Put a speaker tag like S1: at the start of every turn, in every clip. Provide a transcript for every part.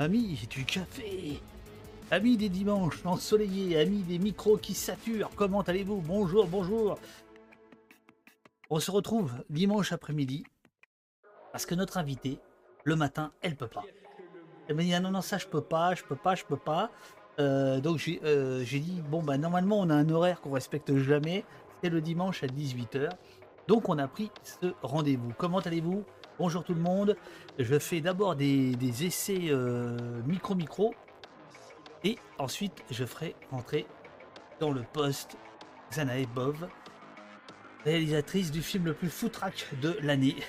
S1: Amis du café, amis des dimanches ensoleillés, amis des micros qui saturent, comment allez-vous? Bonjour, bonjour. On se retrouve dimanche après-midi parce que notre invitée, le matin, elle peut pas. Elle m'a dit ah non, non, ça je peux pas, je peux pas, je peux pas. Euh, donc euh, j'ai dit bon bah normalement on a un horaire qu'on respecte jamais, c'est le dimanche à 18h. Donc on a pris ce rendez-vous. Comment allez-vous? Bonjour tout le monde. Je fais d'abord des, essais micro-micro. Euh, et ensuite, je ferai rentrer dans le poste Xanae Bov, réalisatrice du film le plus foutraque de l'année.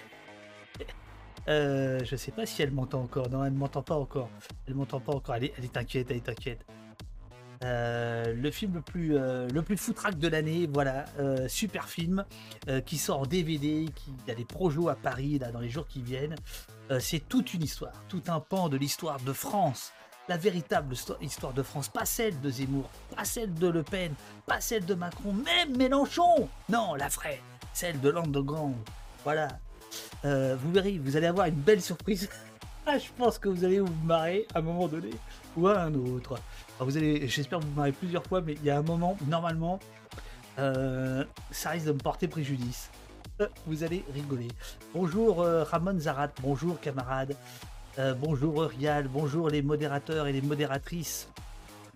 S1: Euh, je sais pas si elle m'entend encore. Non, elle m'entend pas encore. Elle m'entend pas encore. Elle est inquiète, elle est inquiète. Euh, le film le plus, euh, le plus foutraque de l'année, voilà, euh, super film qui sort en DVD, qui y a des projets à Paris dans les jours qui viennent. c'est toute une histoire, tout un pan de l'histoire de France, la véritable histoire de France, pas celle de Zemmour, pas celle de Le Pen, pas celle de Macron, même Mélenchon. Non, la vraie, celle de l'underground. Voilà. vous verrez, vous allez avoir une belle surprise. Ah, je pense que vous allez vous marrer à un moment donné ou à un autre vous allez, j'espère vous marrer plusieurs fois, mais il y a un moment, normalement, euh, ça risque de me porter préjudice. Euh, vous allez rigoler. Bonjour euh, Ramon Zarat, bonjour camarades, bonjour Eurial, bonjour les modérateurs et les modératrices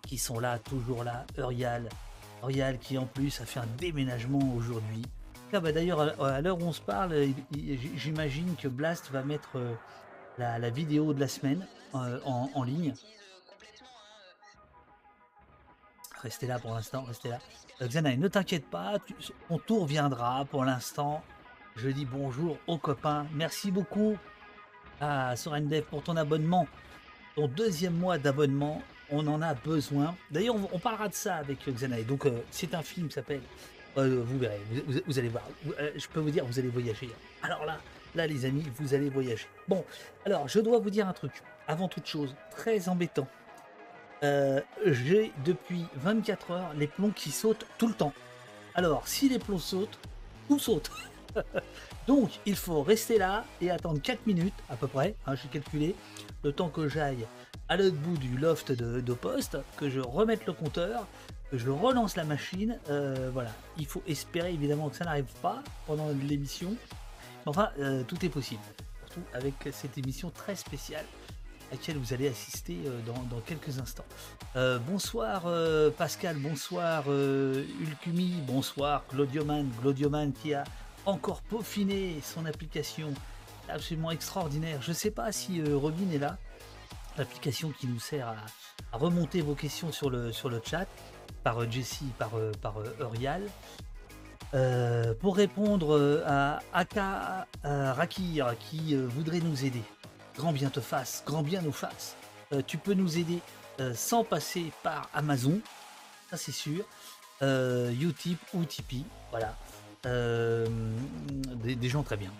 S1: qui sont là, toujours là. Eurial, Eurial qui en plus a fait un déménagement aujourd'hui. Ah bah d'ailleurs, à l'heure où on se parle, j'imagine que Blast va mettre la, vidéo de la semaine en ligne. Restez là pour l'instant, restez là. Euh, Xanaï, ne t'inquiète pas, ton tour viendra pour l'instant. Je dis bonjour aux copains. Merci beaucoup à Sorendev pour ton abonnement. Ton deuxième mois d'abonnement, on en a besoin. D'ailleurs, on, parlera de ça avec Xanaï. Donc, euh, c'est un film qui s'appelle. Euh, vous verrez, vous, allez voir. je peux vous dire, vous allez voyager. Alors là, là, les amis, vous allez voyager. Bon, alors, je dois vous dire un truc. Avant toute chose, très embêtant. Euh, j'ai depuis 24 heures les plombs qui sautent tout le temps. Alors, si les plombs sautent, tout saute. Donc, il faut rester là et attendre 4 minutes à peu près, hein, j'ai calculé, le temps que j'aille à l'autre bout du loft de, poste, que je remette le compteur, que je relance la machine. Euh, voilà, il faut espérer évidemment que ça n'arrive pas pendant l'émission. Enfin, euh, tout est possible, surtout avec cette émission très spéciale à laquelle vous allez assister euh, dans, quelques instants. Euh, bonsoir Pascal, bonsoir Ulcumi, bonsoir Claudioman, Claudioman qui a encore peaufiné son application absolument extraordinaire. Je ne sais pas si Robin est là, l'application qui nous sert à, remonter vos questions sur le, sur le chat par Jessie, par, par Eurial. pour répondre à Aka Rakir qui voudrait nous aider grand bien te fasse, grand bien nous fasse. Euh, tu peux nous aider euh, sans passer par Amazon, ça c'est sûr. Euh, Utip ou Tipeee, voilà. Des, gens très bien.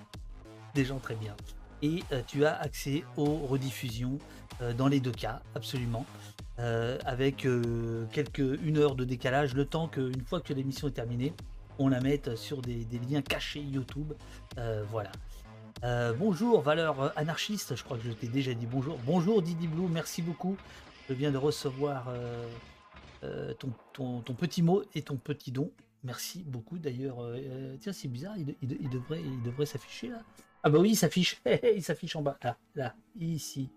S1: Des gens très bien. Et tu as accès aux rediffusions dans les deux cas, absolument. avec quelques une heure de décalage, le temps qu'une fois que l'émission est terminée, on la mette sur des, liens cachés YouTube. voilà. Euh, bonjour, valeur anarchiste, je crois que je t'ai déjà dit bonjour. Bonjour Didi Blue, merci beaucoup. Je viens de recevoir euh, euh, ton, petit mot et ton petit don. Merci beaucoup d'ailleurs. tiens, c'est bizarre, il, devrait, il devrait s'afficher là. Ah bah oui, il s'affiche. il s'affiche en bas. Là, là, ici.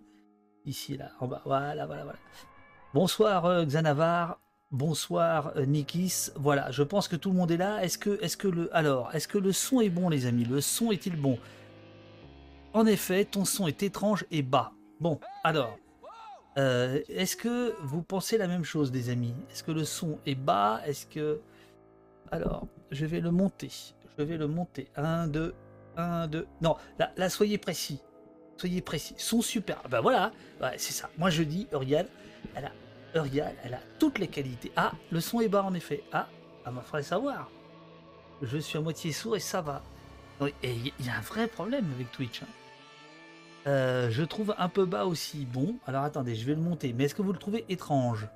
S1: Ici, là, en bas. Voilà, voilà, voilà. Bonsoir Xanavar. Bonsoir Nikis. Voilà, je pense que tout le monde est là. Est-ce que, est-ce que le, alors, est-ce que le son est bon, les amis? Le son est-il bon? En effet, ton son est étrange et bas. Bon, alors, euh, est-ce que vous pensez la même chose, des amis? Est-ce que le son est bas? Est-ce que... Alors, je vais le monter. Je vais le monter. 1, 2, 1, 2... Non, là, soyez précis. Soyez précis. Son super. Ben voilà, c'est ça. Moi, je dis, Uriel, elle a... Elle a toutes les qualités. Ah, le son est bas, en effet. Ah, elle m'a ferait savoir. Je suis à moitié sourd et ça va. Et il y a un vrai problème avec Twitch. Hein. Euh, je trouve un peu bas aussi. Bon, alors attendez, je vais le monter. Mais est-ce que vous le trouvez étrange?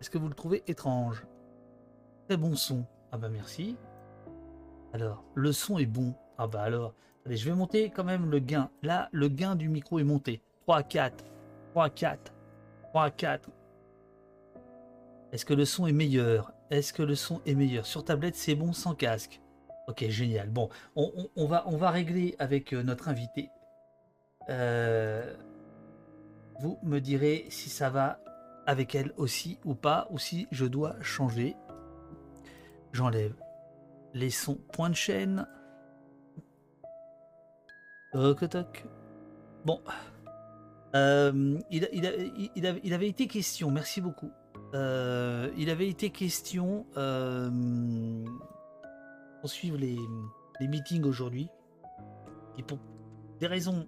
S1: Est-ce que vous le trouvez étrange? Très bon son. Ah bah merci. Alors, le son est bon. Ah bah alors, allez, je vais monter quand même le gain. Là, le gain du micro est monté. 3, 4, 3, 4. 3, 4. Est-ce que le son est meilleur? Est-ce que le son est meilleur? Sur tablette, c'est bon sans casque. Ok, génial. Bon, on, va, régler avec euh, notre invité. Euh, vous me direz si ça va avec elle aussi ou pas, ou si je dois changer. J'enlève les sons point de chaîne. Toc, toc. Bon. Euh, il, avait été question, merci beaucoup. Euh, il avait été question, euh, on les meetings aujourd'hui. Et pour des raisons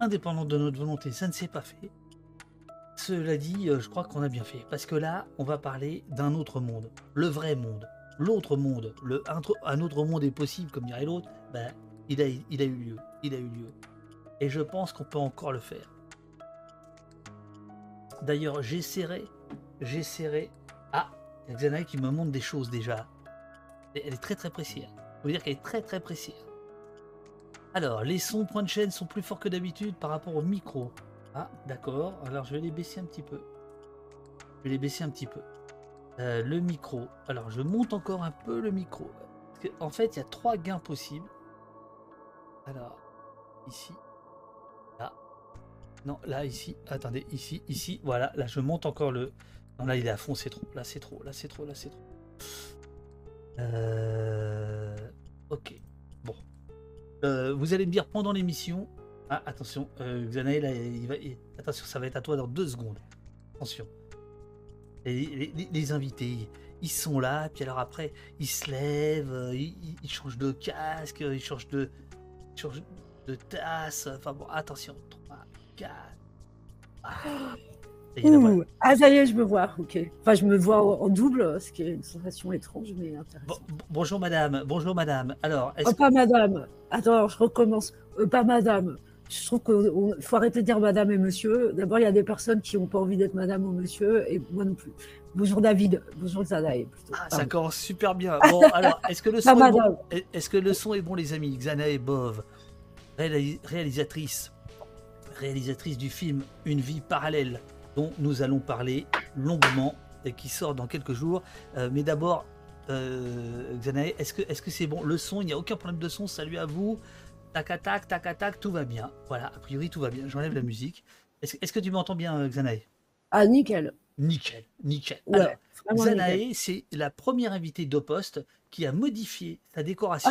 S1: indépendantes de notre volonté, ça ne s'est pas fait. Cela dit, euh, je crois qu'on a bien fait. Parce que là, on va parler d'un autre monde. Le vrai monde. L'autre monde. Le, un, autre monde est possible, comme dirait l'autre. Ben, il, a, il a eu lieu. Il a eu lieu. Et je pense qu'on peut encore le faire. D'ailleurs, j'essaierai. J'essaierai. Ah, il y a Xanaï qui me montre des choses déjà. Elle est très très précise. Veux dire qu'elle est très très précise. Alors, les sons point de chaîne sont plus forts que d'habitude par rapport au micro. Ah, d'accord. Alors, je vais les baisser un petit peu. Je vais les baisser un petit peu. Euh, le micro. Alors, je monte encore un peu le micro. en fait, il y a trois gains possibles. Alors, ici. Là. Non, là, ici. Attendez, ici, ici. Voilà, là, je monte encore le... Non, là, il est à fond, c'est trop. Là, c'est trop. Là, c'est trop. Là, c'est trop. Euh... Ok. Bon. Euh, vous allez me dire pendant l'émission. Ah, attention, euh, Xanaël, il va... attention, ça va être à toi dans deux secondes. Attention. les, invités, ils sont là, puis alors après, ils se lèvent, euh, ils, changent de casque, ils changent de, ils changent de tasse. Enfin bon, attention. 3, 4.
S2: Ah, ça y est, je me vois. Ok. Enfin, je me vois en double, ce qui est une sensation étrange, mais intéressante.
S1: bonjour, madame. Bonjour, madame. Alors,
S2: oh, pas madame. Attends, je recommence. Euh, pas madame. Je trouve qu'il faut arrêter de dire madame et monsieur. D'abord, il y a des personnes qui n'ont pas envie d'être madame ou monsieur, et moi non plus. Bonjour David. Bonjour Zanae.
S1: Ah, ça commence super bien. Bon, alors, est-ce que, le son est bon est-ce que le son est bon, les amis Xanae Bov, réalisatrice, réalisatrice du film Une vie parallèle dont nous allons parler longuement et qui sort dans quelques jours. Euh, mais d'abord, euh, Xanae, est-ce que c'est bon? Le son, il n'y a aucun problème de son. Salut à vous. Tac tac tac tac, tout va bien. Voilà, a priori tout va bien. J'enlève la musique. Est-ce, que tu m'entends bien, euh, Xanae?
S2: Ah, nickel.
S1: Nickel, nickel. Ouais, Xanae, c'est la première invitée d'Opost qui a modifié sa décoration.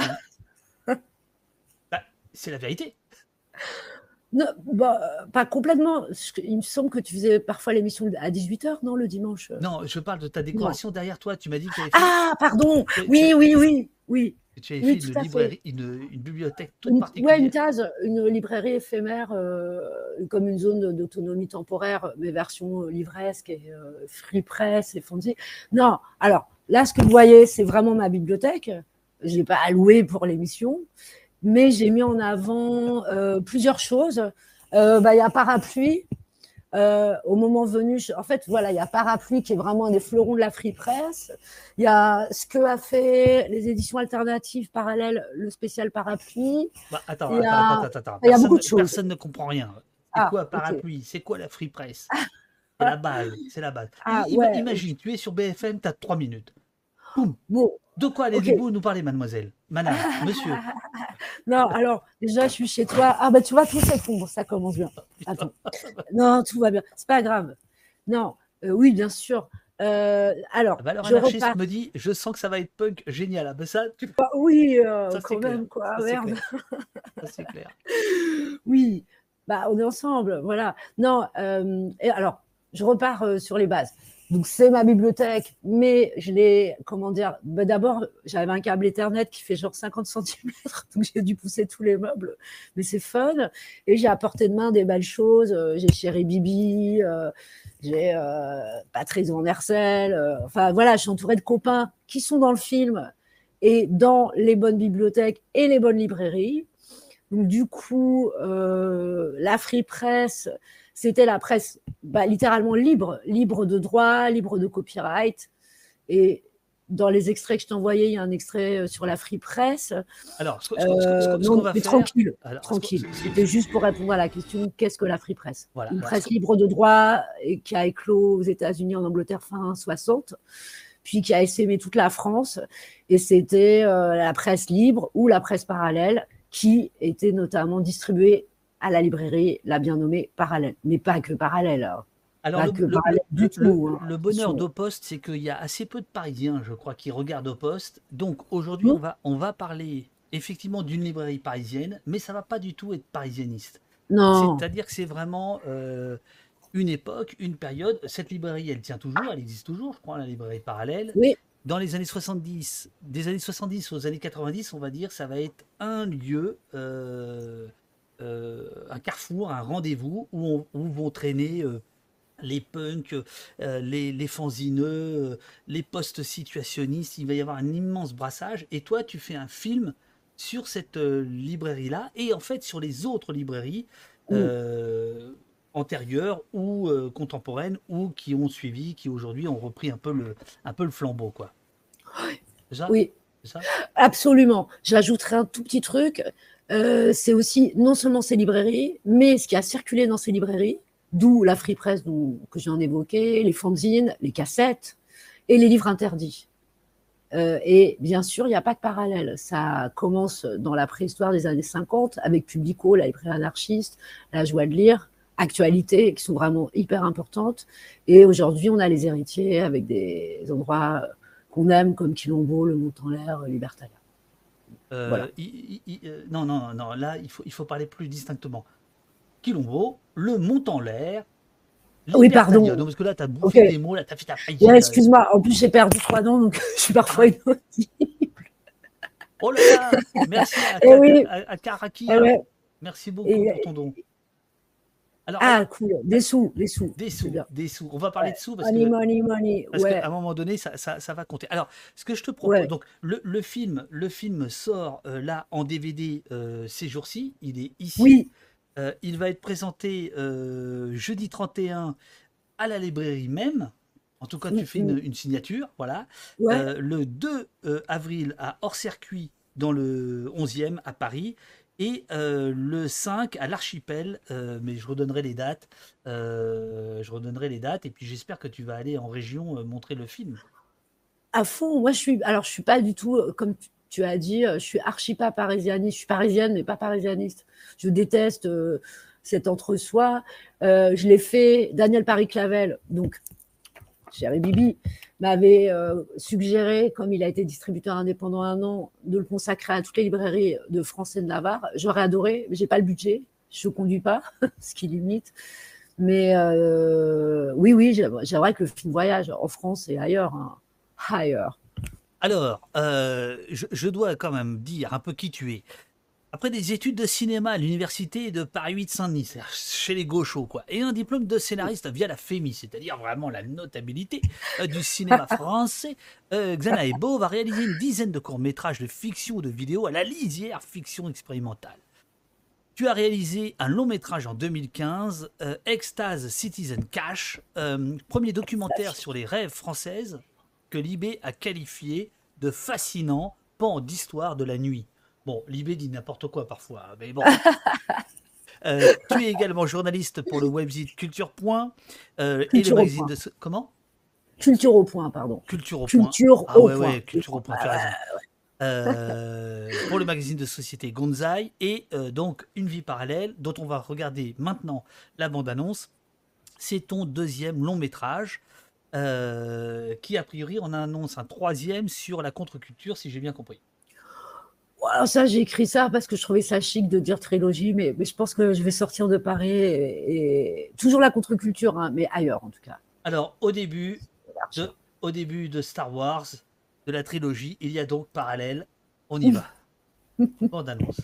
S1: Bah, c'est la vérité.
S2: Non, bah, pas complètement. Il me semble que tu faisais parfois l'émission à 18h, non, le dimanche?
S1: Non, je parle de ta décoration derrière toi. Tu m'as dit que tu
S2: avais fait... Ah, pardon Oui, oui, oui, oui.
S1: Tu avais fait, une, une, bibliothèque toute particulière.
S2: Oui, une case, une librairie éphémère, euh, comme une zone d'autonomie temporaire, mais version euh, livresque et euh, free press et fondsé. Non, alors là, ce que vous voyez, c'est vraiment ma bibliothèque. Je ne l'ai pas allouée pour l'émission mais j'ai mis en avant euh, plusieurs choses. Euh, bah, il y a Parapluie. Euh, au moment venu, en fait, voilà, il y a Parapluie qui est vraiment un des fleurons de la free press. Il y a ce que a fait les éditions alternatives parallèles, le spécial Parapluie.
S1: Bah, attends, il y a, attends, attends, Il y a beaucoup de choses. Personne ne comprend rien. C'est ah, quoi Parapluie? C'est quoi la free press C'est la base. C'est la base. Ah, imagine, tu es sur BFM, tu as trois minutes. Boum. Bon, de quoi allez-vous nous parler, mademoiselle? Madame, monsieur
S2: Non, alors, déjà, je suis chez toi. Ah, bah, tu vois, tout s'effondre, ça commence bien. Attends. Non, tout va bien. C'est pas grave. Non, euh, oui, bien sûr. Euh, alors,
S1: bah alors je repars... me dit, je sens que ça va être punk génial. Ah, bah, ça, tu...
S2: bah, oui, euh, quand même, quoi. Ça, merde.
S1: c'est clair.
S2: oui, bah, on est ensemble, voilà. Non, et alors, je repars sur les bases. Donc c'est ma bibliothèque, mais je l'ai, comment dire, bah, d'abord j'avais un câble Ethernet qui fait genre 50 cm, donc j'ai dû pousser tous les meubles, mais c'est fun. Et j'ai apporté de main des belles choses, euh, j'ai Chéri Bibi, euh, j'ai euh, Patrice Van Hersel, euh, enfin voilà, je suis entourée de copains qui sont dans le film et dans les bonnes bibliothèques et les bonnes librairies. Donc du coup, la Free Press, c'était la presse bah, littéralement libre, libre de droit, libre de copyright. Et dans les extraits que je t'ai envoyés, il y a un extrait euh, sur la Free Press.
S1: Alors, ce, qu'on va faire...
S2: tranquille, tranquille. C'était juste pour répondre à la question qu'est-ce que la Free Press Une presse libre de droit et qui a éclos aux États-Unis, en Angleterre fin 60, puis qui a essaimé toute la France. Et c'était euh, la presse libre ou la presse parallèle qui était notamment distribuée à la librairie, la bien nommée Parallèle, mais pas que Parallèle. Hein.
S1: Alors, le, bonheur d'Opost, c'est qu'il y a assez peu de Parisiens, je crois, qui regardent Opost. Donc aujourd'hui, on va, on va parler effectivement d'une librairie parisienne, mais ça va pas du tout être parisianiste.
S2: Non.
S1: C'est-à-dire que c'est vraiment euh, une époque, une période. Cette librairie, elle tient toujours, elle existe toujours, je crois, la librairie parallèle.
S2: Oui.
S1: Dans les années 70, des années 70 aux années 90, on va dire, ça va être un lieu, euh, euh, un carrefour, un rendez-vous où, où vont traîner les punks, euh, les, les fanzineux, euh, les post-situationnistes, il va y avoir un immense brassage. Et toi, tu fais un film sur cette euh, librairie-là et en fait sur les autres librairies antérieures ou contemporaines ou qui ont suivi, qui aujourd'hui ont repris un peu le, un peu le flambeau. Quoi.
S2: oui, absolument. J'ajouterai un tout petit truc. c'est aussi non seulement ces librairies, mais ce qui a circulé dans ces librairies, d'où la free press que j'en évoqué, les fanzines, les cassettes et les livres interdits. Euh, et bien sûr, il n'y a pas de parallèle. Ça commence dans la préhistoire des années 50 avec Publico, la librairie anarchiste, la joie de lire, actualité qui sont vraiment hyper importantes. Et aujourd'hui, on a les héritiers avec des endroits qu'on aime comme Quilombo, le Mont-en-l'air, Libertalia.
S1: Euh, euh, non, non, non, là, il faut, il faut parler plus distinctement. Quilombo, le monte en l'air.
S2: Oui, pardon.
S1: parce que là, tu as bouffé des mots, là, tu as fait ta
S2: ouais, Excuse-moi, en plus, j'ai perdu trois dents, donc je suis parfois inaudible.
S1: Oh là là Merci à, eh à, Karaki. Eh Merci beaucoup pour ton don.
S2: Alors, ah, cool. Des sous, des sous.
S1: Des sous, des sous. On va parler de sous parce
S2: money, que, money, money.
S1: Parce qu'à un moment donné, ça, ça, ça, va compter. Alors, ce que je te propose, donc, le, le, film, le film sort euh, là en DVD euh, ces jours-ci. Il est ici.
S2: Oui.
S1: Euh, il va être présenté jeudi 31 à la librairie même. En tout cas, tu fais une, signature, voilà. Le 2 avril à hors-circuit dans le 11e à Paris. Et le 5 à l'archipel, mais je redonnerai les dates. je redonnerai les dates. Et puis j'espère que tu vas aller en région montrer le film.
S2: À fond, moi je suis. Alors je suis pas du tout comme tu as dit, je suis archi pas. Je suis parisienne, mais pas parisianiste. Je déteste euh, cet entre-soi. Euh, je l'ai fait. Daniel Paris-Clavel, donc, chéri Bibi, m'avait euh, suggéré, comme il a été distributeur indépendant un an, de le consacrer à toutes les librairies de France et de Navarre. J'aurais adoré, mais j'ai pas le budget. Je ne conduis pas, ce qui limite. Mais oui, oui, j'aimerais que le film voyage en France et ailleurs. Hein. Ailleurs.
S1: Alors, je, je, dois quand même dire un peu qui tu es. Après des études de cinéma à l'université de Paris 8 Saint-Denis, chez les gauchos, quoi, et un diplôme de scénariste via la FEMI, c'est-à-dire vraiment la notabilité euh, du cinéma français, euh, Xana Ebo va réaliser une dizaine de courts-métrages de fiction ou de vidéo à la lisière fiction expérimentale. Tu as réalisé un long métrage en 2015, euh, Extase Citizen Cash, euh, premier documentaire sur les rêves françaises que Libé a qualifié de fascinant pan d'histoire de la nuit. Bon, Libé dit n'importe quoi parfois, mais bon. Euh, tu es également journaliste pour le webzine Culture Point euh, et le magazine de comment?
S2: Culture au point, pardon.
S1: Culture au
S2: Culture
S1: point. Ah,
S2: au
S1: Ouais, culture au point, tu as raison. Euh, pour le magazine de société Gonzai et donc Une vie parallèle dont on va regarder maintenant la bande-annonce. C'est ton deuxième long métrage qui a priori on annonce un troisième sur la contre-culture si j'ai bien compris
S2: ça, j'ai écrit ça parce que je trouvais ça chic de dire trilogie, mais, je pense que je vais sortir de Paris et, toujours la contre-culture, hein, mais ailleurs en tout cas.
S1: Alors, au début, de, au début de Star Wars, de la trilogie, il y a donc parallèle. On y va. Bande annonce.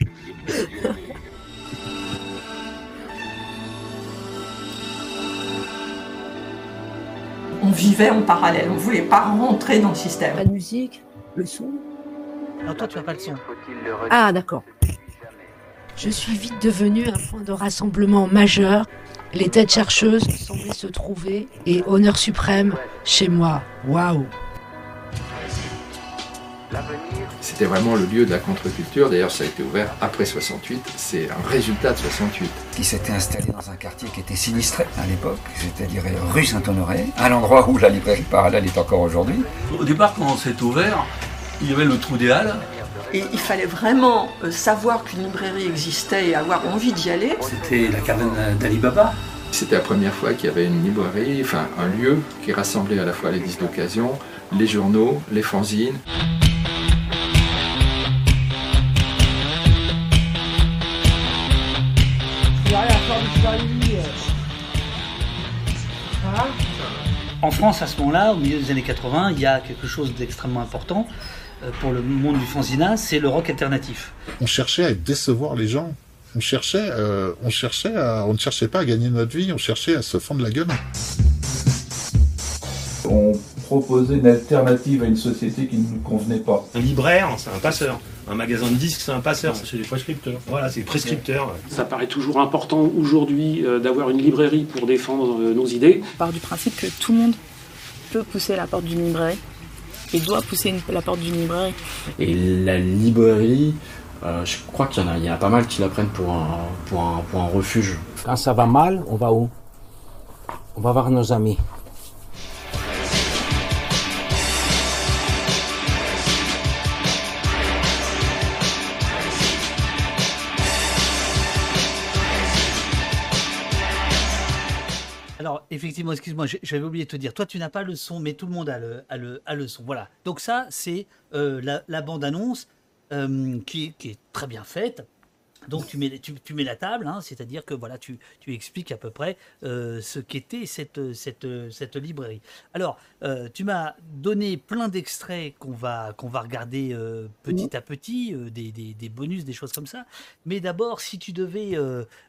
S3: On vivait en parallèle, on ne voulait pas rentrer dans le système.
S2: Pas de musique, le son,
S1: non, toi, tu n'as pas le son.
S2: Ah, d'accord. Je suis vite devenu un point de rassemblement majeur. Les têtes chercheuses semblaient se trouver et honneur suprême chez moi. Waouh!
S4: C'était vraiment le lieu de la contre-culture. D'ailleurs, ça a été ouvert après 68. C'est un résultat de 68.
S5: Qui s'était installé dans un quartier qui était sinistré à l'époque, c'est-à-dire rue Saint-Honoré, à l'endroit où la librairie parallèle est encore aujourd'hui.
S6: Au départ, quand c'est ouvert, il y avait le trou des Halles.
S3: Et il fallait vraiment euh, savoir qu'une librairie existait et avoir envie d'y aller.
S6: C'était la caverne d'Ali Baba.
S4: C'était la première fois qu'il y avait une librairie, enfin un lieu qui rassemblait à la fois les disques d'occasion, les journaux, les fanzines.
S1: En France, à ce moment-là, au milieu des années 80, il y a quelque chose d'extrêmement important euh, pour le monde du fanzina, c'est le rock alternatif.
S7: On cherchait à décevoir les gens. On cherchait, euh, on cherchait à, on ne cherchait pas à gagner notre vie, on cherchait à se fendre la gueule.
S8: On proposait une alternative à une société qui ne nous convenait pas.
S9: Un libraire, c'est un passeur. Un magasin de disques, c'est un passeur. C'est des prescripteurs. Voilà, c'est prescripteur.
S10: Ça paraît toujours important aujourd'hui euh, d'avoir une librairie pour défendre euh, nos idées.
S11: On part du principe que tout le monde peut pousser la porte d'une librairie et doit pousser une- la porte d'une librairie.
S12: Et la librairie, euh, je crois qu'il y en a, il y en a pas mal qui la prennent pour un, pour un, pour un refuge.
S13: Quand ça va mal, on va où? On va voir nos amis.
S1: Effectivement, excuse-moi, j'avais oublié de te dire, toi, tu n'as pas le son, mais tout le monde a le, a le, a le son. Voilà. Donc ça, c'est euh, la, bande-annonce euh, qui est très bien faite. Donc tu mets, tu, tu mets la table, hein, c'est-à-dire que voilà, tu, tu expliques à peu près euh, ce qu'était cette, cette, cette librairie. Alors, euh, tu m'as donné plein d'extraits qu'on va, qu'on va regarder euh, petit à petit, des, des- des bonus, des choses comme ça. Mais d'abord, si tu devais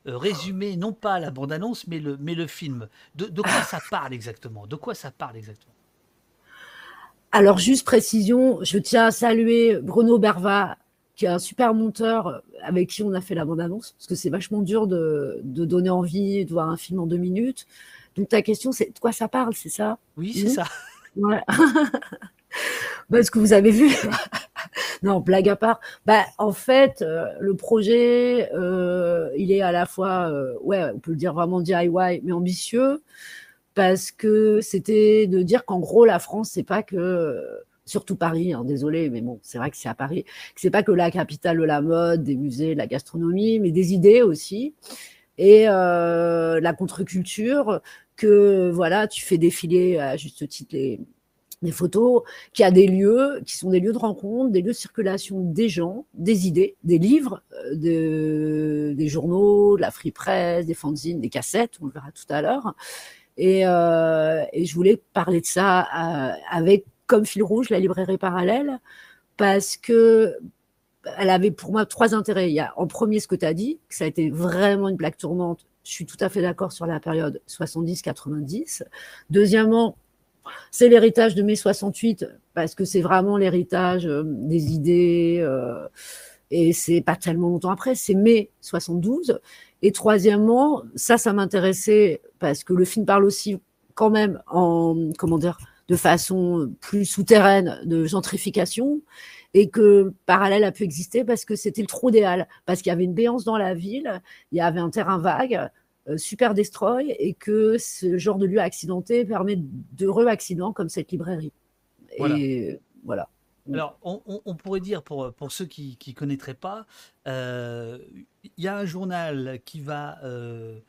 S1: résumer, non pas la bande-annonce, mais le, mais le film, de, de quoi ça parle exactement? De quoi ça parle exactement?
S2: Alors, juste précision, je tiens à saluer Bruno Berva, qui est un super monteur avec qui on a fait la bande-annonce, parce que c'est vachement dur de, de donner envie de voir un film en deux minutes. Donc, ta question, c'est de quoi ça parle, c'est ça?
S1: Oui, c'est
S2: Mhm.
S1: ça.
S2: Ouais. Parce que vous avez vu. non, blague à part. Bah, en fait, euh, le projet, euh, il est à la fois, euh, ouais, on peut le dire vraiment DIY, mais ambitieux, parce que c'était de dire qu'en gros, la France, c'est pas que, surtout Paris, hein, désolé, mais bon, c'est vrai que c'est à Paris, que c'est pas que la capitale de la mode, des musées, de la gastronomie, mais des idées aussi, et euh, la contre-culture, que voilà, tu fais défiler à juste titre les, des photos, qu'il y a des lieux qui sont des lieux de rencontre, des lieux de circulation des gens, des idées, des livres, euh, de- des journaux, de la free press, des fanzines, des cassettes, on le verra tout à l'heure. Et, euh, et je voulais parler de ça euh, avec comme fil rouge la librairie parallèle, parce que elle avait pour moi trois intérêts. Il y a en premier ce que tu as dit, que ça a été vraiment une plaque tournante. Je suis tout à fait d'accord sur la période 70-90. Deuxièmement, c'est l'héritage de mai 68 parce que c'est vraiment l'héritage euh, des idées euh, et c'est pas tellement longtemps après, c'est mai 72. Et troisièmement, ça, ça m'intéressait parce que le film parle aussi quand même en comment dire de façon plus souterraine de gentrification et que parallèle a pu exister parce que c'était le trou des Halles, parce qu'il y avait une béance dans la ville, il y avait un terrain vague, euh, super destroy, et que ce genre de lieu accidenté permet d'heureux accidents comme cette librairie.
S1: Voilà.
S2: Et voilà.
S1: Alors, on, on- on pourrait dire, pour, pour ceux qui ne connaîtraient pas, euh, il y a un journal qui va euh,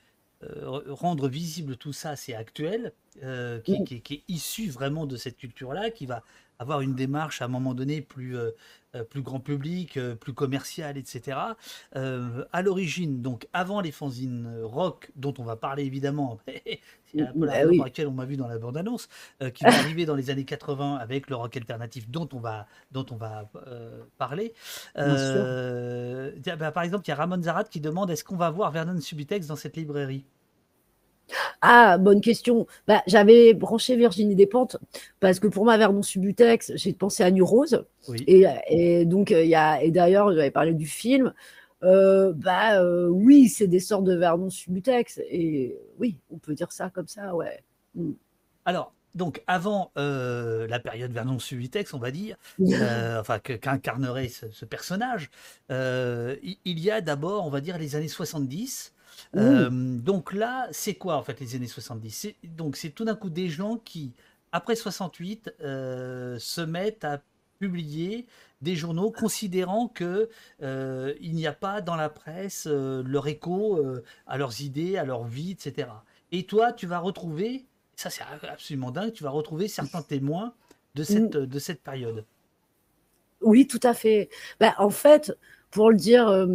S1: rendre visible tout ça, c'est actuel, euh, qui, qui- qui est issu vraiment de cette culture-là, qui va avoir une démarche à un moment donné plus, euh, euh, plus grand public, euh, plus commerciale, etc. Euh, à l'origine, donc avant les fanzines euh, rock, dont on va parler évidemment, la
S2: Bah oui.
S1: laquelle on m'a vu dans la bande-annonce, euh, qui va arriver dans les années 80 avec le rock alternatif dont on va, dont on va euh, parler. Euh, bah, par exemple, il y a Ramon Zarat qui demande est-ce qu'on va voir Vernon Subutex dans cette librairie?
S2: Ah, bonne question. Bah, j'avais branché Virginie Despentes parce que pour moi, Vernon Subutex, j'ai pensé à Nu Rose.
S1: Oui.
S2: Et, et donc, il y a, et d'ailleurs, j'avais parlé du film. Euh, bah euh, oui, c'est des sortes de Vernon Subutex. Et oui, on peut dire ça comme ça, ouais. Mm.
S1: Alors, donc avant euh, la période Vernon Subitex, on va dire, euh, enfin qu'incarnerait ce, ce personnage, euh, il, y a d'abord, on va dire, les années 70. Euh, donc là, c'est quoi en fait les années 70 C'est- Donc c'est tout d'un coup des gens qui, après 68, euh, se mettent à publier des journaux considérant que euh, il n'y a pas dans la presse euh, leur écho euh, à leurs idées, à leur vie, etc. Et toi, tu vas retrouver, ça c'est absolument dingue, tu vas retrouver certains témoins de cette, de cette période.
S2: Oui, tout à fait. Bah, en fait, pour le dire, euh,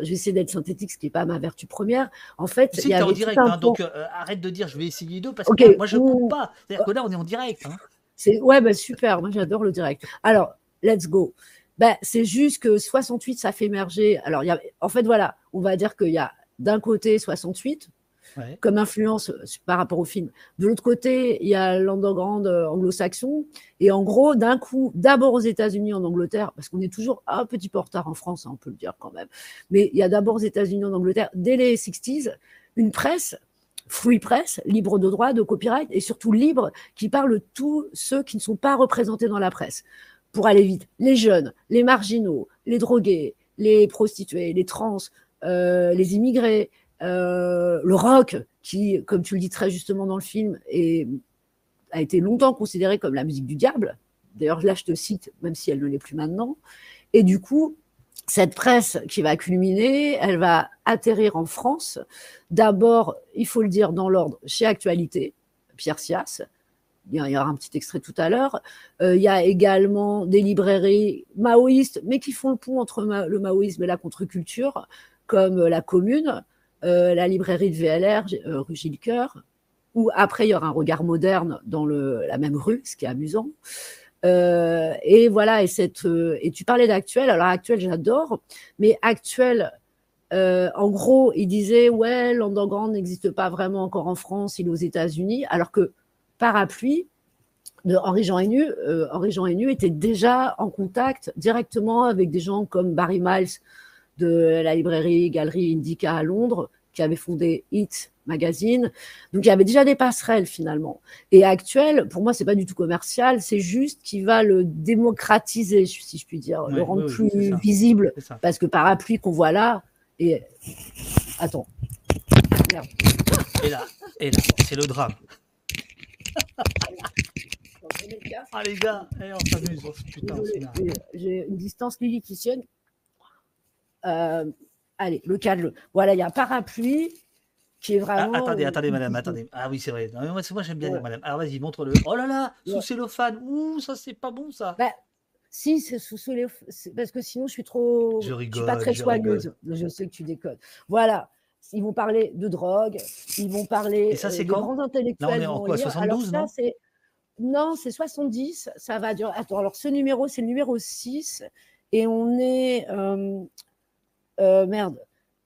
S2: je vais essayer d'être synthétique, ce qui n'est pas ma vertu première. En fait, il y
S1: t'es en
S2: avait
S1: direct, hein, donc euh, arrête de dire je vais essayer d'eux parce que moi je coupe
S2: Ouh.
S1: pas. C'est-à-dire que là on est en direct. hein.
S2: C'est ouais, bah, super. Moi, j'adore le direct. Alors, let's go. Bah, c'est juste que 68, ça fait émerger. Alors, y a, en fait, voilà, on va dire qu'il y a d'un côté 68
S1: Ouais.
S2: comme influence euh, par rapport au film. De l'autre côté, il y a l'underground euh, anglo-saxon. Et en gros, d'un coup, d'abord aux États-Unis, en Angleterre, parce qu'on est toujours un petit peu en retard en France, hein, on peut le dire quand même. Mais il y a d'abord aux États-Unis, en Angleterre, dès les 60s, une presse free press, libre de droit, de copyright, et surtout libre, qui parle de tous ceux qui ne sont pas représentés dans la presse. Pour aller vite, les jeunes, les marginaux, les drogués, les prostituées, les trans, euh, les immigrés, euh, le rock, qui, comme tu le dis très justement dans le film, a été longtemps considéré comme la musique du diable. D'ailleurs, là, je te cite, même si elle ne l'est plus maintenant. Et du coup, cette presse qui va culminer, elle va atterrir en France. D'abord, il faut le dire dans l'ordre, chez Actualité, Pierre Sias. Il y aura un petit extrait tout à l'heure. Euh, il y a également des librairies maoïstes, mais qui font le pont entre le maoïsme et la contre-culture, comme euh, la Commune, euh, la librairie de VLR, euh, rue Gilles Coeur, où après il y aura un regard moderne dans la même rue, ce qui est amusant. Et voilà, et, tu parlais d'actuel, alors actuel j'adore, mais actuel, en gros, il disait ouais, l'underground n'existe pas vraiment encore en France, il est aux États-Unis, alors que Parapluie de Henri Jean Hainu, euh, Henri Jean Hainu était déjà en contact directement avec des gens comme Barry Miles de la librairie Galerie Indica à Londres, qui avait fondé Hit Magazine. Donc il y avait déjà des passerelles finalement. Et actuel, pour moi, c'est pas du tout commercial, c'est juste qu'il va le démocratiser, si je puis dire,
S1: Ouais,
S2: le rendre plus visible, parce que Parapluie qu'on voit là, et attends, merde.
S1: Et là, et là, c'est le drame. Ah les gars, eh, on s'amuse. oh, Putain,
S2: j'ai- une distance lilithicienne. Euh, allez, le cadre. Voilà, il y a un parapluie qui est
S1: Ah,
S2: vraiment.
S1: attendez, attendez, madame, attendez. Ah oui, c'est vrai. Non, moi, j'aime bien
S2: Ouais.
S1: dire madame. Alors vas-y, montre-le. Oh là là, sous
S2: Ouais.
S1: cellophane. Ouh, ça, c'est pas bon, ça.
S2: Bah, si, c'est sous, c'est Parce que sinon, je suis trop.
S1: Je
S2: suis
S1: rigole,
S2: pas très
S1: je
S2: soigneuse. Je sais que tu déconnes. Voilà. Ils vont parler de drogue, ils vont parler
S1: Et ça, c'est
S2: euh, de
S1: quand?
S2: grands
S1: Là,
S2: intellectuels.
S1: on est en quoi,
S2: lire.
S1: 72,
S2: Alors,
S1: non?
S2: ça, c'est. Non, c'est 70. Ça va durer. Attends, alors ce numéro, c'est le numéro 6. Et on est. euh, euh, merde.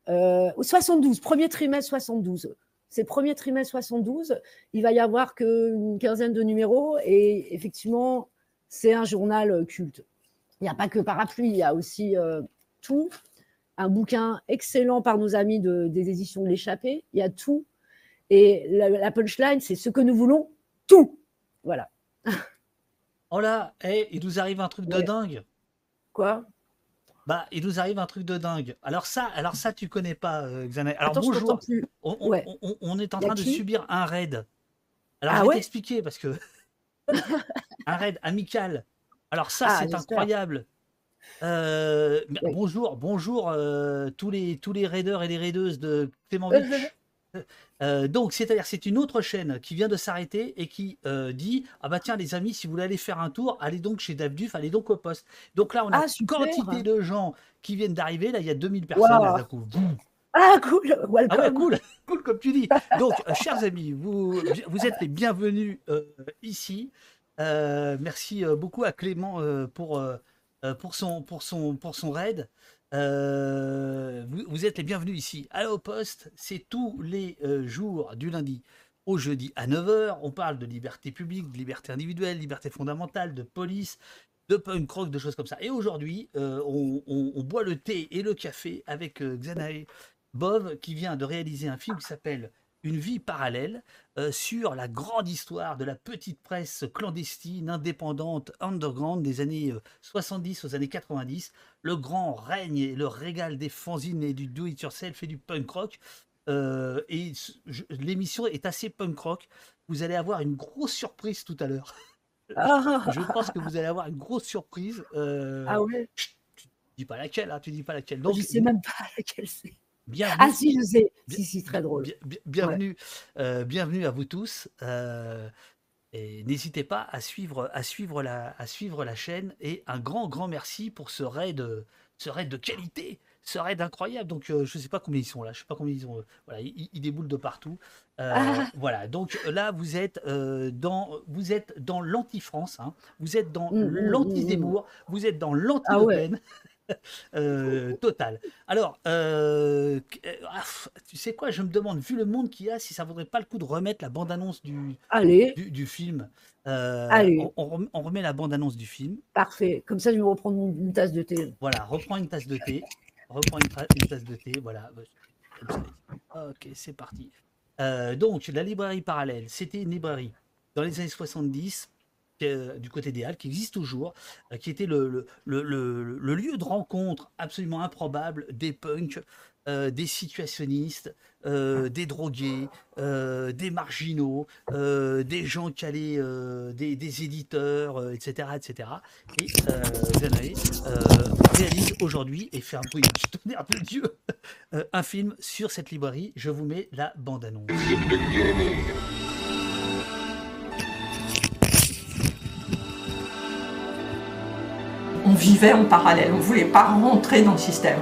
S2: Euh, au 72, premier trimestre 72. C'est premier trimestre 72. Il va y avoir qu'une quinzaine de numéros. Et effectivement, c'est un journal culte. Il n'y a pas que Parapluie, il y a aussi tout. Un bouquin excellent par nos amis de- des éditions de l'Échappée. Il y a tout. Et la, la punchline, c'est ce que nous voulons, tout. Voilà.
S1: Oh là, eh, il nous arrive un truc de dingue.
S2: Quoi?
S1: Bah, il nous arrive un truc de dingue. Alors ça, alors ça, tu connais pas, euh, Xanaï. Alors
S2: Attends,
S1: bonjour.
S2: plus.
S1: On, on-
S2: Ouais.
S1: on- on est en train de subir un raid. Alors
S2: Ah
S1: je vais
S2: ouais?
S1: t'expliquer parce que un raid amical. Alors ça,
S2: Ah,
S1: c'est incroyable. Euh, Bonjour, bonjour euh, tous les tous les raiders et les raideuses de Clémentville. Euh, donc, c'est-à-dire, c'est une autre chaîne qui vient de s'arrêter et qui euh, dit Ah bah tiens, les amis, si vous voulez aller faire un tour, allez donc chez Davduf, allez donc au poste. Donc là, on a
S2: Ah,
S1: une quantité de gens qui viennent d'arriver. Là, il y a 2000 personnes. Coup.
S2: Ah, cool.
S1: Ah
S2: Welcome.
S1: ouais, cool, cool comme tu dis. Donc, chers amis, vous, vous êtes les bienvenus ici. Merci beaucoup à Clément pour, pour, son, pour, son, raid. Euh, vous, êtes les bienvenus ici. Au Poste, c'est tous les euh, jours du lundi au jeudi à 9h. On parle de liberté publique, de liberté individuelle, liberté fondamentale, de police, de punk rock, de choses comme ça. Et aujourd'hui, euh, on, boit le thé et le café avec euh, Xanae Bov qui vient de réaliser un film qui s'appelle une vie parallèle euh, sur la grande histoire de la petite presse clandestine, indépendante, underground des années 70 aux années 90, le grand règne et le régal des fanzines et du do-it-yourself et du punk rock. Euh, et l'émission est assez punk rock. Vous allez avoir une grosse surprise tout à l'heure.
S2: Ah.
S1: Je pense que vous allez avoir une grosse surprise. Euh,
S2: Ah ouais
S1: tu dis pas laquelle, hein, tu dis pas laquelle.
S2: Je sais même pas laquelle c'est.
S1: Bienvenue.
S2: Ah si, je sais.
S1: Bien-
S2: Si, si, très drôle.
S1: Bien- bien- bienvenue, euh, bienvenue à vous tous. euh, et n'hésitez pas à suivre, à, suivre la, à suivre la chaîne. Et un grand, grand merci pour ce raid, ce raid de qualité, ce raid incroyable. Donc, euh, je ne sais pas combien ils sont là. Je sais pas combien ils ont. euh, Voilà, ils, ils déboulent de partout. Euh,
S2: Ah.
S1: Voilà. Donc là, vous êtes euh, dans, vous êtes dans l'anti-France. hein. Vous êtes dans
S2: Mm, mm,
S1: l'anti-Zemmour. Vous êtes dans
S2: Ah
S1: l'anti-Le
S2: ouais.
S1: Euh, total. Alors, euh, euh, ah, tu sais quoi, je me demande, vu le monde qu'il y a, si ça vaudrait pas le coup de remettre la bande-annonce du,
S2: Allez,
S1: du, du film. Euh,
S2: Allez.
S1: On, on rem- on remet la bande-annonce du film.
S2: parfait. Comme ça, je vais reprendre une tasse de thé.
S1: Voilà, reprends une tasse de thé. Reprends une, une tasse de thé. Voilà. Ok, c'est parti. Donc, la librairie parallèle, c'était une librairie dans les années 70 euh, du côté des Halles, qui existe toujours, euh, qui était le, lieu de rencontre absolument improbable des punks, euh, des situationnistes, euh, des drogués, euh, des marginaux, euh, des gens euh, des, des éditeurs, euh, etc., etc. Et euh, Zanae, euh, réalise aujourd'hui et fait un bruit du tonnerre de Dieu euh, un film sur cette librairie. Je vous mets la bande-annonce.
S3: Vivait en parallèle, on ne voulait pas rentrer dans le système.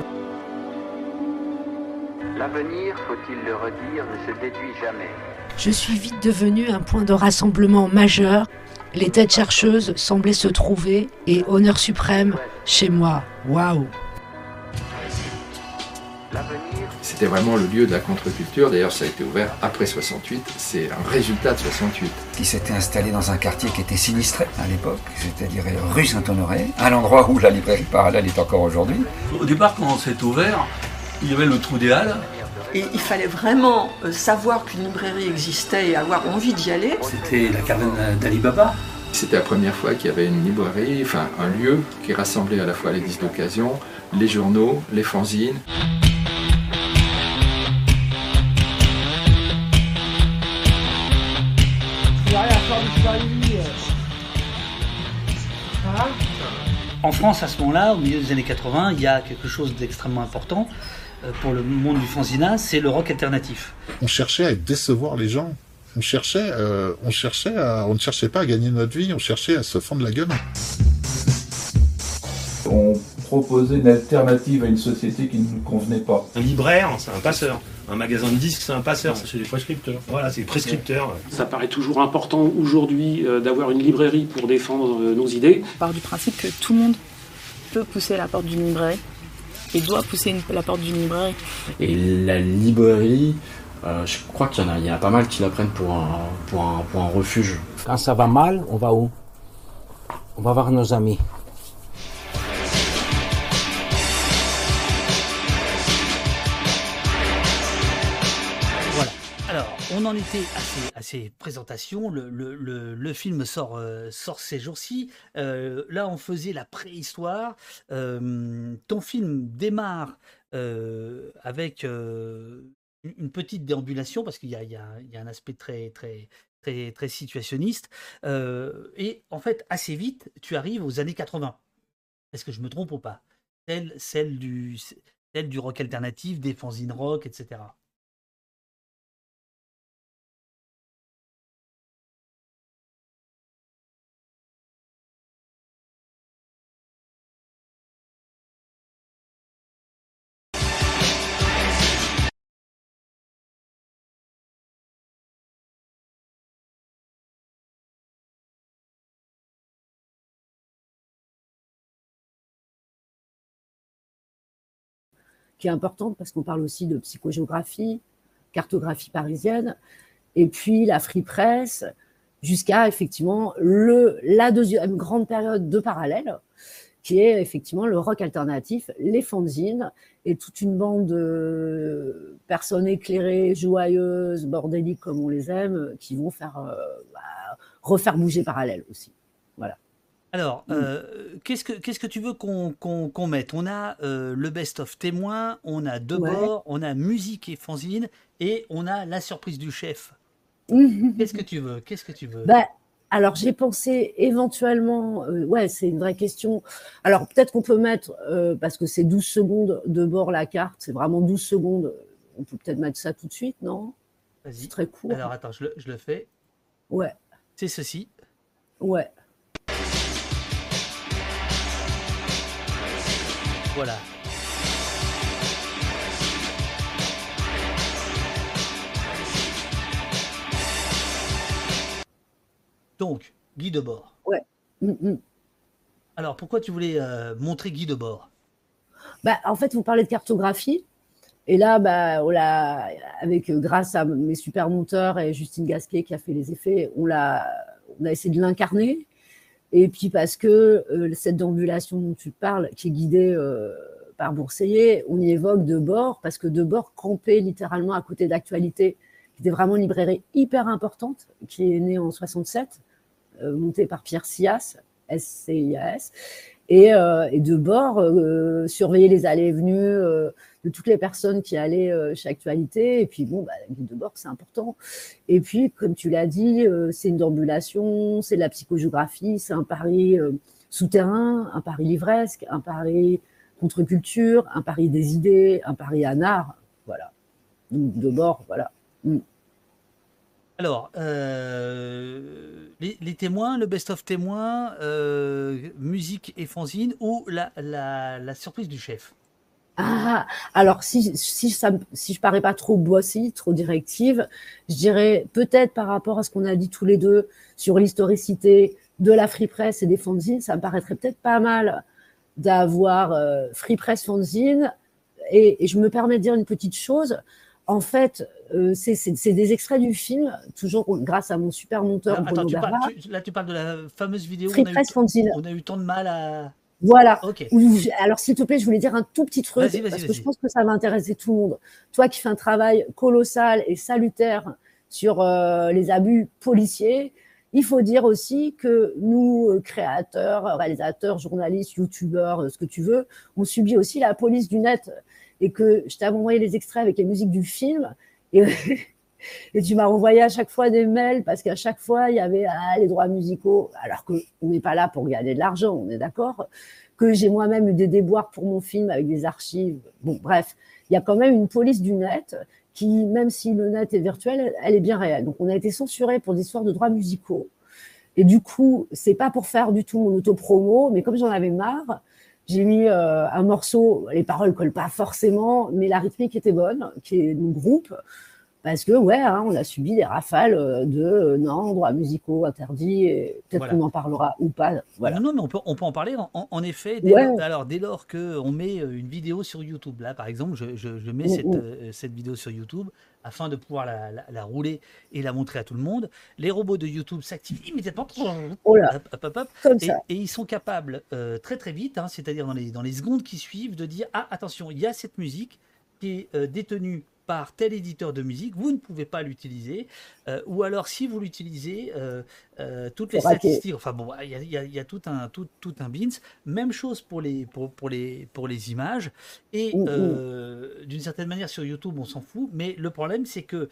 S14: L'avenir, faut-il le redire, ne se déduit jamais.
S2: Je suis vite devenu un point de rassemblement majeur. Les têtes chercheuses semblaient se trouver et honneur suprême chez moi. Waouh
S4: C'était vraiment le lieu de la contre-culture. D'ailleurs, ça a été ouvert après 68. C'est un résultat de 68.
S5: qui s'était installé dans un quartier qui était sinistré à l'époque, c'est-à-dire rue Saint-Honoré, à l'endroit où la librairie parallèle est encore aujourd'hui.
S6: Au départ, quand c'est ouvert, il y avait le trou des Halles.
S3: Et il fallait vraiment euh, savoir qu'une librairie existait et avoir envie d'y aller.
S9: C'était la caverne d'Ali Baba.
S4: C'était la première fois qu'il y avait une librairie, enfin un lieu qui rassemblait à la fois les disques d'occasion, les journaux, les fanzines.
S1: En France, à ce moment-là, au milieu des années 80, il y a quelque chose d'extrêmement important euh, pour le monde du fanzina, c'est le rock alternatif.
S7: On cherchait à décevoir les gens. On cherchait, euh, on cherchait à, on ne cherchait pas à gagner notre vie, on cherchait à se fendre la gueule.
S8: On proposait une alternative à une société qui ne nous convenait pas.
S9: Un libraire, c'est un passeur. Un magasin de disques, c'est un passeur. C'est des prescripteurs. Voilà, c'est des prescripteurs.
S10: Ça paraît toujours important aujourd'hui euh, d'avoir une librairie pour défendre euh, nos idées.
S11: On part du principe que tout le monde peut pousser la porte d'une librairie et doit pousser une- la porte d'une librairie.
S12: Et la librairie, euh, je crois qu'il y en a, il y en a pas mal qui la prennent pour un, pour un, pour un refuge.
S13: Quand ça va mal, on va où? On va voir nos amis.
S1: On en était à ces, à ces présentations. Le, film sort, euh, sort ces jours-ci. Euh, là, on faisait la préhistoire. Euh, ton film démarre avec une petite déambulation parce qu'il y a, un aspect très, très, très, situationniste. Et en fait, assez vite, tu arrives aux années 80. Est-ce que je me trompe ou pas? Celle, celle, du, celle du rock alternatif, des fanzines rock, etc.
S2: qui est importante parce qu'on parle aussi de psychogéographie, cartographie parisienne, et puis la free press, jusqu'à effectivement le, la deuxième grande période de parallèle. qui est effectivement le rock alternatif, les fanzines et toute une bande de personnes éclairées, joyeuses, bordéliques comme on les aime, qui vont faire euh, bah, refaire bouger parallèle aussi.
S1: Alors,
S2: Mm.
S1: euh, qu'est-ce que qu'est-ce que tu veux qu'on qu'on mette? On a euh, le best-of témoin, on a deux
S2: Ouais.
S1: bords, on a musique et fanzine, et on a la surprise du chef. Qu'est-ce que tu veux? Qu'est-ce que tu veux?
S2: Bah, alors j'ai pensé éventuellement, euh, ouais, c'est une vraie question. Alors peut-être qu'on peut mettre, parce que c'est 12 secondes de bord la carte, c'est vraiment 12 secondes, on peut peut-être mettre ça tout de suite, non?
S1: Vas-y.
S2: C'est très court.
S1: Alors attends, je le, je le fais.
S2: Ouais,
S1: C'est ceci.
S2: ouais.
S1: Voilà. Donc, Guy Debord.
S2: Ouais. Mm, mm.
S1: Alors, pourquoi tu voulais euh, montrer Guy Debord?
S2: Bah, en fait, vous parlez de cartographie. Et là, bah, on l'a, avec, euh, grâce à mes super monteurs et Justine Gasquet qui a fait les effets, on, l'a, on a essayé de l'incarner. Et puis parce que euh, cette déambulation dont tu parles, qui est guidée euh, par Bourseiller, on y évoque Debord, parce que Debord campait littéralement à côté d'actualité, qui était vraiment une librairie hyper importante, qui est née en 67, euh, montée par Pierre Sias, S-C-I-A-S. Et, euh, et de bord, euh, surveiller les allées et venues euh, de toutes les personnes qui allaient chez Actualité. Et puis, bon, bah, la guide de bord, c'est important. Et puis, comme tu l'as dit, c'est une déambulation, c'est de la psychogéographie, c'est un pari souterrain, un pari livresque, un pari contre-culture, un pari des idées, un pari anard. Voilà. De bord, voilà. Mm.
S1: Alors, euh, les, témoins, le best-of témoins, euh, musique et fanzine, ou la, surprise du chef?
S2: Ah, alors si, si, ça, je parais pas trop boissy, trop directive, je dirais peut-être par rapport à ce qu'on a dit tous les deux sur l'historicité de la Free Press et des fanzines, ça me paraîtrait peut-être pas mal d'avoir euh, Free Press fanzine. Et je me permets de dire une petite chose. En fait, euh, c'est des extraits du film, toujours grâce à mon super monteur Bruno
S1: attends, tu parles-
S2: Berra.
S1: tu- là tu parles de la fameuse vidéo
S2: Free
S1: on a, eu,
S2: Press
S1: on a eu tant de mal à...
S2: Voilà.
S1: Ok.
S2: Où je- Alors, s'il te plaît, je voulais dire un tout petit truc, parce que je pense que ça va intéresser tout le monde. Toi qui fais un travail colossal et salutaire sur euh, les abus policiers, il faut dire aussi que nous, euh, créateurs, réalisateurs, journalistes, youtubeurs, ce que tu veux, on subit aussi la police du net. Et que je t'avais envoyé les extraits avec les musiques du film. Et, tu m'as renvoyé à chaque fois des mails parce qu'à chaque fois, il y avait ah, les droits musicaux, alors qu'on n'est pas là pour gagner de l'argent, on est d'accord que j'ai moi-même eu des déboires pour mon film avec des archives. Bon, bref, il y a quand même une police du net qui, même si le net est virtuel, elle- elle est bien réelle. Donc, on a été censuré pour des histoires de droits musicaux. Et du coup, c'est pas pour faire du tout mon auto-promo, mais comme j'en avais marre, j'ai mis euh, un morceau, les paroles collent pas forcément, mais la rythmique était bonne, qui est mon groupe, parce que ouais, hein, on a subi des rafales euh, de euh, non, droits musicaux interdits, et peut-être
S1: Voilà.
S2: qu'on en parlera ou pas. Voilà.
S1: Non, non, mais on peut, on peut en parler. En, effet, dès,
S2: Ouais.
S1: lors, alors, dès lors qu'on met euh, une vidéo sur YouTube, là, par exemple, je, je- je mets
S2: Mm,
S1: cette,
S2: mm.
S1: euh, cette vidéo sur YouTube afin de pouvoir la, la- la rouler et la montrer à tout le monde. Les robots de YouTube s'activent immédiatement.
S2: Oh là.
S1: Hop, hop, hop, hop.
S2: Comme
S1: et,
S2: ça.
S1: et ils sont capables euh, très très vite, hein, c'est-à-dire dans les, dans les secondes qui suivent, de dire Ah, attention, il y a cette musique qui est détenue par tel éditeur de musique, vous ne pouvez pas l'utiliser, euh, ou alors si vous l'utilisez, euh, euh, toutes les statistiques, enfin bon, il y a, il y a- il y a tout un tout, tout un bins. Même chose pour les pour, pour les pour les images. Et d'une certaine manière sur YouTube, on s'en fout. Mais le problème, c'est que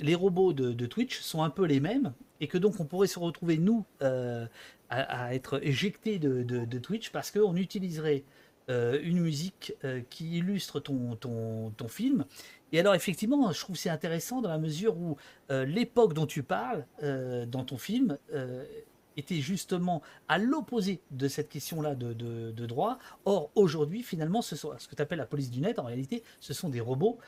S1: les robots de, de Twitch sont un peu les mêmes et que donc on pourrait se retrouver nous à, à être éjectés de, de- de Twitch parce qu'on utiliserait une musique qui illustre ton, ton, ton film. Et alors effectivement, je trouve c'est intéressant dans la mesure où euh, l'époque dont tu parles euh, dans ton film euh, était justement à l'opposé de cette question-là de, droit. Or, aujourd'hui, finalement, ce, sont, ce que tu appelles la police du net, en réalité, ce sont des robots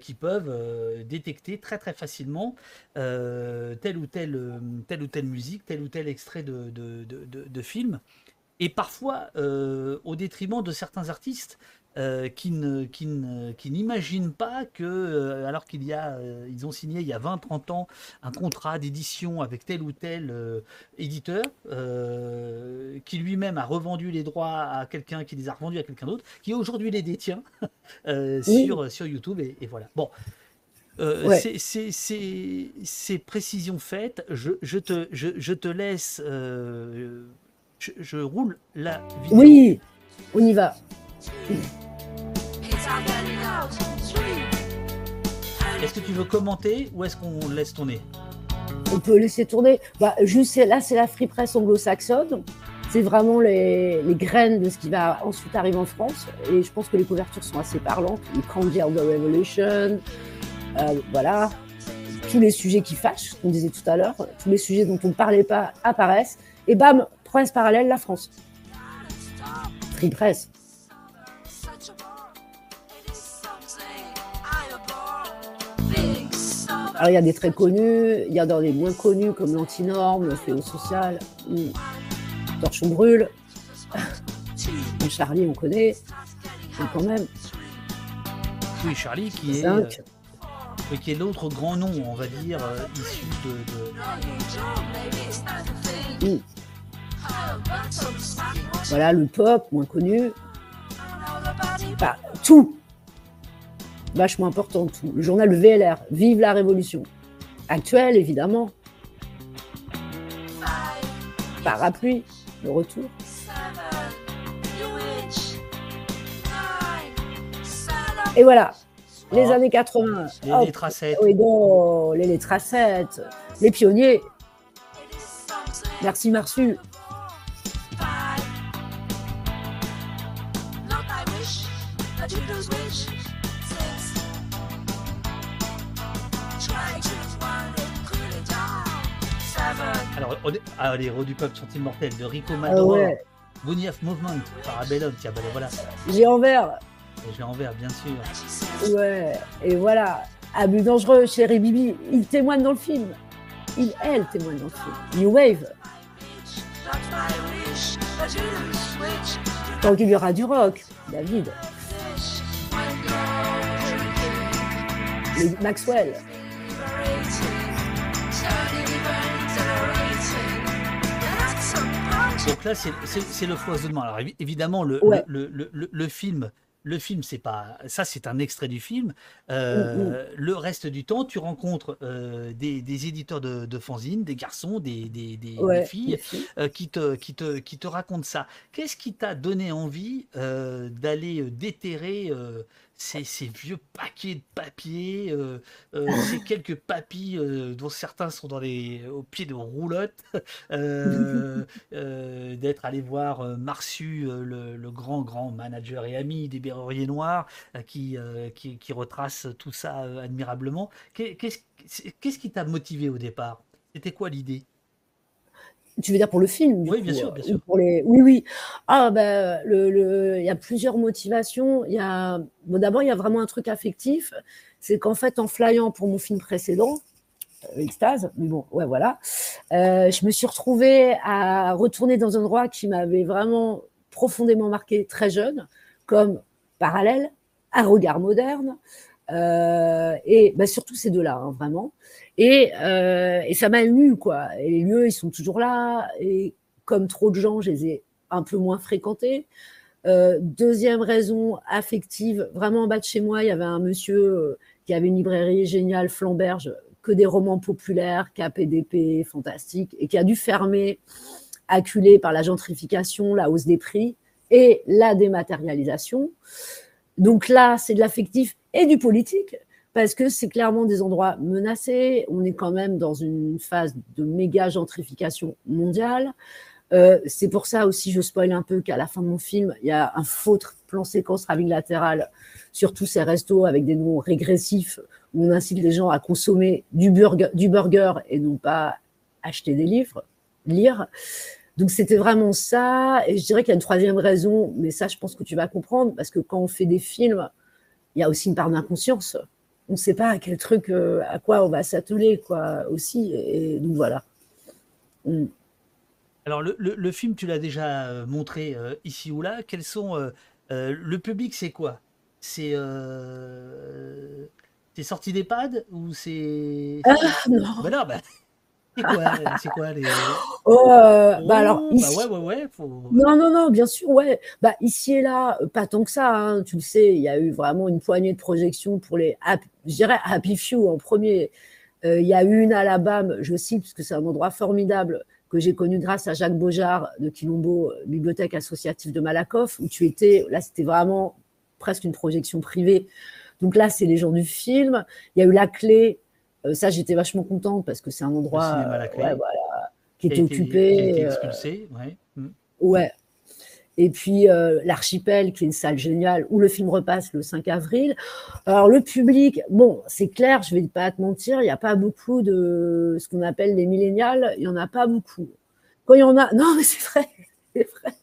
S1: qui peuvent détecter très très facilement telle, ou telle, telle ou telle musique, tel ou tel extrait de, de, film. Et parfois, au détriment de certains artistes euh, qui ne, qui ne- qui n'imaginent pas que, euh, alors qu'il y a, euh, ils ont signé il y a 20-30 ans un contrat d'édition avec tel ou tel euh, éditeur, euh, qui lui-même a revendu les droits à quelqu'un, qui les a revendus à quelqu'un d'autre, qui aujourd'hui les détient
S2: Oui.
S1: sur, sur YouTube, et, et voilà. Bon. Euh,
S2: Ouais.
S1: Ces précisions faites, je, je te, je, je te laisse. euh, je, je roule la vidéo.
S2: Oui, on y va.
S1: Est-ce que tu veux commenter ou est-ce qu'on laisse tourner
S2: On peut laisser tourner. Bah, là, c'est la free press anglo-saxonne. C'est vraiment les, graines de ce qui va ensuite arriver en France. Et je pense que les couvertures sont assez parlantes. Les Candy of the Revolution, euh, voilà. Tous les sujets qui fâchent, qu'on disait tout à l'heure, tous les sujets dont on ne parlait pas apparaissent. Et bam, presse parallèle, la France. Free press. Alors, il y a des très connus, il y a dans les moins connus comme l'antinorme, le fléau social, hmm, Torchon brûle, Le Charlie, on connaît, mais quand même.
S1: Oui, Charlie, qui est, euh, qui est l'autre grand nom, on va dire, euh, issu de, de-
S2: Hmm. Voilà, le pop, moins connu. Bah, tout. Vachement important, tout. Le journal Le VLR, Vive la Révolution. Actuel, évidemment. Parapluie, le retour. Et voilà, les
S1: Oh.
S2: années 80.
S1: Les
S2: hop.
S1: Lettracettes.
S2: Oui, bon, les lettracettes, les pionniers. Merci Marsu.
S1: Ah, les héros du peuple sont immortels de Rico Maduro,
S2: Ah ouais.
S1: Of Movement, Parabellum, tiens, ben voilà.
S2: J'ai envers.
S1: J'ai envers, bien sûr.
S2: Ouais, et voilà. Abus dangereux, chéri Bibi, il témoigne dans le film. Il, elle témoigne dans le film. New Wave. Tant qu'il y aura du rock, David. Les Maxwell.
S1: Donc là, c'est- le foisonnement. Alors évi- évidemment, le,
S2: Ouais.
S1: le, le- le- le film, le film, c'est pas ça, c'est un extrait du film. Euh, Le reste du temps, tu rencontres euh, des, des éditeurs de, de fanzines, des garçons, des, des- des- des
S2: Ouais,
S1: filles, euh, qui, te, qui, te, qui te racontent ça. Qu'est-ce qui t'a donné envie d'aller déterrer ces, ces vieux paquets de papier, euh, euh, ces quelques papis euh, dont certains sont dans les, au pied de roulottes, euh, d'être allé voir Marsu, le, le grand, grand manager et ami des Berruriers Noirs, qui, qui, qui retrace tout ça admirablement. Qu'est- Qu'est-ce qu'est-ce qui t'a motivé au départ? C'était quoi l'idée?
S2: Tu veux dire pour le film
S1: Oui, bien sûr, bien
S2: euh,
S1: sûr.
S2: ou Pour les... Oui, oui. Ah, ben, le, le- il y a plusieurs motivations. Il y a... bon, D'abord, il y a vraiment un truc affectif. C'est qu'en fait, en flyant pour mon film précédent, euh, Extase, mais bon, ouais, voilà, euh, je me suis retrouvée à retourner dans un endroit qui m'avait vraiment profondément marqué très jeune, comme Parallèle, Un regard moderne, euh, et bah, surtout ces deux-là, hein, vraiment. Et, euh, et ça m'a ému, quoi. Et les lieux, ils sont toujours là. Et comme trop de gens, je les ai un peu moins fréquentés. Euh, deuxième raison affective, vraiment en bas de chez moi, il y avait un monsieur qui avait une librairie géniale, Flamberge, que des romans populaires, KPDP, fantastique, et qui a dû fermer, acculé par la gentrification, la hausse des prix et la dématérialisation. Donc là, c'est de l'affectif et du politique, parce que c'est clairement des endroits menacés. On est quand même dans une phase de méga gentrification mondiale. Euh, c'est pour ça aussi, je spoil un peu qu'à la fin de mon film, il y a un faux plan séquence raving latéral sur tous ces restos avec des noms régressifs où on incite les gens à consommer du burger, du burger et non pas acheter des livres, lire. Donc c'était vraiment ça. Et je dirais qu'il y a une troisième raison, mais ça, je pense que tu vas comprendre, parce que quand on fait des films, il y a aussi une part d'inconscience. On ne sait pas à quel truc, euh, à quoi on va s'atteler, quoi, aussi. Et donc voilà. Mm.
S1: Alors, le, le- le film, tu l'as déjà euh, montré euh, ici ou là. Quelles sont euh, le public, c'est quoi? C'est c'est sorti d'EHPAD ou c'est
S2: Ah, non.
S1: Bah non, bah, c'est quoi, c'est quoi les
S2: Oh, euh, bah alors,
S1: Oh,
S2: ici-
S1: bah ouais, ouais, ouais, faut...
S2: Non, non, non, bien sûr, ouais. Bah, ici et là, euh, pas tant que ça, hein, tu le sais, il y a eu vraiment une poignée de projections pour les, je dirais Happy Few en premier. Euh, il y a eu une à Alabama, je cite, parce que c'est un endroit formidable que j'ai connu grâce à Jacques Beaujard de Quilombo, euh, Bibliothèque associative de Malakoff, où tu étais, là, c'était vraiment presque une projection privée. Donc là, c'est les gens du film. Il y a eu La Clé, euh, ça, j'étais vachement contente parce que c'est un endroit
S1: cinéma La
S2: euh,
S1: Clé.
S2: ouais, voilà, qui était occupé.
S1: qui a été
S2: euh,
S1: expulsé, ouais. Mm.
S2: Ouais. Et puis euh, l'Archipel, qui est une salle géniale, où le film repasse le 5 avril. Alors le public, bon, c'est clair, je vais pas te mentir, il n'y a pas beaucoup de ce qu'on appelle les millénials, il n'y en a pas beaucoup. Quand il y en a, non, mais c'est vrai, c'est vrai.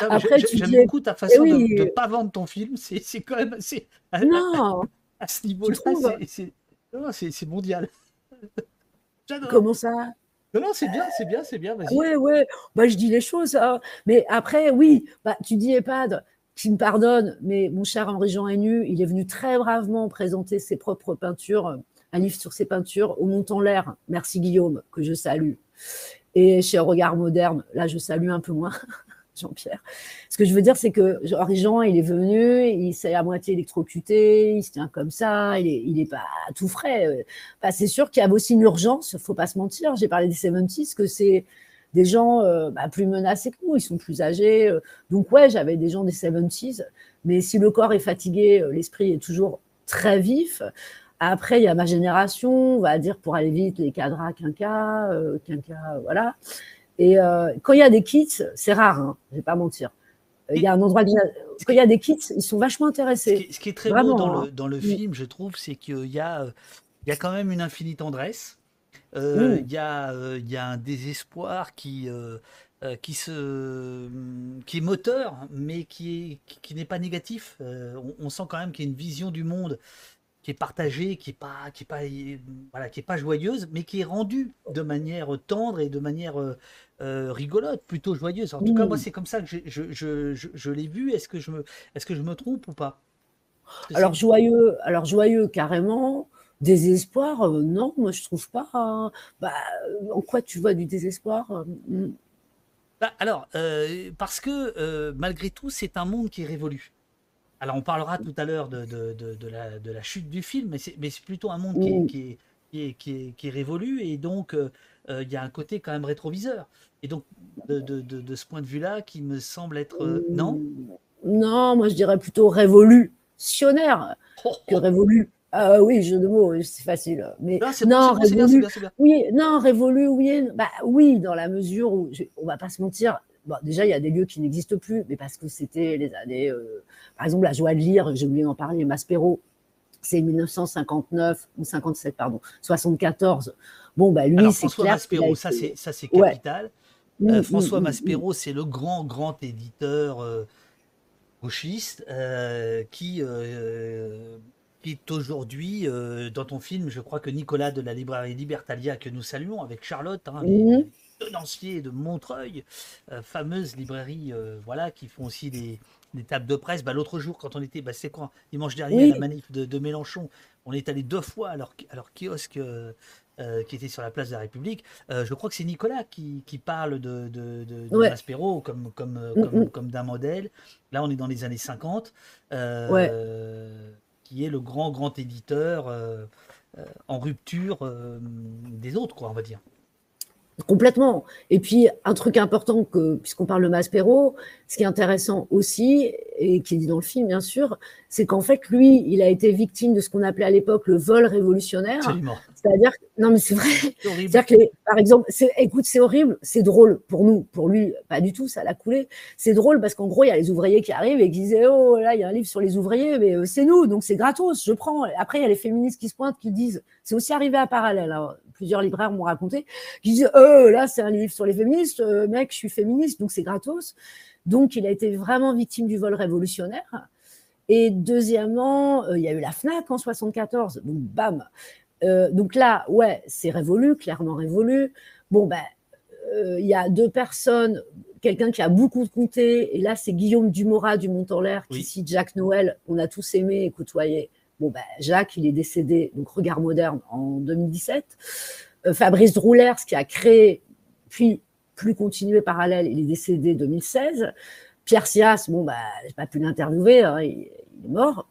S1: Non, mais
S2: Après,
S1: J'aime
S2: dis-
S1: beaucoup ta façon
S2: Eh
S1: de
S2: oui.
S1: ne pas vendre ton film. C'est quand même assez.
S2: Non,
S1: à ce niveau-là, c'est non, c'est- c'est mondial. J'adore.
S2: comment ça?
S1: Non, non, c'est bien, c'est bien, c'est bien. Vas-y.
S2: Ouais, ouais, bah, je dis les choses. hein. Mais après, oui, bah, tu dis EHPAD, qui me pardonne, mais mon cher Henri-Jean Hainu, il est venu très bravement présenter ses propres peintures, un livre sur ses peintures au Montant l'air. Merci Guillaume, que je salue. Et chez Regard Moderne, là, je salue un peu moins Jean-Pierre. Ce que je veux dire, c'est que Henri-Jean, il est venu, il s'est à moitié électrocuté, il se tient comme ça, il est, il est pas tout frais. Bah, c'est sûr qu'il y a aussi une urgence, faut pas se mentir. J'ai parlé des 70s, que c'est des gens euh, bah, plus menacés que nous, ils sont plus âgés. euh. Donc ouais, j'avais des gens des 70s, mais si le corps est fatigué, euh, l'esprit est toujours très vif. Après, il y a ma génération, on va dire pour aller vite, les cadras quinca, euh, quinca, euh, voilà. Et euh, quand il y a des kits, c'est rare, hein, je vais pas mentir. Euh, Il y a un endroit de... Quand il y a des kits, ils sont vachement intéressés.
S1: Ce qui est très
S2: Vraiment,
S1: beau dans
S2: hein.
S1: le, dans le
S2: Mm.
S1: film, je trouve, c'est qu'il y a, euh, il y a quand même une infinie tendresse. Euh,
S2: Mm.
S1: Il y, a, il y a un désespoir qui, euh, qui, se, qui est moteur, mais qui, est, qui, qui n'est pas négatif. Euh, on, on sent quand même qu'il y a une vision du monde qui est partagée, qui n'est pas, qui est pas, voilà, qui est pas joyeuse, mais qui est rendue de manière tendre et de manière euh, euh, rigolote, plutôt joyeuse. En tout cas,
S2: Mm.
S1: moi, c'est comme ça que je, je, je, je l'ai vu. Est-ce que je me, est-ce que je me trompe ou pas?
S2: Alors joyeux, alors joyeux carrément. Désespoir, euh, non, moi je trouve pas. hein. Bah, euh, en quoi tu vois du désespoir euh, mm.
S1: Bah, alors, euh, parce que euh, malgré tout, c'est un monde qui est révolu. Alors, on parlera tout à l'heure de, de, de- de la, de la chute du film, mais c'est mais c'est plutôt un monde qui est,
S2: Mm.
S1: qui est, qui est, qui est- qui est révolu, et donc euh, euh, il y a un côté quand même rétroviseur. Et donc, de, ce point de vue-là, qui me semble être... euh, non?
S2: Non, moi je dirais plutôt révolutionnaire que révolu. Ah oui, jeu de mots, c'est facile. Mais
S1: Non,
S2: non,
S1: bon, bien,
S2: révolu.
S1: bien, c'est bien.
S2: Oui, non, révolu, oui, bah oui, dans la mesure où je- on va pas se mentir. Bon, déjà, il y a des lieux qui n'existent plus, mais parce que c'était les années, euh, par exemple, la joie de lire, j'ai oublié d'en parler, Maspero, c'est 1959 ou 57, pardon, 74. Bon, bah lui, c'est
S1: François
S2: clair.
S1: Maspero, ça c'est ça c'est
S2: Ouais.
S1: capital.
S2: Mm,
S1: Euh,
S2: mm,
S1: François
S2: mm,
S1: Maspero, c'est le grand, grand éditeur euh, gauchiste qui, qui est aujourd'hui dans ton film. Je crois que Nicolas de la librairie Libertalia, que nous saluons avec Charlotte, hein, les. Tenanciers de Montreuil, euh, fameuse librairie, euh, voilà, qui font aussi des, des tables de presse. Bah, L'autre jour, quand on était, bah, c'est quoi, dimanche dernier,
S2: Oui.
S1: à la manif de, de Mélenchon, on est allé deux fois à leur, à leur kiosque. euh, qui était sur la place de la République. Euh, je crois que c'est Nicolas qui, qui parle de, de, de, de
S2: Ouais.
S1: Maspero comme, comme,
S2: Mm,
S1: comme,
S2: mm.
S1: comme d'un modèle. Là, on est dans les années 50, euh,
S2: Ouais.
S1: qui est le grand, grand éditeur en rupture des autres, quoi, on va dire.
S2: Complètement. Et puis, un truc important, que, puisqu'on parle de Maspero, ce qui est intéressant aussi, et qui est dit dans le film, bien sûr, c'est qu'en fait, lui, il a été victime de ce qu'on appelait à l'époque le vol révolutionnaire.
S1: Absolument.
S2: C'est-à-dire, non, mais c'est vrai.
S1: C'est.
S2: C'est-à-dire que, les- par exemple, c'est- écoute, c'est horrible, c'est drôle pour nous, pour lui, pas du tout, ça l'a coulé. C'est drôle parce qu'en gros, il y a les ouvriers qui arrivent et qui disaient, oh, là, il y a un livre sur les ouvriers, mais euh, c'est nous, donc c'est gratos, je prends. Après, il y a les féministes qui se pointent, qui disent, c'est aussi arrivé à parallèle, hein, plusieurs libraires m'ont raconté, qui disent, euh, là, c'est un livre sur les féministes, euh, mec, je suis féministe, donc c'est gratos. Donc, il a été vraiment victime du vol révolutionnaire. Et deuxièmement, euh, il y a eu la FNAC en 74, donc bam. Euh, donc là, ouais, c'est révolu, clairement révolu. Bon, ben, il y a deux personnes, quelqu'un qui a beaucoup compté, et là, c'est Guillaume Dumorat du Mont-en-L'air qui
S1: Oui.
S2: cite Jacques Noël. On a tous aimé et côtoyé. Bon, ben, Jacques, il est décédé, donc Regard moderne, en 2017. Euh, Fabrice Droulers, qui a créé, puis plus continué parallèle, il est décédé 2016. Pierre Sias, bon, bah, j'ai pas pu l'interviewer, hein, il, il est mort.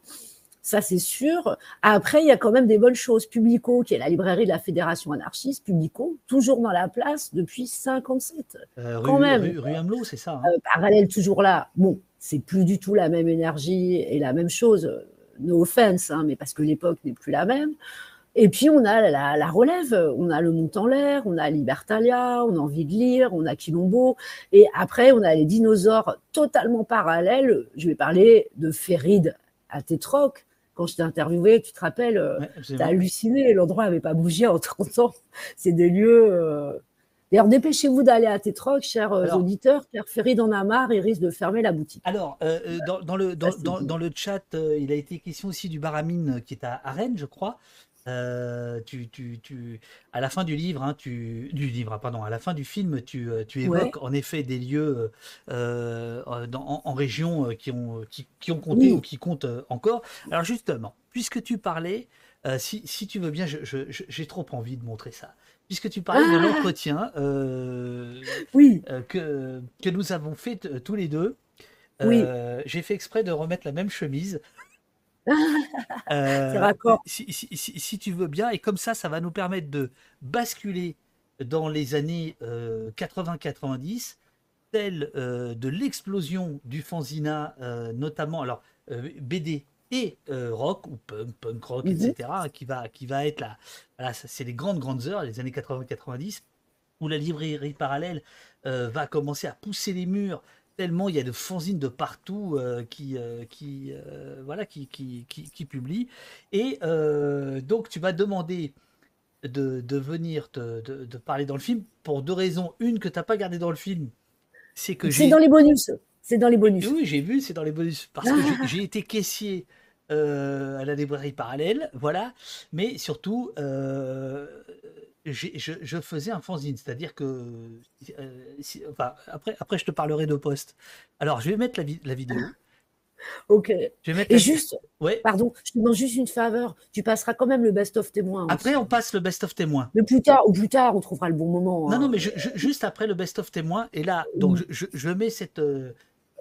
S2: Ça, c'est sûr. Après, il y a quand même des bonnes choses. Publico, qui est la librairie de la Fédération anarchiste, Publico, toujours dans la place depuis 57.
S1: Euh,
S2: quand
S1: rue,
S2: même.
S1: rue, rue Hamelot, c'est ça. hein.
S2: Euh, parallèle toujours là. Bon, c'est plus du tout la même énergie et la même chose. No offense, hein, mais parce que l'époque n'est plus la même. Et puis on a la, la relève, on a le Mont en l'air, on a Libertalia, on a envie de lire, on a Quilombo, et après on a les dinosaures totalement parallèles. Je vais parler de Ferid à Tétroc. Quand je t'ai interviewé, tu te rappelles, euh,
S1: absolument.
S2: t'as halluciné, l'endroit n'avait pas bougé en 30 ans. C'est des lieux. euh, D'ailleurs, dépêchez-vous d'aller à Tétroc, chers euh,
S1: Alors-
S2: auditeurs, car Ferid en a marre et risque de fermer la boutique.
S1: Alors, euh, euh, dans, dans le, dans, le chat, euh, il a été question aussi du Baramine qui est à, à Rennes, je crois. Euh, tu, tu, tu, à la fin du livre, hein, tu, du livre, ah, pardon, à la fin du film, tu, tu
S2: Ouais.
S1: évoques en effet des lieux euh, dans- en, en région qui ont, qui, qui ont compté
S2: Oui.
S1: ou qui comptent encore. Alors justement, puisque tu parlais, euh, si, si tu veux bien, j'ai trop envie de montrer ça. Puisque tu parlais de
S2: Ah
S1: l'entretien euh,
S2: Oui.
S1: euh, que, que nous avons fait euh, tous les deux,
S2: Oui.
S1: j'ai fait exprès de remettre la même chemise.
S2: C'est raccord.
S1: si, si- si- si tu veux bien, et comme ça, ça va nous permettre de basculer dans les années euh, 80-90, telle euh, de l'explosion du fanzina, notamment alors BD et euh, rock ou punk, punk rock,
S2: Mhm.
S1: etc., qui va, qui va être là. Voilà, c'est les grandes grandes heures, les années 80-90, où la librairie parallèle euh, va commencer à pousser les murs tellement il y a de fanzines de partout euh, qui, qui, voilà, qui, qui, qui, qui publient. Et donc, tu vas demander de, de venir te, de, de parler dans le film pour deux raisons. Une que tu n'as pas gardé dans le film, c'est que
S2: C'est
S1: j'ai.
S2: dans les bonus. C'est dans les bonus.
S1: Oui, j'ai vu, c'est dans les bonus. Parce que j'ai- été caissier euh, à la librairie parallèle, voilà. Mais surtout, euh, je, je faisais un fanzine, c'est-à-dire que. euh, si- enfin, après, après, je te parlerai de poste. Alors, je vais mettre la, vi- la vidéo.
S2: Ok.
S1: Je vais mettre
S2: Et
S1: la-
S2: juste,
S1: Ouais.
S2: pardon, je te demande juste une faveur. Tu passeras quand même le best-of témoin. hein.
S1: Après, on passe le best-of témoin.
S2: Mais plus tard, ou plus tard, on trouvera le bon moment.
S1: Non,
S2: hein.
S1: non, mais je- je- juste après le best-of témoin, et là, donc je, je- je mets cette.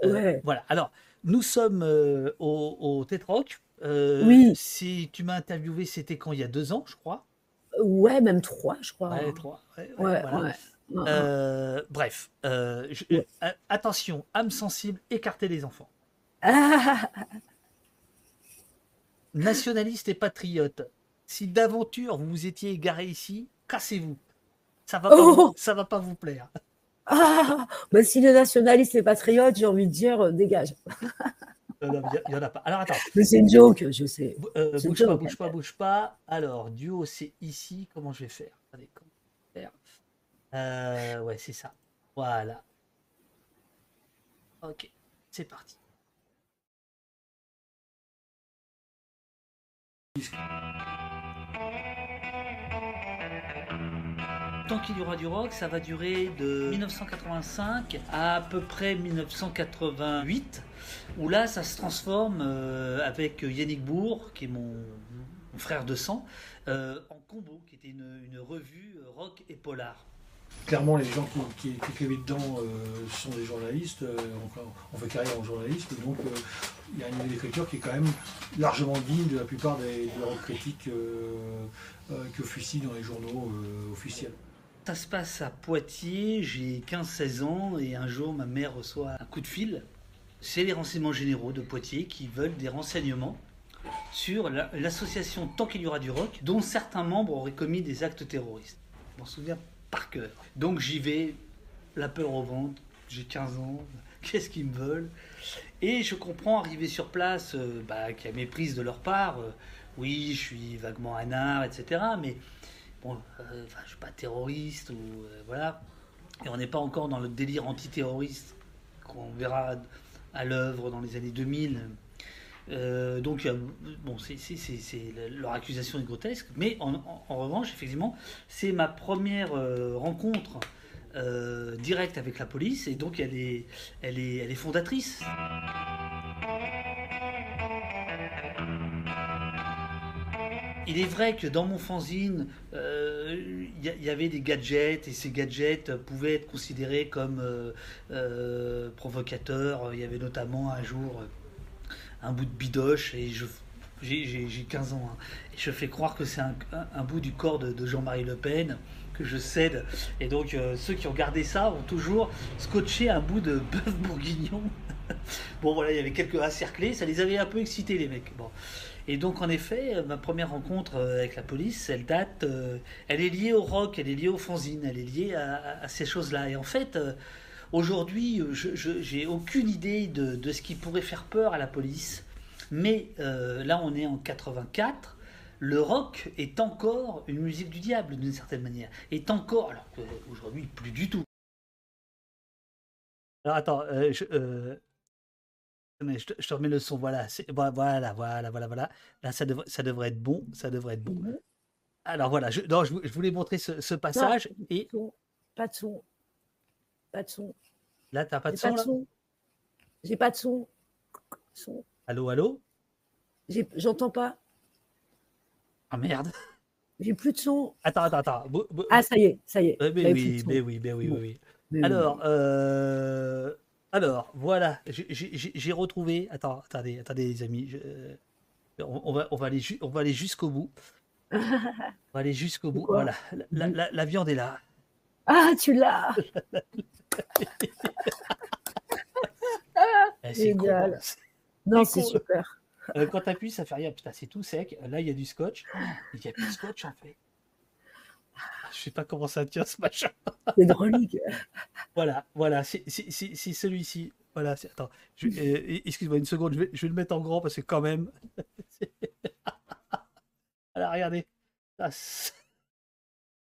S1: Euh,
S2: Ouais.
S1: Voilà. Alors, nous sommes euh, au, au Tetroc. Euh,
S2: Oui.
S1: Si tu m'as interviewé, c'était quand? Il y a deux ans, je crois.
S2: Ouais, même trois, je crois.
S1: Ouais, trois. ouais, voilà. Euh, bref, euh, je- euh, attention, âme sensible, écartez les enfants.
S2: Ah,
S1: Nationalistes et patriotes, si d'aventure vous vous étiez égaré ici, cassez-vous. Ça va,
S2: Oh
S1: pas vous, ça va pas vous plaire.
S2: Ah, bah, si les nationalistes et patriotes, j'ai envie de dire, euh, dégage.
S1: Non, Il y, en a pas. Alors attends.
S2: Mais c'est une joke, je sais.
S1: Euh, bouge pas, bouge pas, bouge pas. Alors, duo, c'est ici. Comment je vais faire? Comment je vais faire? Euh, Ouais, c'est ça. Voilà. Ok, c'est parti. Tant qu'il y aura du rock, ça va durer de 1985 à à peu près 1988, où là, ça se transforme euh, avec Yannick Bourg, qui est mon, frère de sang, euh, en Combo, qui était une, une revue rock et polar.
S9: Clairement, les gens qui, qui, qui dedans euh, sont des journalistes, on, fait carrière en journaliste, donc il y a un niveau d'écriture qui est quand même largement digne de la plupart des, des critiques qui officient dans les journaux officiels.
S1: Ça se passe à Poitiers, j'ai 15-16 ans, et un jour, ma mère reçoit un coup de fil. C'est les renseignements généraux de Poitiers qui veulent des renseignements sur la- l'association Tant qu'il y aura du rock, dont certains membres auraient commis des actes terroristes. Je m'en souviens par cœur. Donc j'y vais, la peur au ventre, j'ai 15 ans, qu'est-ce qu'ils me veulent? Et je comprends, arrivé sur place, euh, bah, qu'il y a méprise de leur part. euh, oui, je suis vaguement anard, etc. Mais bon, euh, enfin, je suis pas terroriste, ou euh, voilà. Et on n'est pas encore dans le délire antiterroriste qu'on verra à l'œuvre dans les années 2000. Euh, donc, a- bon, c'est, leur accusation est grotesque, mais en, en- revanche, effectivement, c'est ma première euh, rencontre euh, direct avec la police et donc elle est, elle est, elle est fondatrice. Il est vrai que dans mon fanzine, euh, il il y avait des gadgets et ces gadgets pouvaient être considérés comme euh, euh, provocateurs. Il y avait notamment un jour euh, un bout de bidoche et j'ai j'ai- j'ai 15 ans hein, je fais croire que c'est un, bout du corps de, Jean-Marie Le Pen que je cède. Et donc euh, ceux qui ont gardé ça ont toujours scotché un bout de bœuf bourguignon. Bon voilà il y avait quelques A cerclés ça les avait un peu excités les mecs. Bon et donc en effet ma première rencontre euh, avec la police elle date euh, elle est liée au rock elle est liée au fanzine elle est liée à, ces choses là et en fait euh, Aujourd'hui, je j'ai aucune idée de, ce qui pourrait faire peur à la police, mais là on est en 84. Le rock est encore une musique du diable d'une certaine manière, est encore, alors qu'aujourd'hui plus du tout. Alors attends, mais je, te, je te remets le son, voilà, voilà, voilà, voilà, voilà. Là ça devrait, ça devrait être bon, ça devrait être bon. Alors voilà, je, non, je, vou- je voulais montrer ce, ce passage et
S2: Pas de son. Pas de son.
S1: là t'as pas de son
S2: pas de son. J'ai pas de son. Son.
S1: Allô, allô?
S2: J'entends pas.
S1: Ah merde
S2: J'ai plus de son.
S1: Attends, attends, attends.
S2: Ah, ça y est, ça y est.
S1: Euh, mais oui, mais oui, mais oui,
S2: Bon.
S1: oui, oui.
S2: Oui.
S1: Alors, euh, alors, voilà, j'ai- retrouvé. Attends, attendez, attendez, les amis. je- euh, on, on va, on va aller, ju- on va aller jusqu'au bout. On va aller jusqu'au bout. Voilà, la, la- la viande est là.
S2: Ah, tu l'as.
S1: Eh, c'est hein.
S2: Non,
S1: C'est
S2: super.
S1: Euh, quand t'appuies, ça fait rien. Putain, c'est tout sec. Là, il y a du scotch. Il y a plus de scotch en fait. Je sais pas comment ça tient ce machin.
S2: C'est drôlique.
S1: Voilà, voilà, c'est celui-ci. Voilà, attends, euh, excuse-moi une seconde, je vais, je vais le mettre en grand parce que quand même. voilà, regardez. Ah,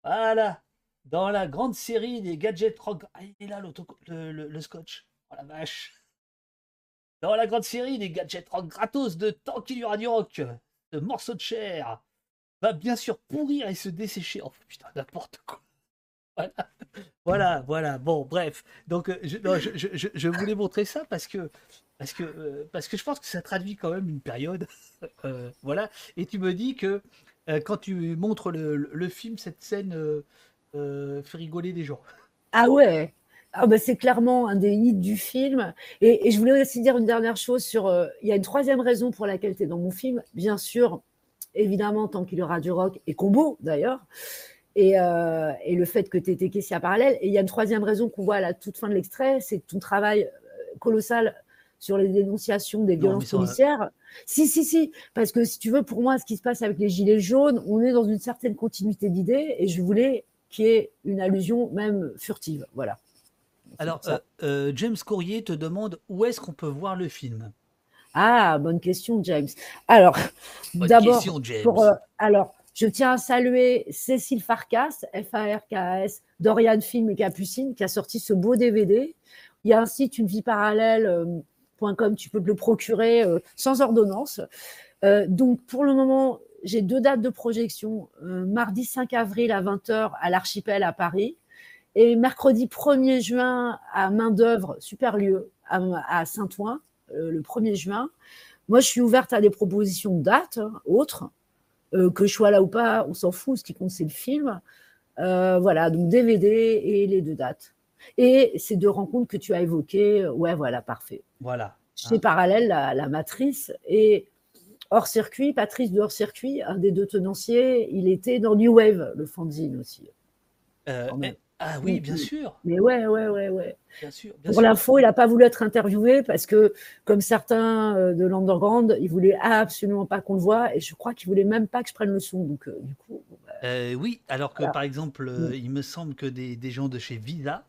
S1: Voilà, dans la grande série des gadgets rock. Ah, il est là le- le scotch. Oh la vache. Dans la grande série des gadgets rock gratos de Tant qu'il y aura du rock, ce morceau de chair va bien sûr pourrir et se dessécher. Oh putain, n'importe quoi. Voilà. Voilà, voilà. Bon, bref. Donc, euh, je, je, je- je- voulais montrer ça parce que, parce, que, euh, parce que je pense que ça traduit quand même une période. Euh, voilà. Et tu me dis que quand tu montres le, le- film, cette scène fait rigoler les gens.
S2: Ah ouais. Ah bah c'est clairement un des hits du film. Et, je voulais aussi dire une dernière chose sur. il y a une troisième raison pour laquelle tu es dans mon film. Bien sûr, évidemment, tant qu'il y aura du rock, et combo d'ailleurs. Et, euh, et le fait que tu étais caissier à parallèle. Et il y a une troisième raison qu'on voit à la toute fin de l'extrait c'est ton travail euh, colossal sur les dénonciations des violences policières. Si, si, si. Parce que si tu veux, pour moi, ce qui se passe avec les Gilets jaunes, on est dans une certaine continuité d'idées. Et je voulais qu'il y ait une allusion, même furtive. Voilà.
S1: Alors, euh, euh, James Courrier te demande où est-ce qu'on peut voir le film?
S2: Ah, bonne question, James. Alors, d'abord, euh, alors, je tiens à saluer Cécile Farkas, F-A-R-K-A-S, Dorian Film et Capucine, qui a sorti ce beau DVD. Il y a un site, une vie parallèle.com, tu peux te le procurer euh, sans ordonnance. Euh, donc, pour le moment, j'ai deux dates de projection. Euh, mardi 5 avril à 20h à l'Archipel à Paris et mercredi 1er juin à Main d'œuvre, super lieu, à, à Saint-Ouen, euh, le 1er juin. Moi, je suis ouverte à des propositions de dates hein, autres. Euh, que je sois là ou pas, on s'en fout. Ce qui compte, c'est le film. Euh, voilà, donc DVD et les deux dates. Et ces deux rencontres que tu as évoquées, euh, ouais, voilà, parfait.
S1: Voilà.
S2: Chez Parallèle, la, la matrice. Et hors circuit, Patrice de hors circuit, un des deux tenanciers, il était dans New Wave, le fanzine aussi.
S1: Euh, ah oui, bien sûr.
S2: Mais ouais, ouais, ouais, ouais.
S1: Bien sûr. Bien
S2: Pour l'info, il n'a pas voulu être interviewé parce que, comme certains euh, de l'underground, il voulait absolument pas qu'on le voie et je crois qu'il voulait même pas que je prenne le son. Donc, euh, du coup, bon, bah,
S1: Euh, oui, alors que
S2: Voilà.
S1: par exemple, il me semble que des, des gens de chez Visa,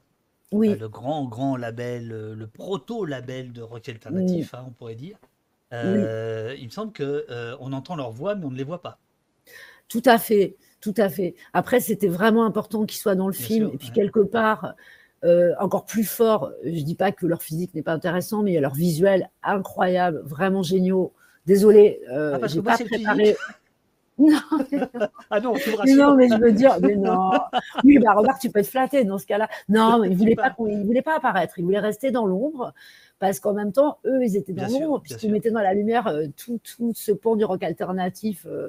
S2: Oui.
S1: le grand, grand label, le proto-label de rock alternatif, hein, on pourrait dire, euh, il me semble que euh, on entend leur voix, mais on ne les voit pas.
S2: Tout à fait, tout à fait. Après, c'était vraiment important qu'ils soient dans le
S1: Bien
S2: film.
S1: sûr,
S2: et puis,
S1: ouais.
S2: quelque part, euh, encore plus fort, je dis pas que leur physique n'est pas intéressant, mais il y a leur visuel incroyable, vraiment géniaux. Désolé, euh,
S1: Ah,
S2: j'ai pas préparé. Non.
S1: Ah non, tu me
S2: non, mais je veux dire, mais non. Oui, bah remarque, tu peux être flatté dans ce cas-là. Non, mais il voulait pas, qu'on- il voulait pas apparaître. Il voulait rester dans l'ombre parce qu'en même temps, eux, ils étaient dans l'ombre puisqu'ils mettaient dans la lumière euh, tout, tout ce pan du rock alternatif, euh,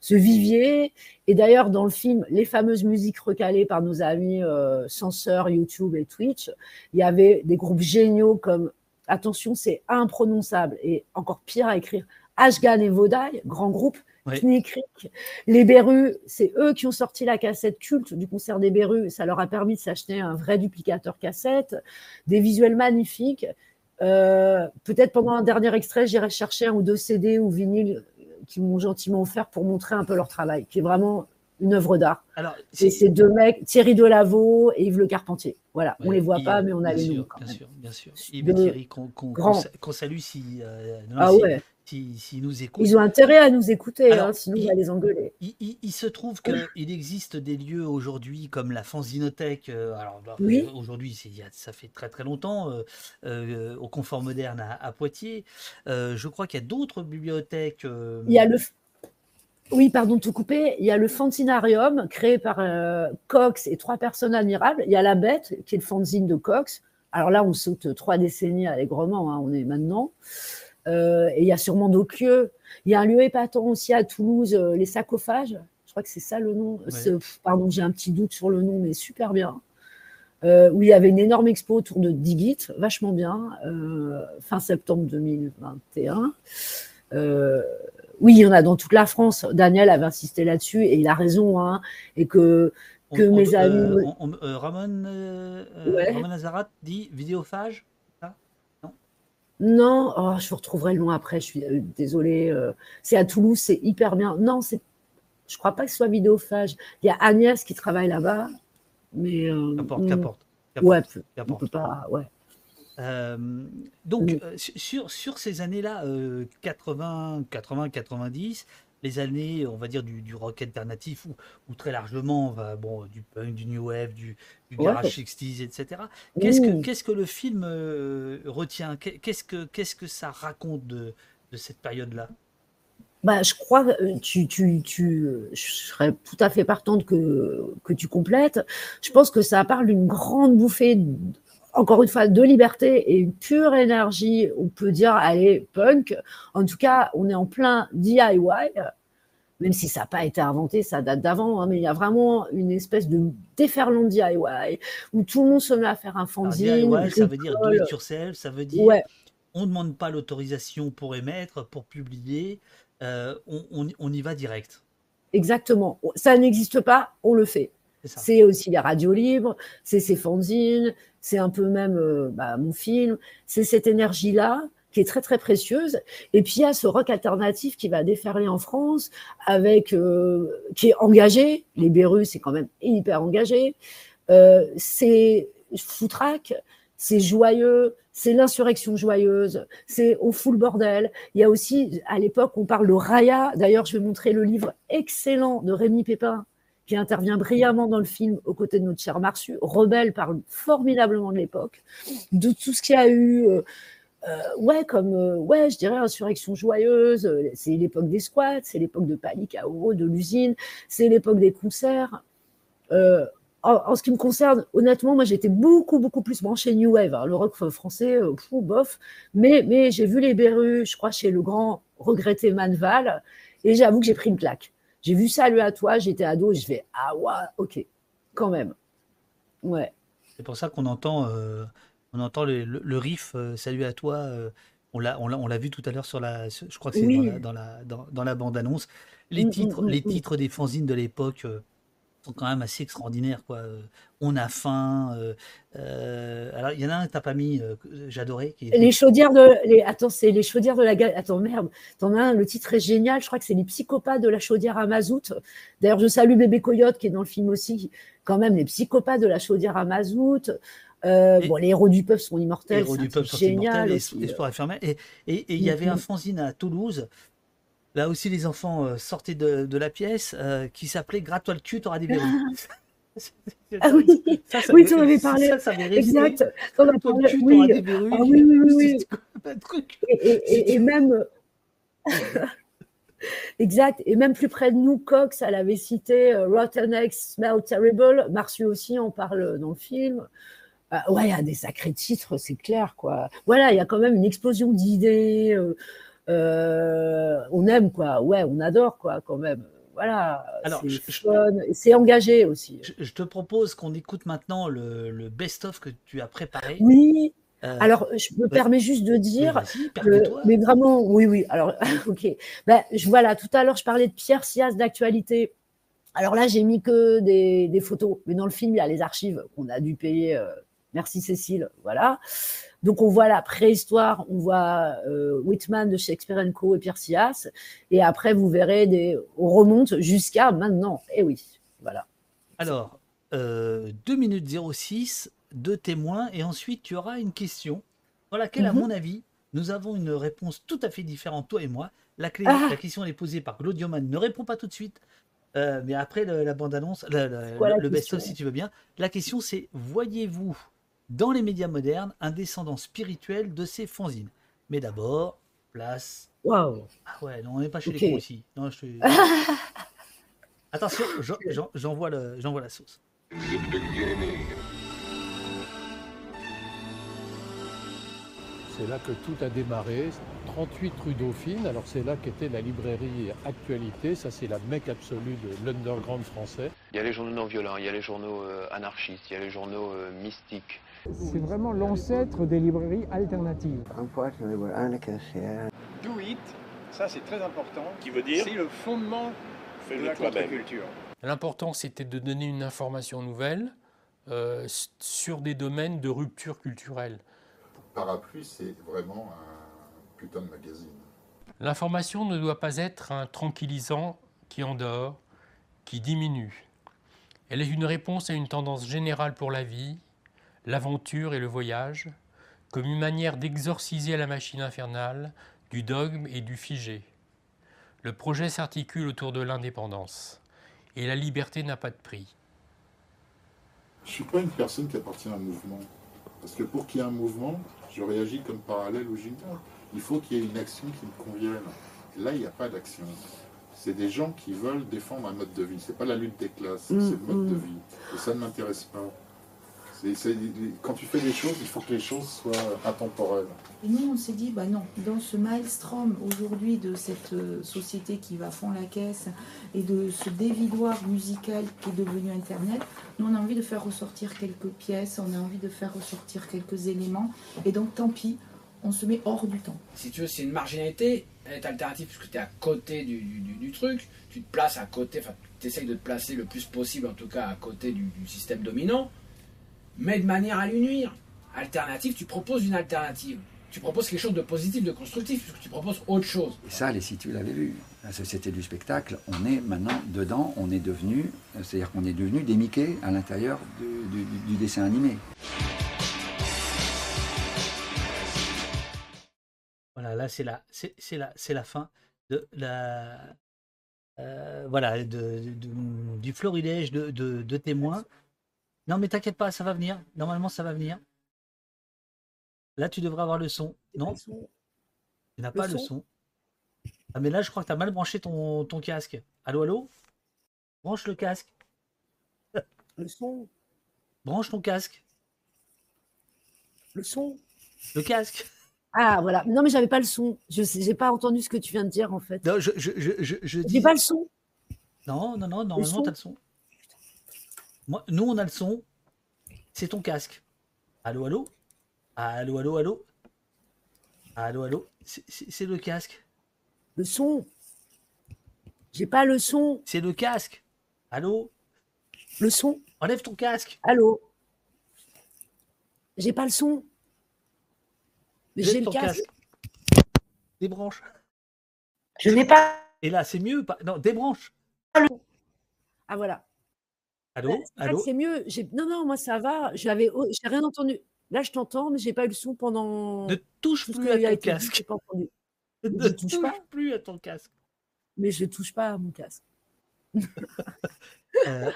S2: ce vivier. Et d'ailleurs, dans le film, les fameuses musiques recalées par nos amis euh, censeurs YouTube et Twitch, il y avait des groupes géniaux comme, attention, c'est imprononçable et encore pire à écrire, Ashgan et Vodai, grand groupe. Knikrik. Les Berus, c'est eux qui ont sorti la cassette culte du concert des Berus. Ça leur a permis de s'acheter un vrai duplicateur cassette, des visuels magnifiques. Euh, Peut-être pendant un dernier extrait, j'irai chercher un ou deux CD ou vinyles qui m'ont gentiment offert pour montrer un peu leur travail, qui est vraiment une œuvre d'art.
S1: Alors,
S2: C'est ces deux mecs, Thierry Delaveau et Yves Le Carpentier. Voilà, on les voit pas, mais on a
S1: bien
S2: les noms
S1: Bien sûr, bien sûr. Yves Thierry, qu'on salue si, euh, non,
S2: Ah
S1: si-
S2: ouais.
S1: Si- s'ils nous écoutent.
S2: Ils ont intérêt à nous écouter,
S1: Alors,
S2: hein, sinon on
S1: il-
S2: va les engueuler.
S1: Il, il- il se trouve qu'il existe des lieux aujourd'hui comme la Fanzinothèque. euh, alors,
S2: Oui.
S1: euh, aujourd'hui, ça fait très très longtemps, euh, euh, au Confort Moderne à, à Poitiers. Je crois qu'il y a d'autres bibliothèques.
S2: Il y a le. Oui, pardon de tout couper. Il y a le fanzinarium créé par Cox et trois personnes admirables. Il y a la bête, qui est le fanzine de Cox. Alors là, on saute trois décennies allègrement, hein, on est maintenant. Euh, et il y a sûrement d'autres lieux. Il y a un lieu épatant aussi à Toulouse, euh, les sarcophages. Je crois que c'est ça le nom. Pff, Pardon, j'ai un petit doute sur le nom, mais super bien. Euh, où il y avait une énorme expo autour de Digit, vachement bien, euh, fin septembre 2021. Euh, oui, il y en a dans toute la France. Daniel avait insisté là-dessus et il a raison. Hein, et que,
S1: on-
S2: que
S1: on-
S2: mes amis.
S1: on- on- Ramon,
S2: Ouais.
S1: Ramon Azarat dit vidéophage?
S2: Non, oh, je vous retrouverai le nom après. Je suis euh, désolée. euh, c'est à Toulouse, c'est hyper bien. Non, c'est. Je crois pas que ce soit vidéophage. Il y a Agnès qui travaille là-bas, mais. euh,
S1: Qu'importe,
S2: hmm,
S1: qu'importe.
S2: Ouais, on peut pas. Ouais.
S1: Euh, donc,
S2: Mm.
S1: euh, su- sur, sur ces années-là, euh, 80, 80, 90, les années, on va dire, du, du rock alternatif, ou, ou très largement, va, bon, du punk, du new wave, du, du
S2: Ouais.
S1: garage 60s, etc. Qu'est-ce que, qu'est-ce que le film euh, retient? Qu'est- Qu'est-ce que, qu'est-ce que ça raconte de, de cette période-là?
S2: Bah, je crois que tu, tu, tu, je serais tout à fait partante que, que tu complètes. Je pense que ça parle d'une grande bouffée, encore une fois, de liberté et une pure énergie. On peut dire, allez, punk. En tout cas, on est en plein DIY, même si ça n'a pas été inventé, ça date d'avant, hein, mais il y a vraiment une espèce de déferlant DIY où tout le monde se met à faire un
S1: Alors,
S2: fanzine.
S1: DIY, ça veut dire do it yourself, ça veut dire
S2: Ouais.
S1: on ne demande pas l'autorisation pour émettre, pour publier, euh, on, on- on y va direct.
S2: Exactement. Ça n'existe pas, on le fait.
S1: C'est
S2: aussi les radios libres, c'est ces fanzines, c'est un peu même euh, bah, mon film, c'est cette énergie-là qui est très très précieuse. Et puis il y a ce rock alternatif qui va déferler en France, avec euh, qui est engagé. Les Bérus, c'est quand même hyper engagé. Euh, c'est foutraque, c'est joyeux, c'est l'insurrection joyeuse, c'est on fout le bordel. Il y a aussi, à l'époque, on parle de Raya. D'ailleurs, je vais montrer le livre excellent de Rémi Pépin, qui intervient brillamment dans le film aux côtés de notre cher Marsu. Rebelle parle formidablement de l'époque, de tout ce qu'il y a eu. euh, euh, ouais, comme, euh, ouais, je dirais insurrection joyeuse. C'est l'époque des squats, c'est l'époque de Palikao, de l'usine, c'est l'époque des concerts. En, ce qui me concerne, honnêtement, moi j'étais beaucoup, beaucoup plus branchée New Wave. hein. Le rock français, pff, bof. Mais, mais j'ai vu les Berus, je crois, chez le grand regretté Manval, et j'avoue que j'ai pris une claque. J'ai vu Salut à toi, j'étais ado, je fais Ah ouais, ok, quand même. Ouais.
S1: C'est pour ça qu'on entend, euh, on entend le, le- le riff euh, Salut à toi. euh, on l'a, vu tout à l'heure sur la, je crois que c'est
S2: Oui.
S1: dans la, dans la, dans, dans la bande-annonce. Les
S2: Mm, mm,
S1: titres,
S2: mm,
S1: les titres des fanzines de l'époque sont quand même assez extraordinaires, quoi. Euh, On a faim. euh, euh, alors, il y en a un que t'as pas mis, euh, que j'adorais. Qui
S2: Les chaudières de. Les, attends, c'est les chaudières de la. ga- Attends, merde. T'en as un, le titre est génial. Je crois que c'est Les psychopathes de la chaudière à mazout. D'ailleurs, je salue Bébé Coyote qui est dans le film aussi. Quand même, les psychopathes de la chaudière à mazout. Euh, bon, les héros du peuple sont immortels.
S1: Héros
S2: c'est un
S1: du peuple sont
S2: génial
S1: immortels,
S2: aussi.
S1: et il y
S2: Mm,
S1: avait un
S2: mm.
S1: fanzine à Toulouse. Là aussi, les enfants euh, sortaient de, de la pièce euh, qui s'appelait Gratte-toi le cul, t'auras des verrues.
S2: Ah oui,
S1: Ça, ça
S2: oui, tu en avais parlé.
S1: Ça, ça
S2: exact. Parlé.
S1: cul,
S2: Oui.
S1: t'auras des verrues.
S2: Ah oui, oui, oui,
S1: truc
S2: Et, et- et- et même. Exact. Et même plus près de nous, Cox, elle avait cité euh, Rotten Eggs Smell Terrible. Marsu aussi en parle dans le film. Euh, ouais, il y a des sacrés titres, c'est clair, quoi. Voilà, il y a quand même une explosion d'idées. euh, euh, on aime, quoi. Ouais, on adore, quoi, quand même. Voilà,
S1: Alors,
S2: c'est fun. C'est engagé aussi.
S1: Je, je te propose qu'on écoute maintenant le, le best-of que tu as préparé.
S2: Oui.
S1: Euh,
S2: Alors, je me permets juste de dire,
S1: vas-y,
S2: que- mais vraiment, oui, oui. Alors, ok. Ben, je, voilà, tout à l'heure, je parlais de Pierre Sias d'actualité. Alors là, j'ai mis que des, des photos, mais dans le film, il y a les archives qu'on a dû payer. euh, merci Cécile, voilà. Donc on voit la préhistoire, on voit euh, Whitman de Shakespeare Co et Pierre Sias, et après vous verrez des, on remonte jusqu'à maintenant. Eh oui, voilà.
S1: Alors, euh, 2 minutes 06, deux témoins, et ensuite tu auras une question dans laquelle, à
S2: Mhm.
S1: mon avis, nous avons une réponse tout à fait différente, toi et moi. La, clé-
S2: Ah.
S1: la question est posée par Claudioman, ne réponds pas tout de suite, euh, mais après le- la bande-annonce, le, le- le best-of si tu veux bien. La question c'est, voyez-vous dans les médias modernes un descendant spirituel de ces fanzines Mais d'abord, place...
S2: Waouh.
S1: Ah ouais, non, on n'est pas chez les cons ici. Non, je te- Attention, j'en- j'en- j'envoie le- j'envoie la sauce.
S15: C'est là que tout a démarré. 38 rue Dauphine. Alors c'est là qu'était la librairie Actualité. Ça c'est la mecque absolue de l'underground français.
S16: Il y a les journaux non violents, il y a les journaux euh, anarchistes, il y a les journaux euh, mystiques.
S17: C'est vraiment l'ancêtre des librairies alternatives.
S18: Do it, ça c'est très important.
S19: Qui veut dire
S18: C'est le fondement de la contre-culture.
S20: L'important, c'était de donner une information nouvelle euh, sur des domaines de rupture culturelle.
S7: Parapluie, c'est vraiment un putain de magazine.
S20: L'information ne doit pas être un tranquillisant qui endort, qui diminue. Elle est une réponse à une tendance générale pour la vie, l'aventure et le voyage, comme une manière d'exorciser la machine infernale du dogme et du figé. Le projet s'articule autour de l'indépendance, et la liberté n'a pas de prix.
S7: Je suis pas une personne qui appartient à un mouvement. Parce que pour qu'il y ait un mouvement, je réagis comme parallèle au général. Il faut qu'il y ait une action qui me convienne. Là, il n'y a pas d'action. C'est des gens qui veulent défendre un mode de vie. C'est pas la lutte des classes,
S2: Mm,
S7: c'est le mode de
S2: mm.
S7: vie. Et ça ne m'intéresse pas. Quand tu fais des choses, il faut que les choses soient intemporelles.
S21: Et nous, on s'est dit, bah non, dans ce maelstrom aujourd'hui de cette euh, société qui va fond la caisse et de ce dévidoir musical qui est devenu Internet, nous, on a envie de faire ressortir quelques pièces, on a envie de faire ressortir quelques éléments. Et donc, tant pis, on se met hors du temps.
S22: Si tu veux, c'est une marginalité, elle est alternative puisque tu es à côté du, du- du- du truc, tu te places à côté, enfin, tu essayes de te placer le plus possible, en tout cas, à côté du, du système dominant, mais de manière à lui nuire. Alternative, tu proposes une alternative. Tu proposes quelque chose de positif, de constructif, puisque tu proposes autre chose.
S5: Et ça, les sites, tu l'avais vu. La Société du spectacle, on est maintenant dedans, on est devenu, c'est-à-dire qu'on est devenu des Mickey à l'intérieur du, du- du dessin animé.
S1: Voilà, là c'est la, c'est c'est la, c'est la fin de la, euh, voilà, de, de- du florilège de, de, de témoins. Non, mais t'inquiète pas, ça va venir. Normalement, ça va venir. Là, tu devrais avoir le son. Non, tu n'as pas le
S2: son.
S1: Ah, mais là, je crois que tu as mal branché ton, ton casque. Allô, allô? Branche le casque.
S2: Le son,
S1: Branche ton casque.
S2: le son.
S1: Le casque.
S2: Ah voilà. Non mais j'avais pas le son. Je j'ai pas entendu ce que tu viens de dire en fait.
S1: Non, je, je, je, je, dis-
S2: pas le son.
S1: Non, non, non, normalement, tu as le son. Moi, nous, on a le son. C'est ton casque. Allô, allô? Allô, allô, allô? Allô, allô? C'est- le casque.
S2: Le son. J'ai pas le son.
S1: C'est le casque. Allô?
S2: Le son.
S1: Enlève ton casque.
S2: Allô? J'ai pas le son. Mais j'ai le
S1: ton
S2: casque.
S1: Débranche.
S2: Je n'ai pas.
S1: Et là, c'est mieux. pas- Non, débranche.
S2: Ah voilà.
S1: Allô?
S2: Que
S1: Allô?
S2: C'est mieux. J'ai- Non non moi ça va. J'avais oh, j'ai rien entendu. Là je t'entends mais j'ai pas eu le son pendant.
S1: Ne touche
S2: tout ce
S1: plus
S2: qui
S1: à
S2: a
S1: ton
S2: été dit,
S1: casque.
S2: pas entendu.
S1: Ne
S2: touche
S1: touche
S2: pas.
S1: plus à ton casque.
S2: Mais je touche pas à mon casque.
S1: Euh,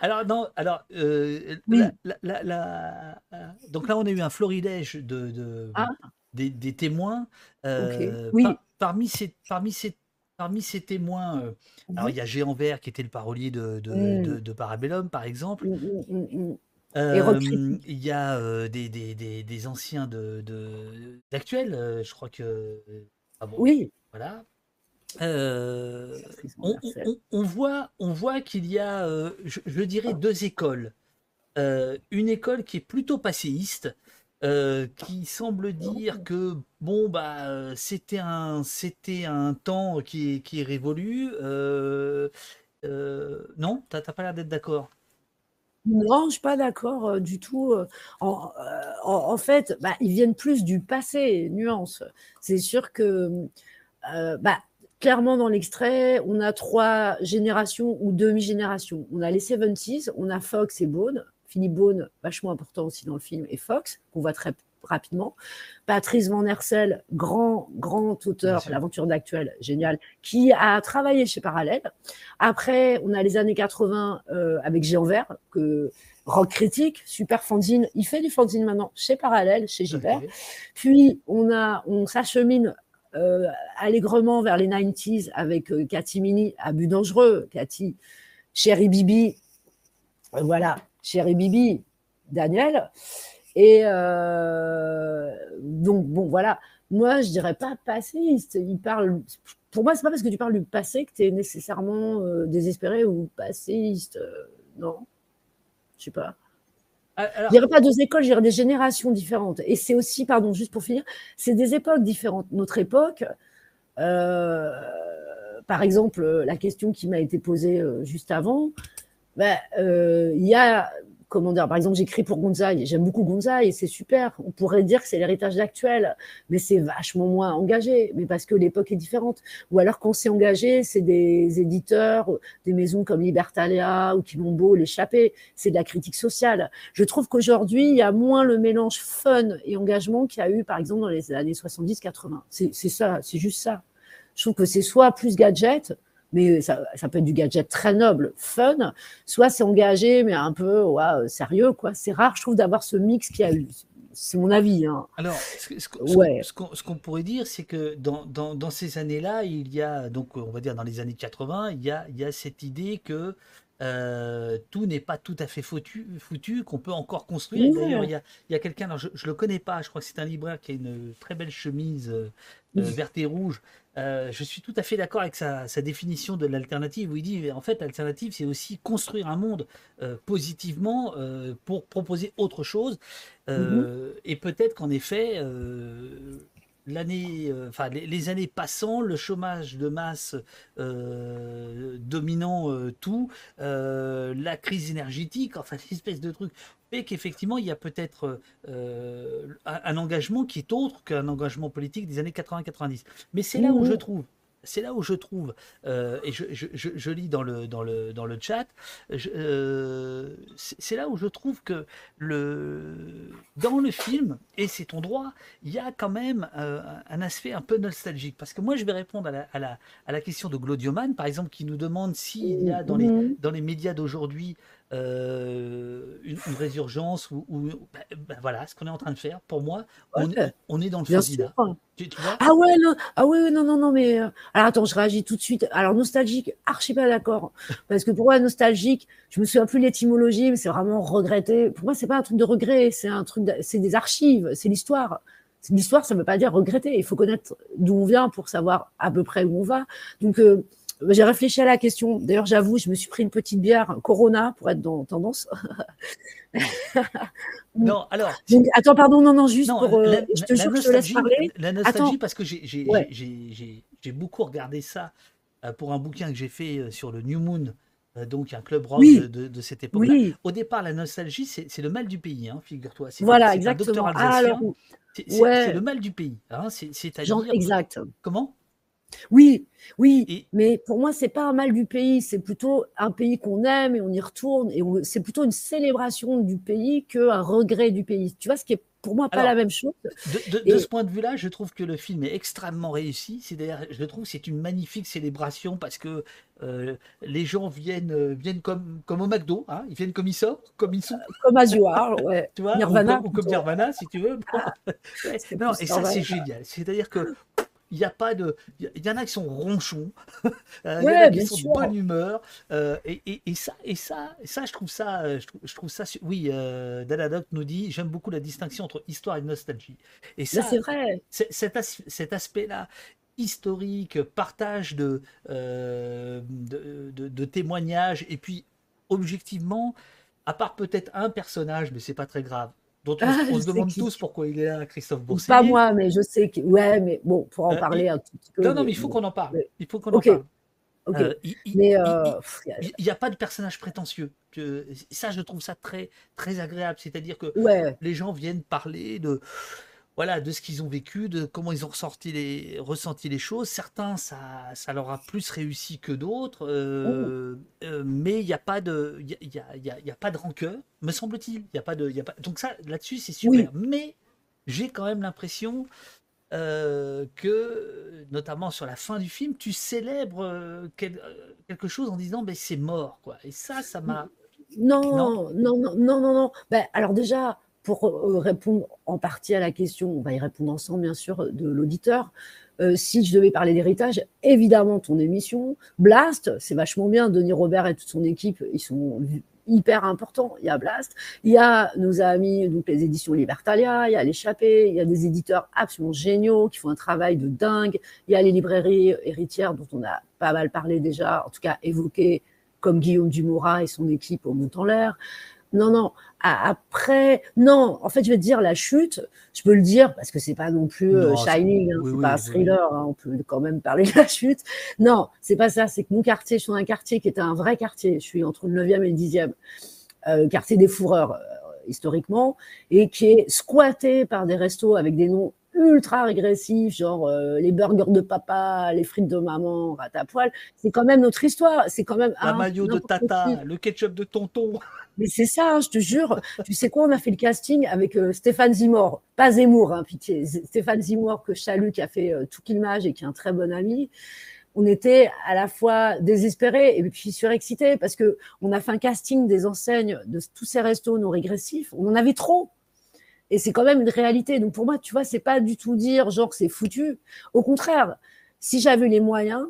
S1: alors non, alors euh,
S2: Oui.
S1: la- la- la- la- euh, donc là on a eu un florilège de, de-
S2: Ah.
S1: des, des témoins. Euh,
S2: Oui.
S1: par- parmi ces parmi ces parmi ces témoins, euh, alors
S2: Mhm.
S1: il y a Géant Vert qui était le parolier de, de,
S2: Mm.
S1: de- de Parabellum, par exemple.
S2: Mm, mm, mm, mm. Et
S1: Euh, il y a euh, des, des, des, des anciens de, de- d'actuels, je crois que. ah bon,
S2: Oui.
S1: Voilà. On, voit, on voit qu'il y a, je, je dirais, deux écoles. Une école qui est plutôt passéiste, euh, qui semble dire que bon bah euh, c'était un c'était un temps qui qui est révolu. Euh, euh, non, t'as pas l'air d'être d'accord.
S2: Non, je suis pas d'accord du tout. En, en- fait, bah, ils viennent plus du passé, nuance. C'est sûr que, bah, clairement, dans l'extrait, on a trois générations ou demi-générations. On a les 70s, on a Fox et Bone. Philippe Bone, vachement important aussi dans le film, et Fox, qu'on voit très rapidement. Patrice Van Hersel, grand, grand auteur, l'aventure d'actuel, génial, qui a travaillé chez Parallèle. Après, on a les années 80 euh, avec Géant Vert, que rock critique, super fanzine. Il fait du fanzine maintenant chez Parallèle, chez Gilbert. Puis, on, a, on s'achemine euh, allègrement vers les 90s avec euh, Cathy Mini, Abus dangereux, Cathy, Chéri Bibi, voilà, Chéri Bibi, Daniel. Et euh, donc, bon, voilà. Moi, je dirais pas passéiste. Il parle. Pour moi, c'est pas parce que tu parles du passé que tu es nécessairement euh, désespéré ou passéiste. euh, non? Je sais pas.
S1: Ah,
S2: Je dirais pas deux écoles, je dirais des générations différentes. Et c'est aussi, pardon, juste pour finir, c'est des époques différentes. Notre époque, par exemple, la question qui m'a été posée juste avant, ben, il y a, comment dire, par exemple, j'écris pour Gonzaï, j'aime beaucoup Gonzaï, c'est super. On pourrait dire que c'est l'héritage actuel, mais c'est vachement moins engagé, mais parce que l'époque est différente. Ou alors, quand c'est engagé, c'est des éditeurs, des maisons comme Libertalia ou Quilombo, l'échappée, c'est de la critique sociale. Je trouve qu'aujourd'hui, il y a moins le mélange fun et engagement qu'il y a eu, par exemple, dans les années 70-80. C'est c'est ça, c'est juste ça. Je trouve que c'est soit plus gadget, mais ça, ça peut être du gadget très noble, fun, soit c'est engagé, mais un peu ouais, sérieux, quoi. C'est rare, je trouve, d'avoir ce mix qu'il y a eu. C'est mon avis. Hein.
S1: Alors, ce, ce ce
S2: Ouais.
S1: qu'on- ce qu'on ce qu'on pourrait dire, c'est que dans, dans, dans ces années-là, il y a, donc on va dire dans les années 80, il y a, il y a cette idée que euh, tout n'est pas tout à fait foutu, foutu qu'on peut encore construire. D'ailleurs, il y a, a quelqu'un, je ne le connais pas, je crois que c'est un libraire qui a une très belle chemise euh, verte et rouge. Euh, je suis tout à fait d'accord avec sa, sa définition de l'alternative, où il dit, en fait, l'alternative, c'est aussi construire un monde euh, positivement euh, pour proposer autre chose. Euh, Et peut-être qu'en effet, l'année, enfin les, les années passant, le chômage de masse dominant tout, la crise énergétique, enfin une espèce de truc, fait qu'effectivement il y a peut-être euh, un, un engagement qui est autre qu'un engagement politique des années 80-90. Mais c'est là où je trouve. C'est là où je trouve, euh, et je, je- je- je lis dans le, dans le, dans le chat, euh, c'est là où je trouve que le, dans le film, et c'est ton droit, il y a quand même euh, un aspect un peu nostalgique. Parce que moi, je vais répondre à la, à la, à la question de Glodioman, par exemple, qui nous demande s'il y a dans les,
S2: Mhm.
S1: dans les médias d'aujourd'hui euh, une, une résurgence ou, ou- ben, ben voilà ce qu'on est en train de faire. Pour moi, on,
S2: Ouais.
S1: on est dans le. Tu, tu vois?
S2: Ah ouais, non, ah ouais, non, non, non, mais euh, alors attends, je réagis tout de suite. Alors nostalgique, archi pas d'accord, parce que pour moi nostalgique, je me souviens plus de l'étymologie, mais c'est vraiment regretter. Pour moi, c'est pas un truc de regret, c'est un truc, de- c'est des archives, c'est l'histoire. L'histoire, ça veut pas dire regretter. Il faut connaître d'où on vient pour savoir à peu près où on va. Donc euh, j'ai réfléchi à la question. D'ailleurs, j'avoue, je me suis pris une petite bière Corona pour être dans tendance.
S1: Non, alors.
S2: Donc, attends, pardon, non, non, juste
S1: Non,
S2: pour. euh,
S1: la,
S2: je te
S1: la
S2: jure que je te laisse
S1: nostalgie,
S2: parler.
S1: la nostalgie
S2: Attends.
S1: parce que j'ai
S2: Ouais.
S1: beaucoup regardé ça euh, pour un bouquin que j'ai fait euh, sur le New Moon, donc un club rock
S2: Oui.
S1: de, de- de cette époque-là.
S2: Oui.
S1: Au départ, la nostalgie, c'est le mal du pays, hein, figure-toi. Un-
S2: Voilà,
S1: un
S2: exactement.
S1: docteur
S2: Ah,
S1: alsacien. C'est
S2: ouais.
S1: le mal du pays. Hein, C'est-à-dire.
S2: exact.
S1: Comment?
S2: Oui, oui, mais pour moi, c'est pas un mal du pays, c'est plutôt un pays qu'on aime et on y retourne, et on- c'est plutôt une célébration du pays qu'un regret du pays. Tu vois, ce qui est pour moi pas
S1: Alors,
S2: la même chose.
S1: De, de- de
S2: Et-
S1: ce point de vue-là, je trouve que le film est extrêmement réussi. C'est d'ailleurs, je trouve, que c'est une magnifique célébration parce que euh, les gens viennent, euh, viennent comme, comme au McDo, hein, ils viennent comme ils sont, comme ils sont.
S2: Comme As You Are, ouais.
S1: Tu vois,
S2: Nirvana,
S1: ou, comme- ou comme. Nirvana, si tu veux. Bon. Ouais, non, et ça, c'est génial. C'est-à-dire que il n'y a pas de. Il y- en a qui sont ronchons, euh, il y en a qui sont
S2: sûr.
S1: de bonne humeur. euh, et, et- et ça, et ça, et ça, je trouve ça, euh, je trouve, je trouve ça. su- Oui, euh, Daladoc nous dit j'aime beaucoup la distinction entre histoire et nostalgie. Et ça,
S2: c'est vrai.
S1: cet, as- cet aspect-là historique, partage de, euh, de, de- de témoignages, et puis objectivement, à part peut-être un personnage, mais c'est pas très grave, dont on,
S2: Ah,
S1: on se demande
S2: qui.
S1: tous pourquoi il est là, Christophe
S2: Pas
S1: Boursier.
S2: moi, mais je sais que. Ouais, mais bon, pour en
S1: Euh,
S2: parler un tout petit peu.
S1: Non, non, mais il faut qu'on en parle.
S2: mais-
S1: Il faut qu'on en parle. Euh, il- il-
S2: euh, a-
S1: n'y pas de personnage prétentieux. Ça, je trouve ça très, très agréable. C'est-à-dire que
S2: Ouais.
S1: les gens viennent parler de, voilà, de ce qu'ils ont vécu, de comment ils ont ressenti les, ressenti les choses. Certains, ça, ça leur a plus réussi que d'autres, euh, euh, mais il n'y a pas de, il y a, y a- y a- pas de rancœur, me semble-t-il. Il y a pas de, y a pas... Donc ça, là-dessus, c'est super. Mais j'ai quand même l'impression euh, que, notamment sur la fin du film, tu célèbres quel- quelque chose en disant, ben c'est mort, quoi. Et ça, ça m'a.
S2: Non,
S1: Non
S2: non, non, non, non, non. Ben, alors déjà, pour euh, répondre en partie à la question, on va y répondre ensemble, bien sûr, de l'auditeur. Euh, si je devais parler d'héritage, évidemment, ton émission, Blast, c'est vachement bien. Denis Robert et toute son équipe, ils sont hyper importants. Il y a Blast, il y a nos amis, donc les éditions Libertalia, il y a l'échappée, il y a des éditeurs absolument géniaux qui font un travail de dingue. Il y a les librairies héritières dont on a pas mal parlé déjà, en tout cas évoqué comme Guillaume Dumoura et son équipe au Mont en l'air. Non, non. Après, non. En fait, je vais te dire la chute. Je peux le dire parce que c'est pas non plus euh,
S1: Non,
S2: Shining, hein,
S1: oui,
S2: c'est
S1: oui,
S2: pas un
S1: oui.
S2: thriller. hein, on peut quand même parler de la chute. Non, c'est pas ça. C'est que mon quartier, je suis dans un quartier qui était un vrai quartier. Je suis entre le 9e et le 10e, euh, quartier des fourreurs euh, historiquement, et qui est squatté par des restos avec des noms ultra régressifs, genre euh, les burgers de papa, les frites de maman, ratapoil. C'est quand même notre histoire. C'est quand même
S1: La maillot de
S2: qui.
S1: Tata, le ketchup de tonton.
S2: Mais c'est ça, hein, je te jure. tu sais quoi, on a fait le casting avec euh, Stéphane Zimor, pas Zemmour, hein, pitié. Stéphane Zimor, que salue, qui a fait euh, tout Kilmage et qui est un très bon ami. On était à la fois désespérés et puis surexcités parce que on a fait un casting des enseignes de tous ces restos non régressifs. On en avait trop. Et c'est quand même une réalité. Donc pour moi, tu vois, c'est pas du tout dire genre que c'est foutu. Au contraire, si j'avais les moyens,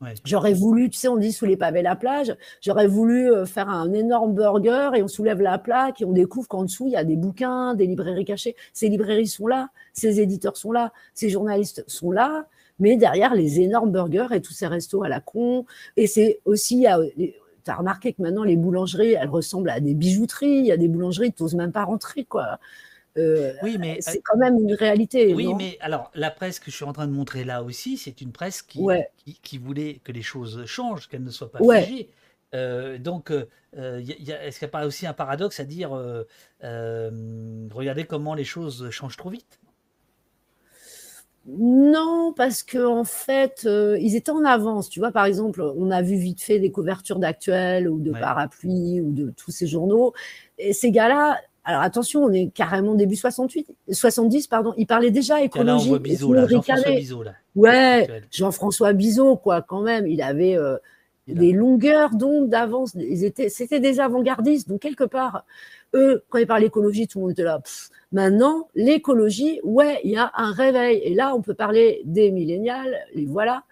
S1: Ouais.
S2: J'aurais voulu, tu sais, on dit sous les pavés la plage, j'aurais voulu euh, faire un énorme burger et on soulève la plaque et on découvre qu'en dessous, il y a des bouquins, des librairies cachées. Ces librairies sont là, ces éditeurs sont là, ces journalistes sont là, mais derrière les énormes burgers et tous ces restos à la con. Et c'est aussi, tu as remarqué que maintenant, les boulangeries, elles ressemblent à des bijouteries. Il y a des boulangeries, tu n'oses même pas rentrer, quoi. Euh,
S1: Oui, mais
S2: c'est quand même une réalité.
S1: Oui,
S2: non?
S1: mais alors, la presse que je suis en train de montrer là aussi, c'est une presse qui,
S2: Ouais.
S1: qui, qui voulait que les choses changent, qu'elles ne soient pas
S2: Ouais.
S1: figées. Euh, donc, euh, euh, est-ce qu'il n'y a pas aussi un paradoxe à dire, euh, euh, regardez comment les choses changent trop vite?
S2: Non, parce que en fait, euh, ils étaient en avance. Tu vois, par exemple, on a vu vite fait des couvertures d'actuels ou de
S1: Ouais.
S2: parapluies ou de tous ces journaux. Et ces gars-là, alors attention, on est carrément début 68, 70, pardon. Ils parlaient déjà
S1: là,
S2: écologie. et
S1: Bizot, là, Jean-François. Bizot, là.
S2: Ouais. Jean-François Bizot, quoi, quand même. Il avait euh, des longueurs d'onde d'avance. Ils étaient, c'était des avant-gardistes. Donc, quelque part, eux, quand ils parlaient d'écologie, tout le monde était là. Pff, Maintenant, l'écologie, ouais, il y a un réveil. Et là, on peut parler des millénials, les voilà.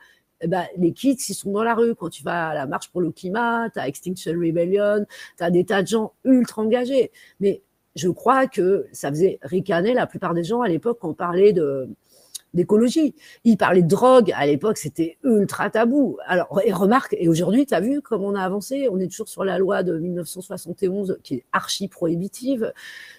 S2: Eh ben, les kids, ils sont dans la rue. Quand tu vas à la marche pour le climat, tu as Extinction Rebellion, tu as des tas de gens ultra engagés. Mais je crois que ça faisait ricaner la plupart des gens à l'époque quand on parlait de, d'écologie. Ils parlaient de drogue, à l'époque c'était ultra tabou. Alors, et remarque, et aujourd'hui, tu as vu comment on a avancé? On est toujours sur la loi de 1971 qui est archi prohibitive.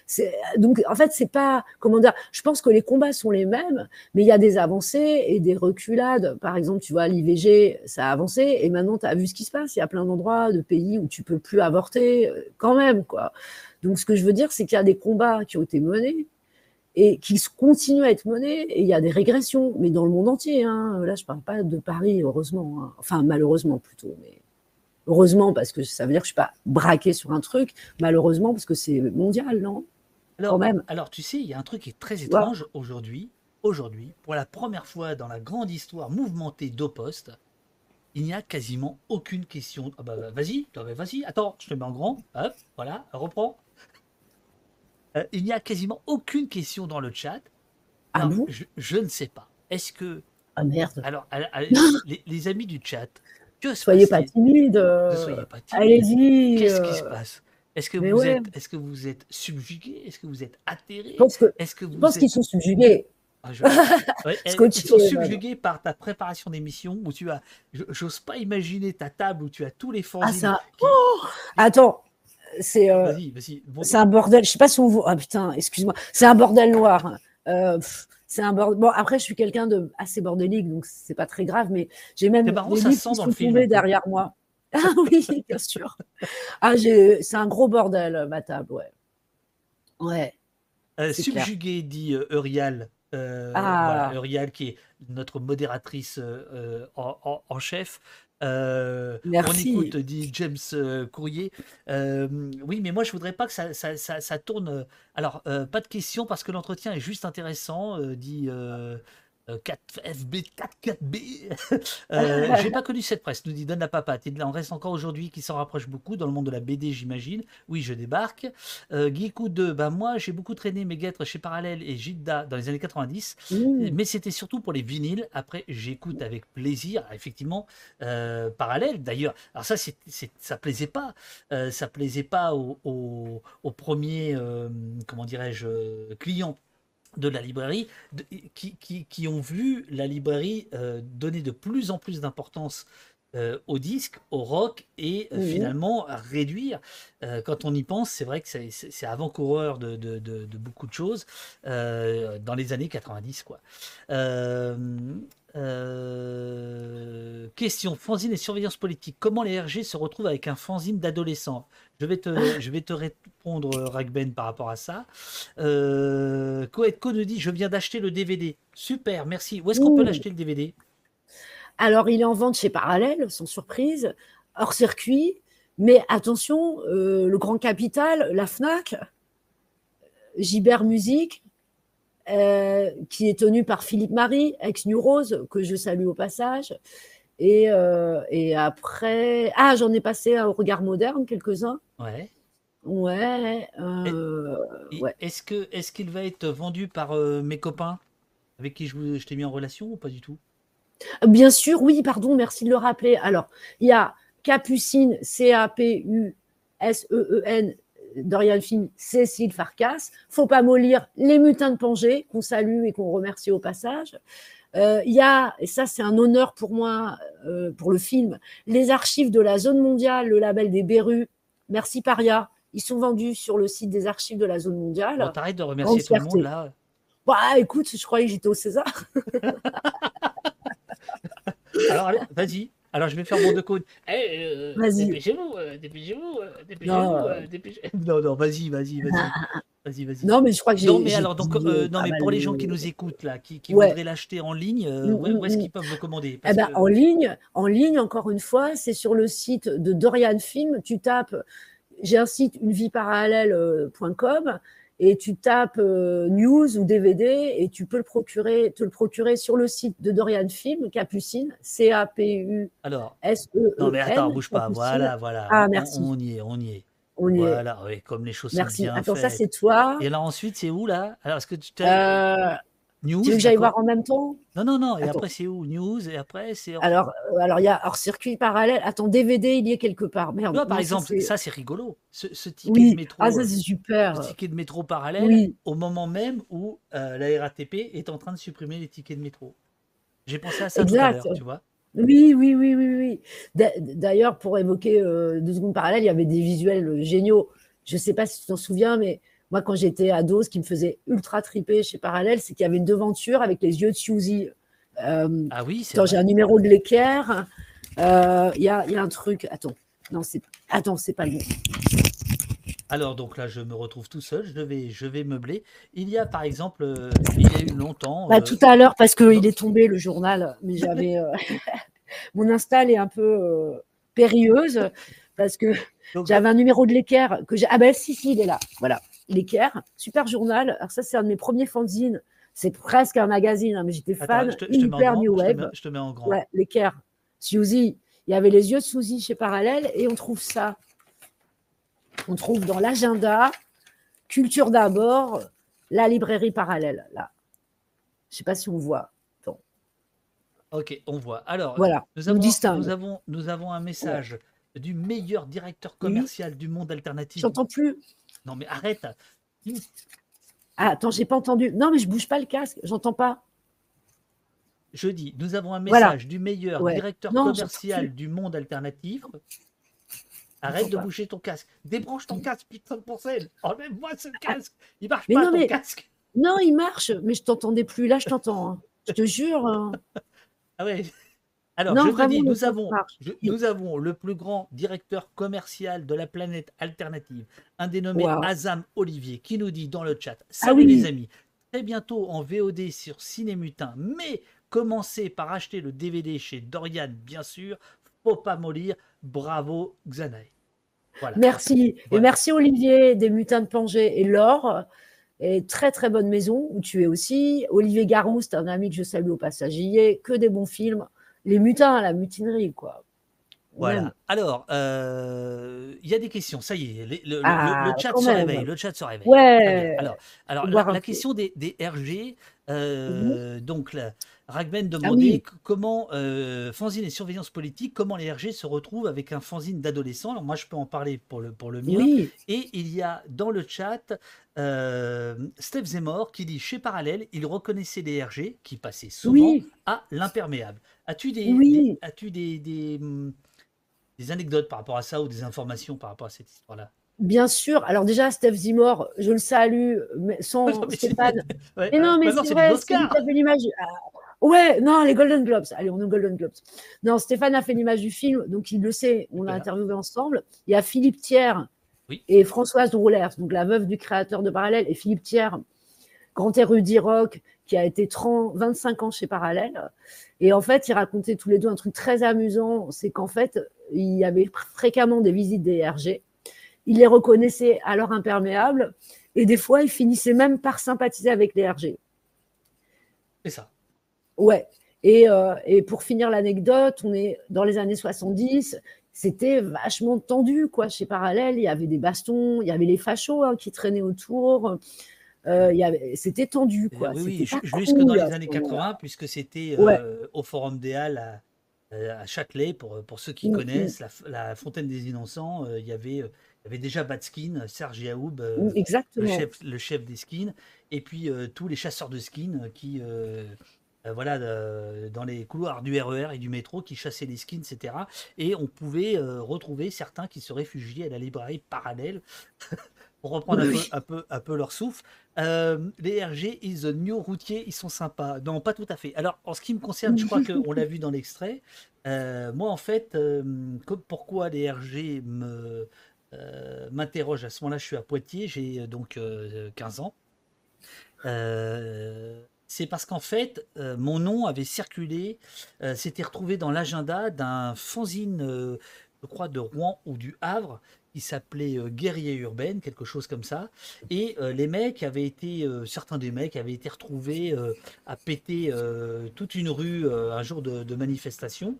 S2: C'est- Donc, en fait, c'est pas, comment dire, je pense que les combats sont les mêmes, mais il y a des avancées et des reculades. Par exemple, tu vois, l'IVG, ça a avancé, et maintenant, tu as vu ce qui se passe. Il y a plein d'endroits, de pays où tu peux plus avorter, euh, quand même, quoi. Donc, ce que je veux dire, c'est qu'il y a des combats qui ont été menés, et qui continuent à être menés, et il y a des régressions, mais dans le monde entier. Hein. Là, je parle pas de Paris, heureusement. hein. Enfin, malheureusement plutôt, mais heureusement parce que ça veut dire que je suis pas braqué sur un truc, malheureusement parce que c'est mondial, non?
S1: Alors,
S2: même.
S1: alors, tu sais, il y a un truc qui est très étrange aujourd'hui. Aujourd'hui, pour la première fois dans la grande histoire mouvementée d'Opost, il n'y a quasiment aucune question. Ah bah, bah, vas-y, bah, vas-y, attends, je te mets en grand. Hop, voilà, reprends. Euh, il n'y a quasiment aucune question dans le chat.
S2: Ah bon?
S1: je, je ne sais pas. Est-ce que
S2: Ah merde.
S1: Alors, à- à- les, les amis du chat, que se
S2: Soyez pas
S1: passe-t-il?
S2: timide.
S1: Ne
S2: euh,
S1: soyez pas timide.
S2: Allez-y.
S1: Qu'est-ce qui se
S2: euh,
S1: passe? Est-ce que,
S2: ouais.
S1: êtes, est-ce que vous êtes subjugué Est-ce que vous êtes atterré
S2: Je que-
S1: Est-ce que
S2: je
S1: vous
S2: pense
S1: êtes-
S2: qu'ils sont subjugués.
S1: Ah, je- Ouais, ils sont subjugués par ta préparation d'émission où tu as. je- J'ose pas imaginer ta table où tu as tous les
S2: Ah,
S1: fanzines.
S2: ça. Oh Attends, c'est euh.
S1: Bon,
S2: c'est un bordel. Je sais pas si on voit. Ah putain, excuse-moi. C'est un bordel noir. Euh, pff, c'est un bordel. Bon, après, je suis quelqu'un de assez bordélique, donc c'est pas très grave, mais j'ai même
S1: marrant,
S2: des livres qui sont tombés derrière moi. Ah oui, bien sûr. Ah, c'est un gros bordel, ma table, ouais. Ouais.
S1: Euh,
S2: clair.
S1: subjugué, dit euh, Eurial. Euh,
S2: Ah.
S1: voilà, Eurial, qui est notre modératrice euh, euh, en, en- en chef. Euh,
S2: Merci.
S1: On écoute, dit James euh, Courrier. Euh, oui, mais moi, je voudrais pas que ça, ça, ça- ça tourne. Alors, euh, pas de questions parce que l'entretien est juste intéressant, dit. Euh, euh, 4FB, 44B. Euh, J'ai pas connu cette presse, nous dit Donne la Papate. Il en reste encore aujourd'hui qui s'en rapproche beaucoup dans le monde de la BD, j'imagine. Oui, je débarque. Euh, Geekou 2, bah moi j'ai beaucoup traîné mes guêtres chez Parallèle et Gilda dans les années 90,
S2: Mmh.
S1: mais c'était surtout pour les vinyles. Après, j'écoute avec plaisir, effectivement, euh, Parallèle d'ailleurs. Alors ça, c'est, ça plaisait pas, euh, ça plaisait pas aux au, au premiers, euh, comment dirais-je, clients de la librairie de- qui, qui- qui ont vu la librairie euh, donner de plus en plus d'importance euh, au disque, au rock et euh,
S2: Mhm.
S1: finalement réduire. quand on y pense, c'est vrai que c'est- avant-coureur de, de- de- beaucoup de choses dans les années 90. Quoi. Euh, euh, question fanzine et surveillance politique. Comment les RG se retrouvent avec un fanzine d'adolescents je vais, te, je vais te répondre, Ragben, par rapport à ça. Euh, Coetco nous dit Je viens d'acheter le DVD. Super, merci. Où est-ce qu'on peut l'acheter le DVD
S2: Alors, il est en vente chez Parallèle, sans surprise, hors circuit. Mais attention, euh, le Grand Capital, la FNAC, Gibert Musique, euh, qui est tenu par Philippe Marie, ex-New Rose, que je salue au passage. Et, euh, et après, ah, j'en ai passé au regard moderne, quelques-uns.
S1: Ouais.
S2: Ouais. euh,
S1: Et
S2: ouais.
S1: Est-ce que est-ce qu'il va être vendu par mes copains avec qui je, vous- je t'ai mis en relation ou pas du tout?
S2: Bien sûr, oui, pardon, merci de le rappeler. Alors, il y a Capucine, C-A-P-U-S-E-E-N, Dorian Finn, Cécile Farkas. Faut pas mollir Les Mutins de Pangée, qu'on salue et qu'on remercie au passage. Euh, Il y a, et ça c'est un honneur pour moi, euh, pour le film, les archives de la zone mondiale, le label des Berus. Merci Paria. Ils sont vendus sur le site des archives de la zone mondiale.
S1: T'arrêtes de remercier tout le monde là.
S2: Bah, écoute, je croyais que j'étais au César.
S1: Alors allez, vas-y. Alors je vais faire mon de code. Eh, euh,
S2: Vas-y.
S1: Dépêchez-vous, euh, dépêchez-vous, euh, dépêchez-vous,
S2: Non,
S1: euh,
S2: euh,
S1: dépêchez- non, non, vas-y, vas-y, vas-y. Vas-y, vas-y.
S2: Non, mais je crois que j'ai-
S1: Non, mais
S2: j'ai
S1: alors, donc, non, mais
S2: mal
S1: pour les
S2: de-
S1: gens qui nous écoutent, là, qui, qui
S2: Ouais.
S1: voudraient l'acheter en ligne, euh,
S2: Mm,
S1: où, où est-ce
S2: mm,
S1: qu'ils peuvent le commander?
S2: Eh ben,
S1: que-
S2: en ligne, en ligne, encore une fois, c'est sur le site de Dorian Film. Tu tapes, j'ai un site unevieparallèle.com et tu tapes euh, news ou DVD et tu peux le procurer, te le procurer sur le site de Dorian Film, Capucine, c a p u
S1: Alors,
S2: s e
S1: non, mais attends, bouge pas. Voilà, voilà.
S2: Ah, merci.
S1: On, y est, on y est.
S2: On y est.
S1: voilà, oui, comme les choses
S2: Merci.
S1: sont bien
S2: Attends, ça, c'est toi.
S1: Et alors ensuite, c'est où là? Alors, est-ce que tu
S2: Euh,
S1: News
S2: tu veux que j'aille voir en même temps?
S1: Non, non, non. Et
S2: Attends.
S1: après, c'est où? News. Et après, c'est.
S2: Alors, euh, alors il y a hors circuit parallèle. Attends, DVD, il y est quelque part. Merde.
S1: Vois, par
S2: non,
S1: exemple, ça, c'est rigolo. Ce, ce ticket
S2: Oui.
S1: de métro.
S2: Ah, ça,
S1: euh,
S2: c'est super.
S1: Le ticket de métro parallèle,
S2: Oui.
S1: au moment même où euh, la RATP est en train de supprimer les tickets de métro. J'ai pensé à ça tout à
S2: Exact.
S1: l'heure, tu vois.
S2: Oui, oui, oui, oui, oui. D'a- D'ailleurs, pour évoquer euh, deux secondes parallèles, il y avait des visuels géniaux. Je ne sais pas si tu t'en souviens, mais moi, quand j'étais ado, ce qui me faisait ultra triper chez Parallèle, c'est qu'il y avait une devanture avec les yeux de Suzy. Euh,
S1: Ah oui, c'est
S2: j'ai un numéro de l'équerre. Euh, Il y, a, y a un truc. Attends, non, c'est attends, c'est pas le bon.
S1: Alors, donc là, je me retrouve tout seul, je vais, je vais meubler. Il y a, par exemple, euh, il y a eu longtemps.
S2: Bah, tout à l'heure, parce qu'il est tombé le journal, mais j'avais. Mon install est un peu périlleuse parce que j'avais un numéro de l'équerre que j'ai. Ah ben si, si, il est là. Voilà, l'équerre, super journal. Alors, ça, c'est un de mes premiers fanzines. C'est presque un magazine, hein, mais j'étais
S1: Attends,
S2: fan.
S1: je te, je te mets en
S2: hyper
S1: grand,
S2: new
S1: je te
S2: wave.
S1: mets- je te mets en grand.
S2: Ouais, l'équerre. Suzy. Il y avait les yeux de Suzy chez Parallèle et on trouve ça. On trouve dans l'agenda Culture d'abord, la librairie Parallèle, là. Je sais pas si on voit.
S1: Ok, on voit. Alors,
S2: Voilà,
S1: nous
S2: on
S1: avons, nous avons, nous avons un message du meilleur directeur commercial du monde alternatif.
S2: J'entends plus.
S1: Non, mais arrête.
S2: Ah, attends, j'ai pas entendu. Non, mais je bouge pas le casque, j'entends pas.
S1: Je dis, nous avons un
S2: Voilà.
S1: message du meilleur
S2: Ouais.
S1: directeur
S2: Non,
S1: commercial du monde alternatif. Arrête de
S2: pas.
S1: bouger ton casque. Débranche ton casque, putain de porcelle. Enlève-moi ce casque. Il marche
S2: Mais
S1: pas
S2: non,
S1: ton
S2: mais-
S1: casque.
S2: Non, il marche, mais je t'entendais plus. Là, je t'entends. hein. Je te jure. hein.
S1: Ah ouais. Alors,
S2: Non,
S1: je te dis, nous avons, je- nous avons le plus grand directeur commercial de la planète alternative, un dénommé. Azam Olivier, qui nous dit dans le chat
S2: Ah
S1: Salut
S2: oui.
S1: les amis, très bientôt en VOD sur Cinémutin, mais commencez par acheter le DVD chez Dorian, bien sûr. Faut pas mollir. Bravo, Xanaï. Voilà.
S2: Merci. Et merci Olivier des Mutins de Pangée et Laure. Et très très bonne maison où tu es aussi. Olivier Garouste, un ami que je salue au passage, y est. Que des bons films. Les mutins, la mutinerie, quoi.
S1: Voilà. Alors, euh, il y a des questions. Ça y est, les- le, le-
S2: Ah,
S1: le chat se réveille. Le chat se réveille.
S2: Ouais.
S1: Alors, alors la, la question des, des RG. euh, Donc, là, Ragben demandait
S2: Ah oui.
S1: c- comment euh, fanzine et surveillance politique, comment les RG se retrouvent avec un fanzine d'adolescents. Alors, moi, je peux en parler pour le, pour le mien.
S2: Oui.
S1: Et il y a dans le chat euh, Steph Zemmour qui dit chez Parallèle, il reconnaissait les RG qui passaient souvent
S2: Oui.
S1: à l'imperméable. As-tu des,
S2: Oui.
S1: des- as-tu des, des, hum, des anecdotes par rapport à ça ou des informations par rapport à cette histoire-là?
S2: Bien sûr. Alors déjà, Steph Zimor, je le salue, mais sans
S1: non, mais
S2: Stéphane.
S1: Ouais,
S2: mais non, mais
S1: maintenant,
S2: c'est vrai, c'est lui qui a fait l'image. Ah, ouais, non, les Golden Globes. Allez, on est aux Golden Globes. Non, Stéphane a fait l'image du film, donc il le sait. On l'a
S1: Voilà.
S2: interviewé ensemble. Il y a Philippe Thiers
S1: Oui.
S2: et Françoise Roulers, donc la veuve du créateur de Parallèle, et Philippe Thiers, grand érudit rock, qui a été 30, 25 ans chez Parallèle. Et en fait, ils racontaient tous les deux un truc très amusant, c'est qu'en fait, il y avait fréquemment des visites des RG. Ils les reconnaissaient à leur imperméable, et des fois, ils finissaient même par sympathiser avec les RG.
S1: C'est ça.
S2: Ouais. Et, euh, et pour finir l'anecdote, on est dans les années 70, c'était vachement tendu, quoi. Chez Parallèle, il y avait des bastons, il y avait les fachos hein, qui traînaient autour. Euh, il c'était tendu, quoi.
S1: oui, oui, jusque
S2: cool
S1: dans les années
S2: moment-là.
S1: 80, puisque c'était
S2: Ouais.
S1: euh, au Forum des Halles à, euh, à Châtelet, pour, pour ceux qui
S2: Mm,
S1: connaissent, la, Fontaine des Innocents, il y avait, il y avait déjà Batskin, Serge Yaoub, euh, le chef, le chef des skins, et puis euh, tous les chasseurs de skins euh, qui, euh, voilà, dans les couloirs du RER et du métro, qui chassaient les skins, etc. Et on pouvait retrouver certains qui se réfugiaient à la librairie parallèle. Pour reprendre un, peu,
S2: Oui.
S1: un, peu, un peu leur souffle, les RG, ils new routiers, ils sont sympas. Non, pas tout à fait. Alors, en ce qui me concerne, je crois qu'on l'a vu dans l'extrait. moi, en fait, pourquoi les RG me, euh, m'interrogent à ce moment-là Je suis à Poitiers, j'ai euh, donc euh, 15 ans. Euh, c'est parce qu'en fait, mon nom avait circulé, s'était retrouvé dans l'agenda d'un fanzine, je crois, de Rouen ou du Havre, qui s'appelait Guerrier Urbaine, quelque chose comme ça. Et les mecs avaient été, certains des mecs avaient été retrouvés à péter toute une rue un jour de manifestation.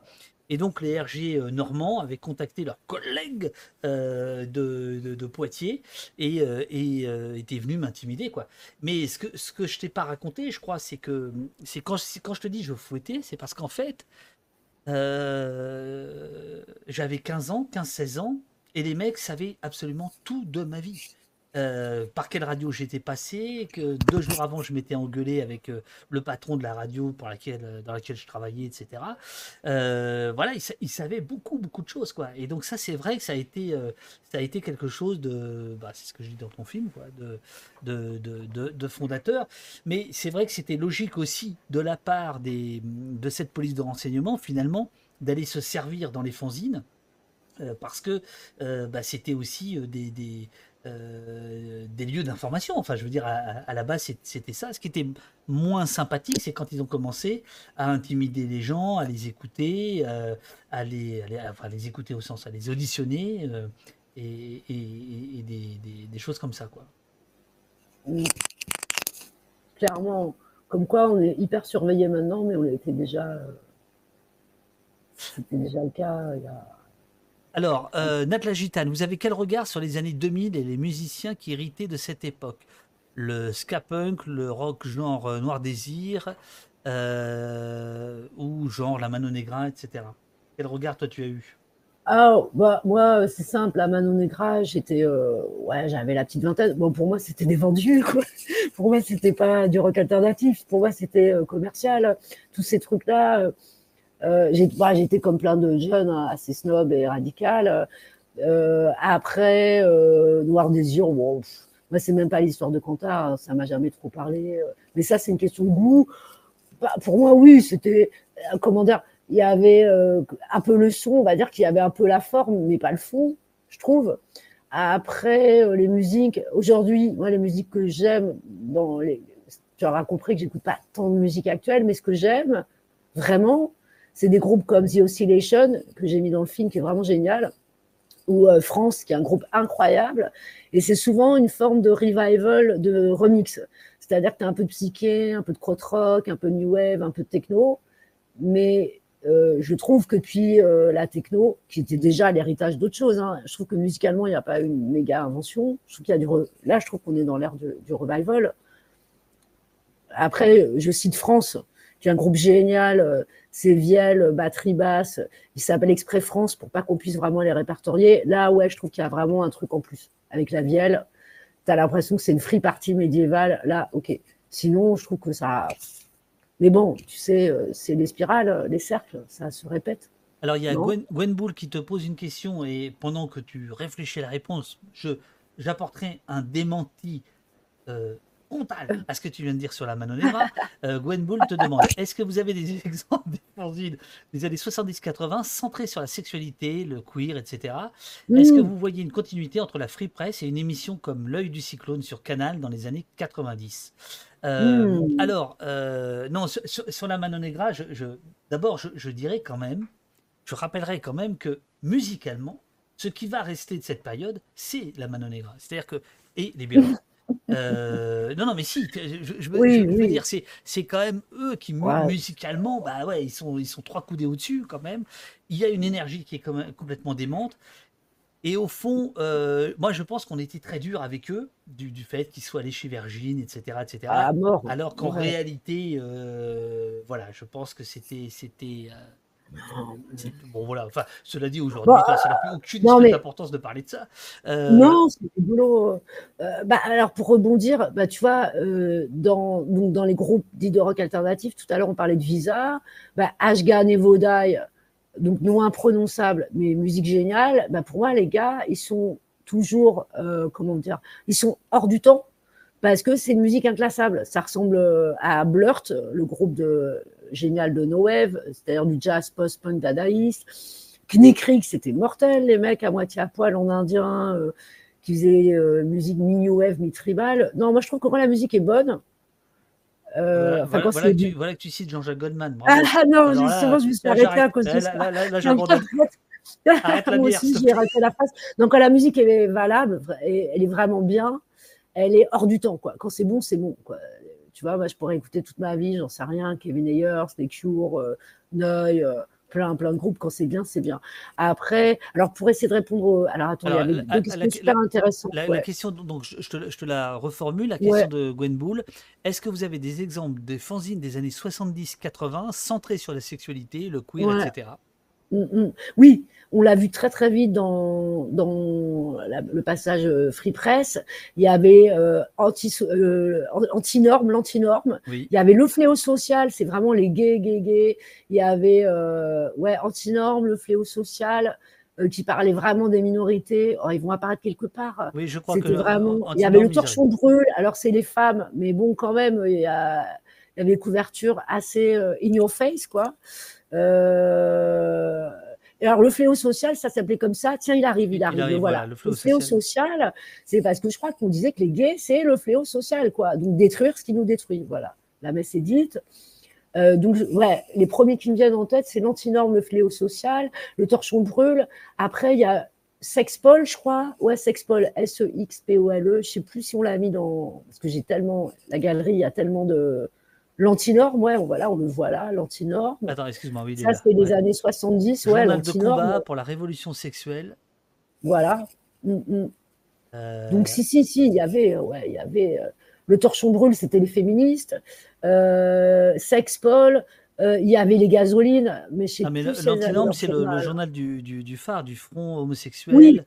S1: Et donc les RG euh, normands avaient contacté leurs collègues euh, de, Poitiers et, euh, étaient venus m'intimider. quoi. Mais ce que, ce que je t'ai pas raconté, je crois, c'est que c'est quand, quand je te dis je fouettais, c'est parce qu'en fait, j'avais 15 ans, 15-16 ans, et les mecs savaient absolument tout de ma vie. Euh, par quelle radio j'étais passé, que deux jours avant je m'étais engueulé avec euh, le patron de la radio pour laquelle, euh, dans laquelle je travaillais, etc. Voilà, ils, sa- ils savaient beaucoup, beaucoup de choses, quoi. Et donc ça, c'est vrai que ça a été, ça a été quelque chose de, bah, c'est ce que je dis dans ton film, quoi, de, de, de, de- fondateur. Mais c'est vrai que c'était logique aussi de la part des, de cette police de renseignement, finalement, d'aller se servir dans les fanzines parce que bah, c'était aussi des, euh, des lieux d'information. Enfin, je veux dire, à, la base, c'était ça. Ce qui était moins sympathique, c'est quand ils ont commencé à intimider les gens, à les écouter, euh, à, les, à les- écouter au sens, à les auditionner, euh, et, des, choses comme ça.
S2: Clairement, comme quoi on est hyper surveillé maintenant, mais on était déjà. C'était déjà le cas il y a.
S1: Alors, euh, la Gitane, vous avez quel regard sur les années 2000 et les musiciens qui héritaient de cette époque? Le ska punk, le rock genre euh, Noir Désir, euh, ou genre la Mano Negra, etc. Quel regard toi tu as eu?
S2: Ah, bah, moi, c'est simple, la Mano Negra, j'étais, euh, ouais, j'avais la petite vingtaine. Bon, pour moi, c'était des vendus. Pour moi, c'était pas du rock alternatif. Pour moi, c'était commercial. Tous ces trucs-là. Euh, bah, j'étais comme plein de jeunes, hein, assez snob et radical. Euh, après, euh, Noir Désir, bon, pff, moi, c'est même pas l'histoire de Cantar, hein, ça m'a jamais trop parlé. euh. Mais ça, c'est une question de goût. Bah, pour moi, oui, c'était, comment dire, il y avait un peu le son, on va dire qu'il y avait un peu la forme, mais pas le fond, je trouve. Après, les musiques, aujourd'hui, moi, les musiques que j'aime, tu auras compris que j'écoute pas tant de musique actuelle, mais ce que j'aime, vraiment, c'est des groupes comme The Oscillation, que j'ai mis dans le film, qui est vraiment génial, ou euh, France, qui est un groupe incroyable. Et c'est souvent une forme de revival, de remix. C'est-à-dire que tu as un peu de psyché, un peu de crotte-rock, un peu de new wave, un peu de techno. Mais euh, je trouve que depuis euh, la techno, qui était déjà l'héritage d'autres choses, hein, je trouve que musicalement, il n'y a pas une méga invention. Je trouve y a du Là, je trouve qu'on est dans l'ère de- du revival. Après, je cite France, qui est un groupe génial. Euh, C'est Vielle, batterie basse. Il s'appelle Exprès France pour pas qu'on puisse vraiment les répertorier. Là, ouais, je trouve qu'il y a vraiment un truc en plus. Avec la Vielle, tu as l'impression que c'est une free party médiévale. Là, ok. Sinon, je trouve que ça. Mais bon, tu sais, euh, c'est les spirales, euh, les cercles, ça se répète.
S1: Alors, il y a Gwen, Gwen Bull qui te pose une question et pendant que tu réfléchis à la réponse, je, j'apporterai un démenti euh, à ce que tu viens de dire sur la Mano Negra. Euh, Gwen Bull te demande est-ce que vous avez des exemples des fanzines des années 70-80 centrés sur la sexualité, le queer, etc. Est-ce que
S2: Mm.
S1: vous voyez une continuité entre la Free Press et une émission comme L'œil du cyclone sur Canal dans les années 90 Euh,
S2: Mm.
S1: Alors, euh, non, sur, sur- sur la Mano Negra, je, je- d'abord, je, je dirais quand même, je rappellerai quand même que musicalement, ce qui va rester de cette période, c'est la Mano Negra. C'est-à-dire que, et les Beatles. Euh, non, non, mais si, je, je- je veux-
S2: Oui,
S1: dire, c'est, c'est quand même eux qui,
S2: Ouais.
S1: musicalement, bah ouais, ils sont, ils sont trois coudées au-dessus quand même. Il y a une énergie qui est quand même complètement démente. Et au fond, euh, moi je pense qu'on était très dur avec eux, du, du fait qu'ils soient allés chez Virgin, etc. etc.
S2: À mort.
S1: Alors qu'en
S2: Ouais.
S1: réalité, euh, voilà, je pense que c'était. Bon voilà, enfin, cela dit aujourd'hui,
S2: Bah,
S1: ça n'a plus aucune
S2: non, mais-
S1: d'importance de parler de ça. Euh,
S2: Non, c'est rigolo. Euh, bah, alors, pour rebondir, bah, tu vois, euh, dans, donc, dans les groupes dits de rock alternatif, tout à l'heure, on parlait de Visa, bah, Ashga Nevodai, donc nom imprononçable, mais musique géniale. Bah, pour moi, les gars, ils sont toujours, euh, comment dire, ils sont hors du temps parce que c'est une musique inclassable. Ça ressemble euh, à Blurt, le groupe de, génial de No Wave, c'est-à-dire du jazz post-punk dadaïste. Knikrik, c'était mortel, les mecs à moitié à poil en indien euh, qui faisaient euh, musique mi-new wave, mi-tribal. Non, moi je trouve que quand la musique est bonne, euh,
S1: voilà,
S2: quand
S1: voilà que tu, voilà que tu cites Jean-Jacques Goldman.
S2: Ah
S1: bravo.
S2: non,
S1: Alors là,
S2: justement, je me suis arrêtée à cause de ça.
S1: là, là, j'abandonne.
S2: Moi aussi, j'ai arrêté la phrase. Donc, quand la musique est valable, elle est vraiment bien, elle est hors du temps. Quoi. Quand c'est bon, c'est bon. Quoi. Tu vois, moi, je pourrais écouter toute ma vie, j'en sais rien, Kevin Ayers, The Cure, euh, euh, plein, plein de groupes. Quand c'est bien, c'est bien. Après, alors pour essayer de répondre. au- Alors, attends,
S1: Alors,
S2: il y avait
S1: la-
S2: deux
S1: la-
S2: questions
S1: la-
S2: super intéressantes.
S1: La, la
S2: ouais.
S1: question, donc je, te, je te la reformule, la question
S2: Ouais.
S1: de Gwen Bull. Est-ce que vous avez des exemples de fanzines des années 70-80 centrés sur la sexualité, le queer,
S2: Ouais.
S1: etc.
S2: Oui, on l'a vu très très vite dans, dans la- le passage euh, Free Press. Il y avait euh, anti, euh, anti-norme, l'anti-norme.
S1: Oui.
S2: Il y avait le fléau social, c'est vraiment les gays, gays, gays. Il y avait euh, ouais, anti-norme, le fléau social, euh, qui parlait vraiment des minorités. Oh, ils vont apparaître quelque part.
S1: Oui, je crois que
S2: C'était
S1: le-
S2: vraiment. Il y avait le torchon brûle. Alors c'est les femmes, mais bon, quand même, il y, a- il y avait une couverture assez euh, in your face, quoi. Euh, alors le fléau social, ça s'appelait comme ça. Tiens, il arrive, il arrive. voilà.
S1: voilà, le fléau
S2: social, c'est parce que je crois qu'on disait que les gays, c'est le fléau social, quoi. Donc détruire ce qui nous détruit. Voilà. La messe est dite. Euh, donc, ouais, les premiers qui me viennent en tête, c'est l'antinorme, le fléau social, le torchon brûle. Après, il y a Sexpol, je crois. Ouais, Sexpol, E S-E-X-P-O-L-E. Je sais plus si on l'a mis dans. Parce que j'ai tellement. La galerie, il y a tellement de. L'antinorme, ouais, on, voilà, on le voit là, l'antinorme.
S1: Attends, excuse-moi, oui,
S2: Ça, c'est les
S1: Ouais.
S2: années 70, ouais, l'antinorme.
S1: combat pour la révolution sexuelle.
S2: Voilà. Mm, mm.
S1: Euh,
S2: Donc, si, si, si, il y avait, euh, ouais, il y avait. euh, Le Torchon Brûle, c'était les féministes. Euh, Sex Paul, il y avait les gasolines, mais sais
S1: Ah, mais
S2: leur
S1: c'est le, le
S2: journal.
S1: du, du, du phare, du front homosexuel.
S2: Oui.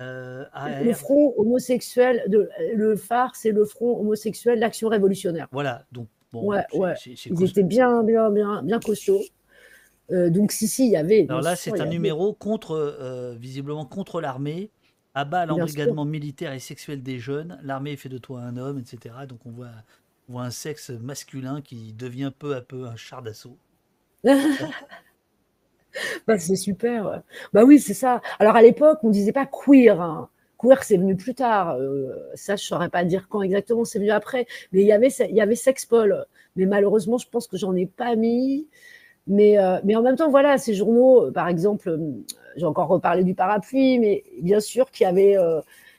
S1: euh,
S2: Le front homosexuel, de, le phare, c'est le front homosexuel d'Action révolutionnaire.
S1: Voilà, donc bon,
S2: ouais, ouais. Ils étaient bien, bien, bien, bien costauds. Euh, donc si, si, il y avait.
S1: Alors là, c'est un
S2: avait-
S1: numéro contre, euh, visiblement contre l'armée, abat l'embrigadement militaire et sexuel des jeunes, l'armée fait de toi un homme, etc. Donc on voit, on voit un sexe masculin qui devient peu à peu un char d'assaut.
S2: Bah, c'est super. Bah oui, c'est ça. Alors à l'époque, on disait pas queer. hein. Queer, c'est venu plus tard. Euh, ça, je saurais pas dire quand exactement, c'est venu après. Mais il y avait, il y avait Sexpol. Mais malheureusement, je pense que j'en ai pas mis. Mais, euh, mais en même temps, voilà, ces journaux, euh, par exemple, j'ai encore reparlé du parapluie, mais bien sûr qu'il y avait,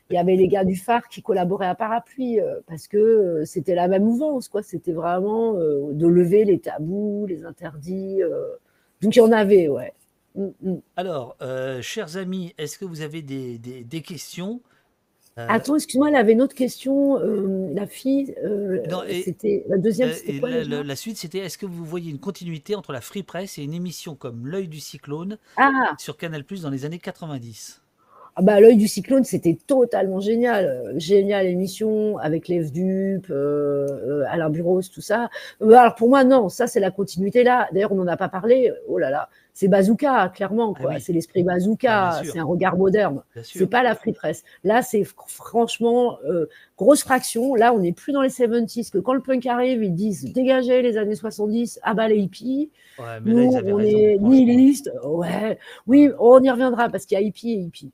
S2: il y avait les gars du phare qui collaboraient à parapluie parce que c'était la même mouvance, quoi. C'était vraiment de lever les tabous, les interdits. Donc il y en avait, ouais.
S1: Alors, euh, chers amis, est-ce que vous avez des, des- des questions? Euh,
S2: Attends, excuse-moi, elle avait une autre question. euh, la fille, c'était la deuxième, c'était
S1: et
S2: quoi
S1: la,
S2: déjà
S1: la- la suite, c'était est-ce que vous voyez une continuité entre la Free Press et une émission comme L'œil du cyclone
S2: Ah.
S1: sur Canal Plus dans les années 90
S2: Ah bah, L'œil du cyclone, c'était totalement génial. Euh, Génial émission avec les Dup, euh, euh, Alain Buros, tout ça. Euh, alors pour moi, non, ça c'est la continuité là. D'ailleurs, on n'en a pas parlé. Oh là là, c'est Bazooka, clairement. quoi.
S1: Ah oui.
S2: C'est l'esprit Bazooka,
S1: Ah, sûr.
S2: c'est un regard moderne. C'est pas la free press. Là, c'est fr- franchement euh, grosse fraction. Là, on n'est plus dans les 70s. Que quand le punk arrive, ils disent dégagez les années 70, ah bah les hippies.
S1: Ouais, mais là,
S2: Nous,
S1: ils
S2: on
S1: raison,
S2: est nihilistes. Ouais, oui, on y reviendra parce qu'il y a hippie et hippie.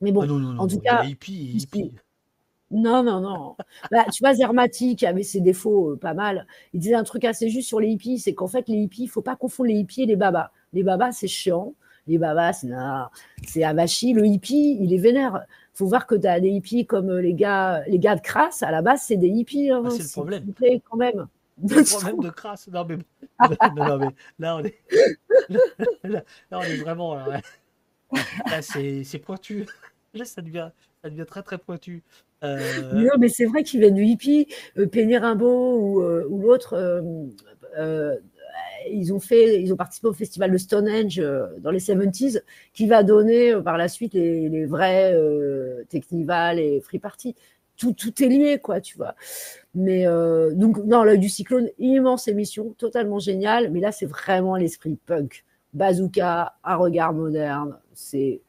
S2: Mais bon,
S1: Ah non, non, non,
S2: en tout
S1: il y a
S2: cas,
S1: hippie hippie.
S2: non, non, non. Bah, tu vois, Zermati, qui avait ses défauts euh, pas mal, il disait un truc assez juste sur les hippies, c'est qu'en fait, les hippies, il faut pas confondre les hippies et les babas. Les babas, c'est chiant. Les babas, c'est avachi. Le hippie, il est vénère. faut voir que tu as des hippies comme euh, les gars, les gars de Crasse, à la base, c'est des hippies. hein,
S1: Ah, c'est le problème.
S2: vous plaît, quand même.
S1: C'est le problème de crasse. Non, mais, non, non, mais là, on est, là, là, on est vraiment. Là. Là, c'est pointu. Ça devient, ça devient très, très pointu. Euh,
S2: Non, mais c'est vrai qu'ils viennent du hippie. Euh, Penny Rimbaud ou, euh, l'autre, euh, ils ont ils ont participé au festival de Stonehenge dans les 70s, qui va donner par la suite les, les vrais Technival et Free Party. Tout, tout est lié, quoi, tu vois. Mais donc, non, l'œil du cyclone, immense émission, totalement géniale. Mais là, c'est vraiment l'esprit punk. Bazooka, un regard moderne, c'est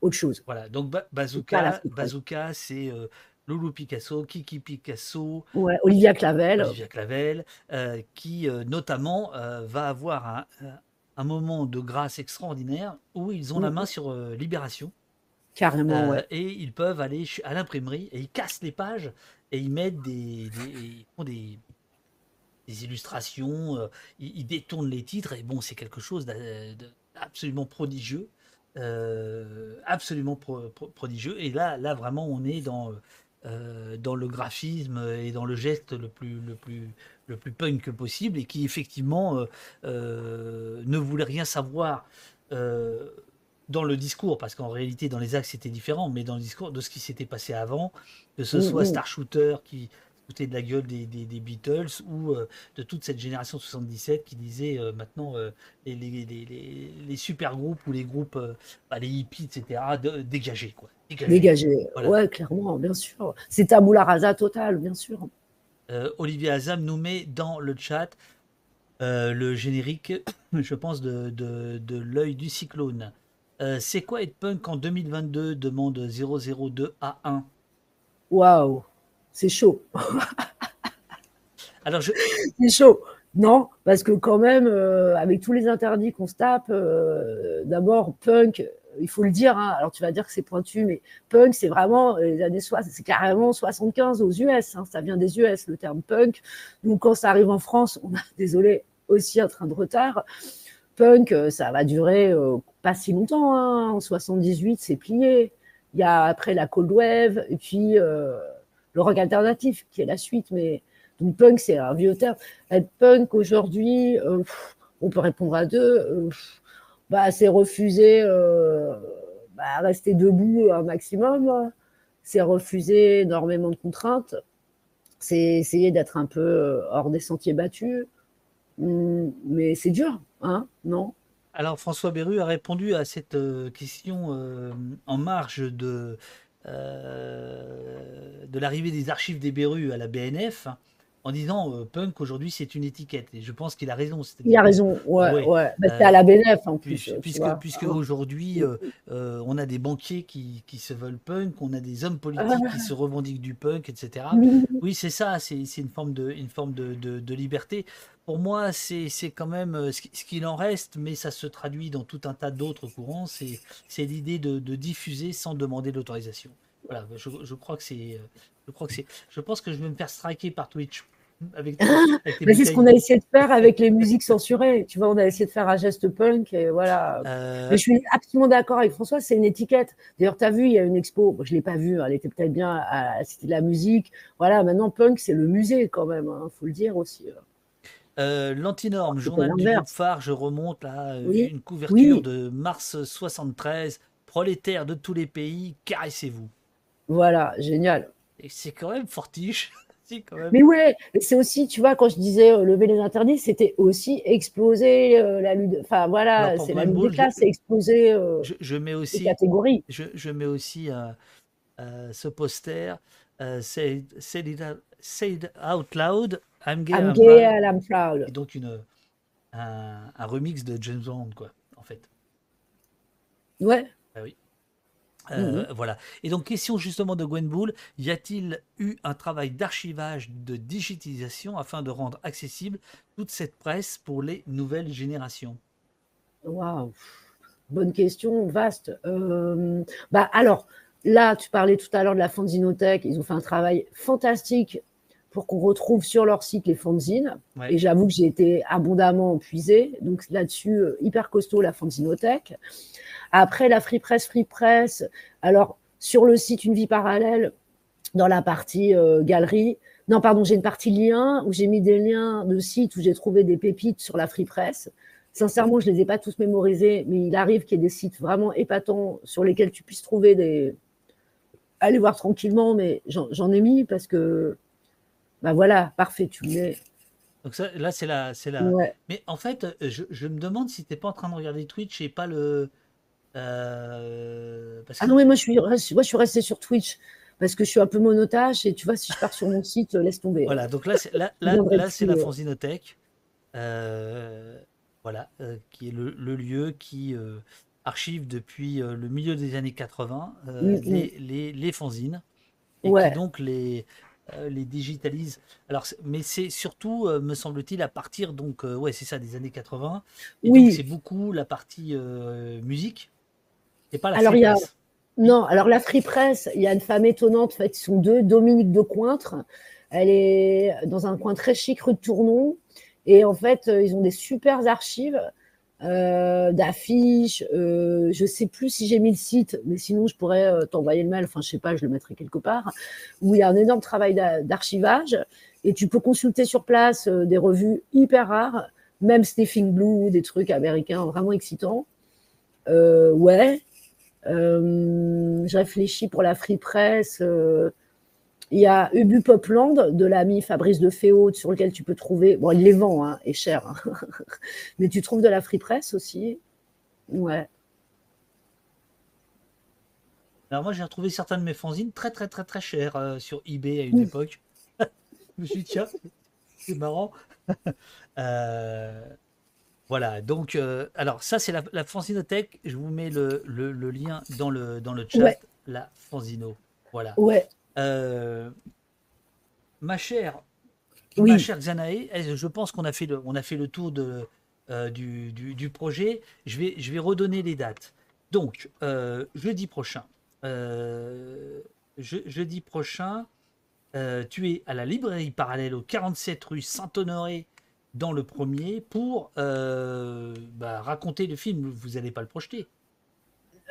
S2: autre chose.
S1: Voilà, donc Ba- Bazooka. Bazooka c'est euh, Loulou Picasso, Kiki Picasso,
S2: Ouais, Olivia Clavel.
S1: Olivia Clavel, euh, qui euh, notamment euh, va avoir un, un moment de grâce extraordinaire où ils ont la main sur euh, Libération.
S2: Carrément, ouais.
S1: Et ils peuvent aller à l'imprimerie et ils cassent les pages et ils mettent des, des, illustrations, euh, ils, détournent les titres et bon, c'est quelque chose d'absolument prodigieux, absolument pro- pro- prodigieux. Et là, là vraiment, on est dans euh, dans le graphisme et dans le geste le plus le plus le plus punk possible et qui effectivement euh, euh, ne voulait rien savoir. euh, dans le discours, parce qu'en réalité, dans les actes, c'était différent, mais dans le discours de ce qui s'était passé avant, que ce
S2: Mm,
S1: soit
S2: mm.
S1: Star Shooter qui foutait de la gueule des, des- des Beatles ou euh, de toute cette génération 77 qui disait euh, maintenant euh, les, les, les- les- les super groupes ou les groupes, bah, les hippies, etc., de, dégagés, quoi. Dégagés.
S2: Dégagé.
S1: Voilà.
S2: Ouais, clairement, bien sûr. C'est tabula rasa total, bien sûr.
S1: Olivier Azam nous met dans le chat le générique, je pense, de, de, de l'œil du cyclone. Euh, c'est quoi être punk en 2022 demande 002A1.
S2: Waouh, c'est chaud.
S1: Alors, je,
S2: C'est chaud. Non, parce que quand même, euh, avec tous les interdits qu'on se tape, euh, d'abord, punk, il faut le dire, hein, alors tu vas dire que c'est pointu, mais punk, c'est vraiment euh, les années 60, c'est carrément 75 aux US, hein, ça vient des US, le terme punk. Donc quand ça arrive en France, on a, désolé, aussi un train de retard. Punk, ça va durer euh, pas si longtemps, hein, en 78, c'est plié. Il y a après la Cold Wave, et puis le rock alternatif, qui est la suite, mais donc punk, c'est un vieux terme. Être punk aujourd'hui, euh, on peut répondre à deux. euh, bah, c'est refuser, euh, bah, rester debout un maximum. C'est refuser énormément de contraintes. c'est essayer d'être un peu euh, hors des sentiers battus. Hum, Mais c'est dur, hein, non?
S1: Alors, François Berru a répondu à cette question en marge de, de l'arrivée des archives des Berru à la BNF en disant euh, punk aujourd'hui c'est une étiquette. Et je pense qu'il a raison.
S2: Il a raison, ouais,
S1: Ouais,
S2: ouais. Bah, c'est
S1: euh,
S2: à la BNF en plus.
S1: puisque, aujourd'hui, euh, on a des banquiers qui, qui se veulent punk, on a des hommes politiques qui se revendiquent du punk, etc. Oui, c'est ça, c'est c'est une forme de, une forme de, de- de liberté. Pour moi, c'est c'est quand même ce qui- ce qu'il en reste, mais ça se traduit dans tout un tas d'autres courants. C'est c'est l'idée de, de diffuser sans demander l'autorisation. Voilà, je, je crois que c'est. Je crois que c'est. Je pense que je vais me faire striker par Twitch. Avec,
S2: Mais c'est ce qu'on a essayé de faire avec les musiques censurées. Tu vois, on a essayé de faire un geste punk et voilà.
S1: Euh,
S2: Mais je suis absolument d'accord avec François, c'est une étiquette. D'ailleurs, tu as vu, il y a une expo, Bon, je ne l'ai pas vue, elle était peut-être bien à la Cité de la musique. Voilà, maintenant, punk, c'est le musée quand même, il faut le dire aussi.
S1: Euh, L'antinorme,
S2: C'était
S1: journal du groupe phare, je remonte là, euh,
S2: Oui,
S1: une couverture
S2: oui.
S1: de mars 73, prolétaires de tous les pays, caressez-vous.
S2: Voilà, génial.
S1: Et c'est quand même fortiche. Si, quand même.
S2: Mais ouais, c'est aussi, tu vois, quand je disais euh, lever les interdits, c'était aussi exploser euh, la lutte. Enfin voilà, c'est la lutte des classes, c'est exploser euh,
S1: Je, je mets
S2: les
S1: aussi,
S2: catégories.
S1: je, je mets aussi euh, ce poster, say, say it out, say it out loud, I'm gay,
S2: I'm
S1: I'm
S2: gay
S1: proud.
S2: and I'm proud.
S1: Et donc une, un, un remix de James Bond, quoi, en fait.
S2: Ouais.
S1: Oui. Euh. Voilà. Et donc, question justement de Gwen Bull, y a-t-il eu un travail d'archivage, de digitalisation afin de rendre accessible toute cette presse pour les nouvelles générations?
S2: Waouh, bonne question, vaste. Euh, bah alors, là, tu parlais tout à l'heure de la fanzinothèque. Ils ont fait un travail fantastique pour qu'on retrouve sur leur site les fanzines.
S1: Ouais.
S2: Et j'avoue que j'ai été abondamment puisée. Donc là-dessus, euh, hyper costaud la fanzinothèque. Après, la Free Press, Free Press. Alors, sur le site Une vie parallèle, dans la partie euh, galerie, non, pardon, j'ai une partie lien où j'ai mis des liens de sites où j'ai trouvé des pépites sur la Free Press. Sincèrement, je ne les ai pas tous mémorisés, mais il arrive qu'il y ait des sites vraiment épatants sur lesquels tu puisses trouver des. Allez voir tranquillement, mais j'en ai mis parce que. Bah voilà, parfait, tu mets.
S1: Donc ça, là, c'est la, c'est la.
S2: Ouais.
S1: Mais en fait, euh, je, je me demande si t'es pas en train de regarder Twitch et pas le. euh, parce
S2: Ah non, mais moi je, suis, restée- moi, je suis restée sur Twitch parce que je suis un peu monotache et tu vois, si je pars sur mon site, euh, laisse tomber.
S1: Voilà, donc là, c'est, là, là, c'est la
S2: dessus, euh.
S1: Voilà, euh, qui est le, le lieu qui euh, archive depuis le milieu des années 80 euh,
S2: Mm, mm.
S1: les, les, les fanzines et
S2: Ouais.
S1: qui donc les, les digitalise. Alors, mais c'est surtout, euh, me semble-t-il, à partir donc, euh, ouais, c'est ça, des années 80. Et
S2: Oui.
S1: c'est beaucoup la partie euh, musique et pas la
S2: Alors,
S1: free
S2: a. Non, alors la Free Press, il y a une femme étonnante, en fait, ils sont deux, Dominique de Cointre. Elle est dans un coin très chic rue de Tournon. Et en fait, euh, ils ont des super archives euh, d'affiches. Euh, je sais plus si j'ai mis le site, mais sinon je pourrais euh, t'envoyer le mail. Enfin, je sais pas, je le mettrai quelque part. Où il y a un énorme travail d'a- d'archivage. Et tu peux consulter sur place des revues hyper rares, même Sniffing Blue, des trucs américains vraiment excitants. Ouais. Je réfléchis pour la Free Press. Il y a Ubu Popland de l'ami Fabrice de Féaud sur lequel tu peux trouver. Bon, il les vend, hein, et cher. hein. Mais tu trouves de la Free Press aussi. Ouais.
S1: Alors moi j'ai retrouvé certains de mes fanzines très très très très chers euh, sur eBay à une époque. je me suis dit tiens, c'est marrant. Euh, voilà, donc euh, alors ça c'est la, la fanzinothèque. Je vous mets le, le- le lien dans le, dans le chat.
S2: Ouais.
S1: La fanzino. Voilà.
S2: Ouais.
S1: Euh, ma chère,
S2: Oui.
S1: ma chère Xanae, je pense qu'on a fait le, on a fait le tour de, euh, du, du- du projet. Je vais, je vais redonner les dates. Donc, euh, jeudi prochain, je- jeudi prochain, tu es à la librairie parallèle au 47 rue Saint-Honoré dans le premier pour bah, raconter le film. Vous n'allez pas le projeter.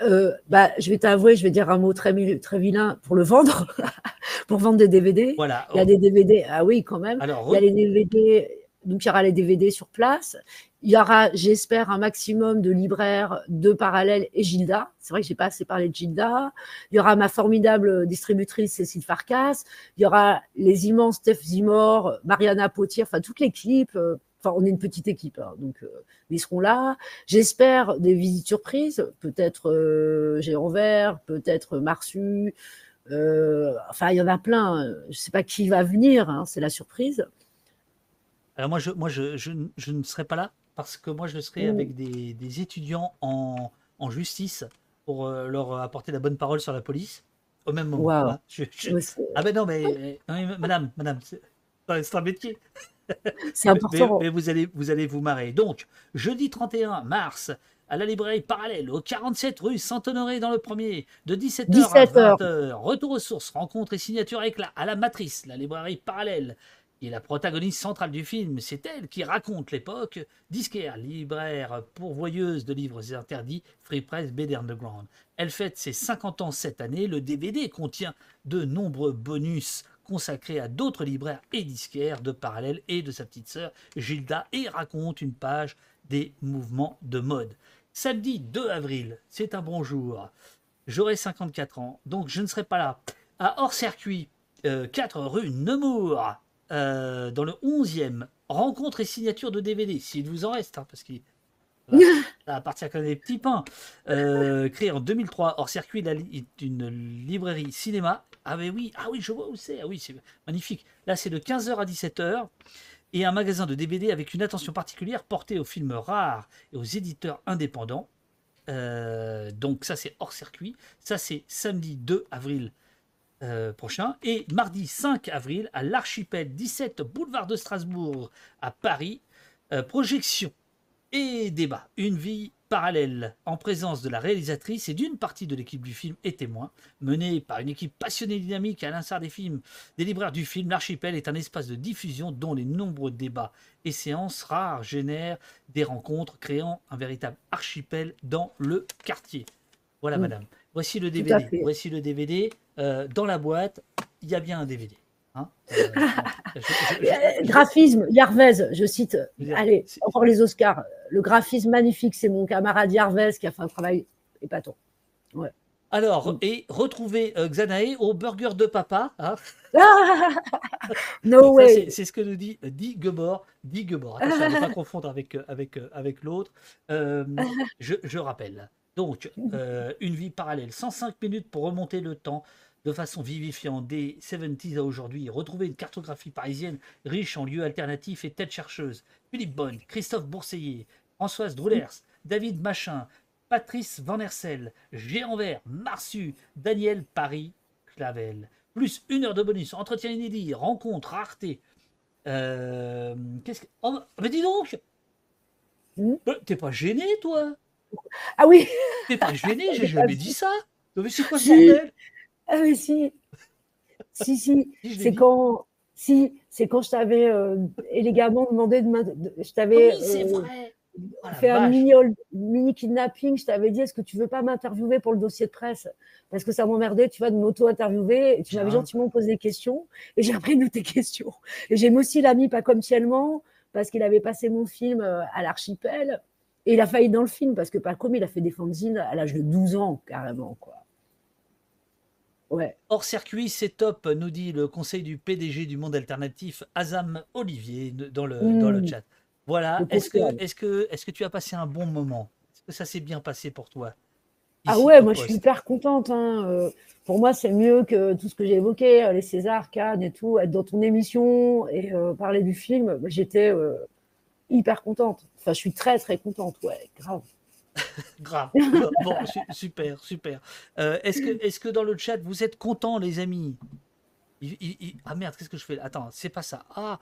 S2: Euh, bah, je vais t'avouer, je vais dire un mot très, vilain pour le vendre, pour vendre des DVD.
S1: Voilà.
S2: Il y a des DVD, ah oui, quand même.
S1: Alors,
S2: Il y a les DVD donc il y aura les DVD sur place. Il y aura, j'espère, un maximum de libraires de Parallèle et Gilda. C'est vrai que j'ai pas assez parlé de Gilda. Il y aura ma formidable distributrice Cécile Farkas. Il y aura les immenses Steph Zimor, Mariana Potier, enfin toute l'équipe. Enfin, on est une petite équipe, hein, donc euh, ils seront là. J'espère des visites surprises, peut-être euh, Géant Vert, peut-être Marsu. euh, enfin, il y en a plein. Je sais pas qui va venir, hein, c'est la surprise.
S1: Alors moi, je, moi je, je ne- je ne serai pas là parce que moi, je serai
S2: Mm.
S1: avec des, des étudiants en, en justice pour euh, leur apporter la bonne parole sur la police au même moment. Je- je- Ah ben non, mais, non, mais madame, madame, c'est un métier.
S2: C'est important.
S1: Mais, mais vous, allez, vous allez vous marrer. Donc, jeudi 31 mars, à la librairie parallèle, au 47 rue Saint-Honoré dans le premier, de 17h
S2: 17
S1: à
S2: heures.
S1: 20h. Retour aux sources, rencontre et signature éclat à la Matrice, la librairie parallèle. Et la protagoniste centrale du film, c'est elle qui raconte l'époque. Disquaire, libraire, pourvoyeuse de livres interdits, Free Press, BD Underground. Elle fête ses 50 ans cette année. Le DVD contient de nombreux bonus consacrés à d'autres libraires et disquaires de Parallèle et de sa petite sœur Gilda et raconte une page des mouvements de mode. Samedi 2 avril, c'est un bon jour. J'aurai 54 ans, donc je ne serai pas là. À hors-circuit, euh, 4 rue Nemours, euh, dans le 11e, rencontre et signature de DVD, s'il vous en reste, hein, parce qu'il appartient quand même des petits pains. Euh, créé en 2003, hors circuit, la li- est une librairie cinéma. Ah mais oui, ah oui, je vois où c'est. Ah oui, c'est magnifique. Là, c'est de 15h à 17h. Et un magasin de DVD avec une attention particulière portée aux films rares et aux éditeurs indépendants. Euh, donc ça, c'est hors circuit. Ça, c'est samedi 2 avril euh, prochain. Et mardi 5 avril, à l'Archipel 17 boulevard de Strasbourg, à Paris, projection et débat. Une vie parallèle en présence de la réalisatrice et d'une partie de l'équipe du film et témoin, menée par une équipe passionnée et dynamique à l'instar des films des libraires du film. L'archipel est un espace de diffusion dont les nombreux débats et séances rares génèrent des rencontres, créant un véritable archipel dans le quartier. Voilà,
S2: Mm.
S1: madame. Voici le DVD. Voici le DVD. Euh, dans la boîte, il y a bien un DVD. hein. Euh, je- je- je-
S2: Euh, graphisme, Yarvez, je cite. Allez, encore les Oscars. Le graphisme magnifique, c'est mon camarade Yarvez qui a fait un travail épatant. Ouais.
S1: Alors, et retrouver euh, Xanae au burger de papa. hein.
S2: no way.
S1: c'est- ce que nous dit euh, Di Gebor. Gebor. Attention, ne pas confondre avec, euh, avec, euh, avec l'autre. Euh, je, je rappelle. Donc, euh, une vie parallèle. 105 minutes pour remonter le temps de façon vivifiante des 70s à aujourd'hui. Retrouver une cartographie parisienne riche en lieux alternatifs et têtes chercheuses. Philippe Bonne, Christophe Bourseiller, Françoise Droulers, David Machin, Patrice Van Hersel, Géant Vert, Marsu, Daniel Paris, Clavel. Plus une heure de bonus, entretien inédit, rencontre, rareté. Euh, Qu'est-ce que. Oh, mais dis donc Euh, T'es pas gêné, toi?
S2: Ah oui
S1: T'es pas gêné, j'ai jamais dit ça Non, mais c'est quoi ce bordel?
S2: Ah oui, si. Si, si. C'est quand, si, c'est quand je t'avais euh, élégamment demandé de, je t'avais
S1: Oui, c'est
S2: euh,
S1: vrai. Oh
S2: fait un mini, kidnapping. Je t'avais dit, est-ce que tu veux pas m'interviewer pour le dossier de presse? Parce que ça m'emmerdait, tu vas de m'auto-interviewer. Tu m'avais gentiment posé des questions et j'ai repris de tes questions. Et j'ai aussi l'ami pas comme Ciellement parce qu'il avait passé mon film euh, à l'archipel et il a failli dans le film parce que pas comme il a fait des fanzines à l'âge de 12 ans carrément quoi. Ouais.
S1: Hors circuit, c'est top, nous dit le conseil du PDG du monde alternatif, Azam Olivier, dans le, dans le
S2: Mm.
S1: chat. Voilà, est-ce que, est que, est que tu as passé un bon moment? Est-ce que ça s'est bien passé pour toi?
S2: Ah ouais, moi je suis hyper contente. hein. Euh, Pour moi, c'est mieux que tout ce que j'ai évoqué, euh, les Césars, Cannes et tout, être dans ton émission et euh, parler du film. J'étais euh, hyper contente. Enfin, je suis très très contente, ouais, grave.
S1: Grave. bon, super, super. Euh, est-ce que, est que dans le chat, vous êtes contents, les amis? Il- il- il- Ah merde, qu'est-ce que je fais? Attends, c'est pas ça. Ah,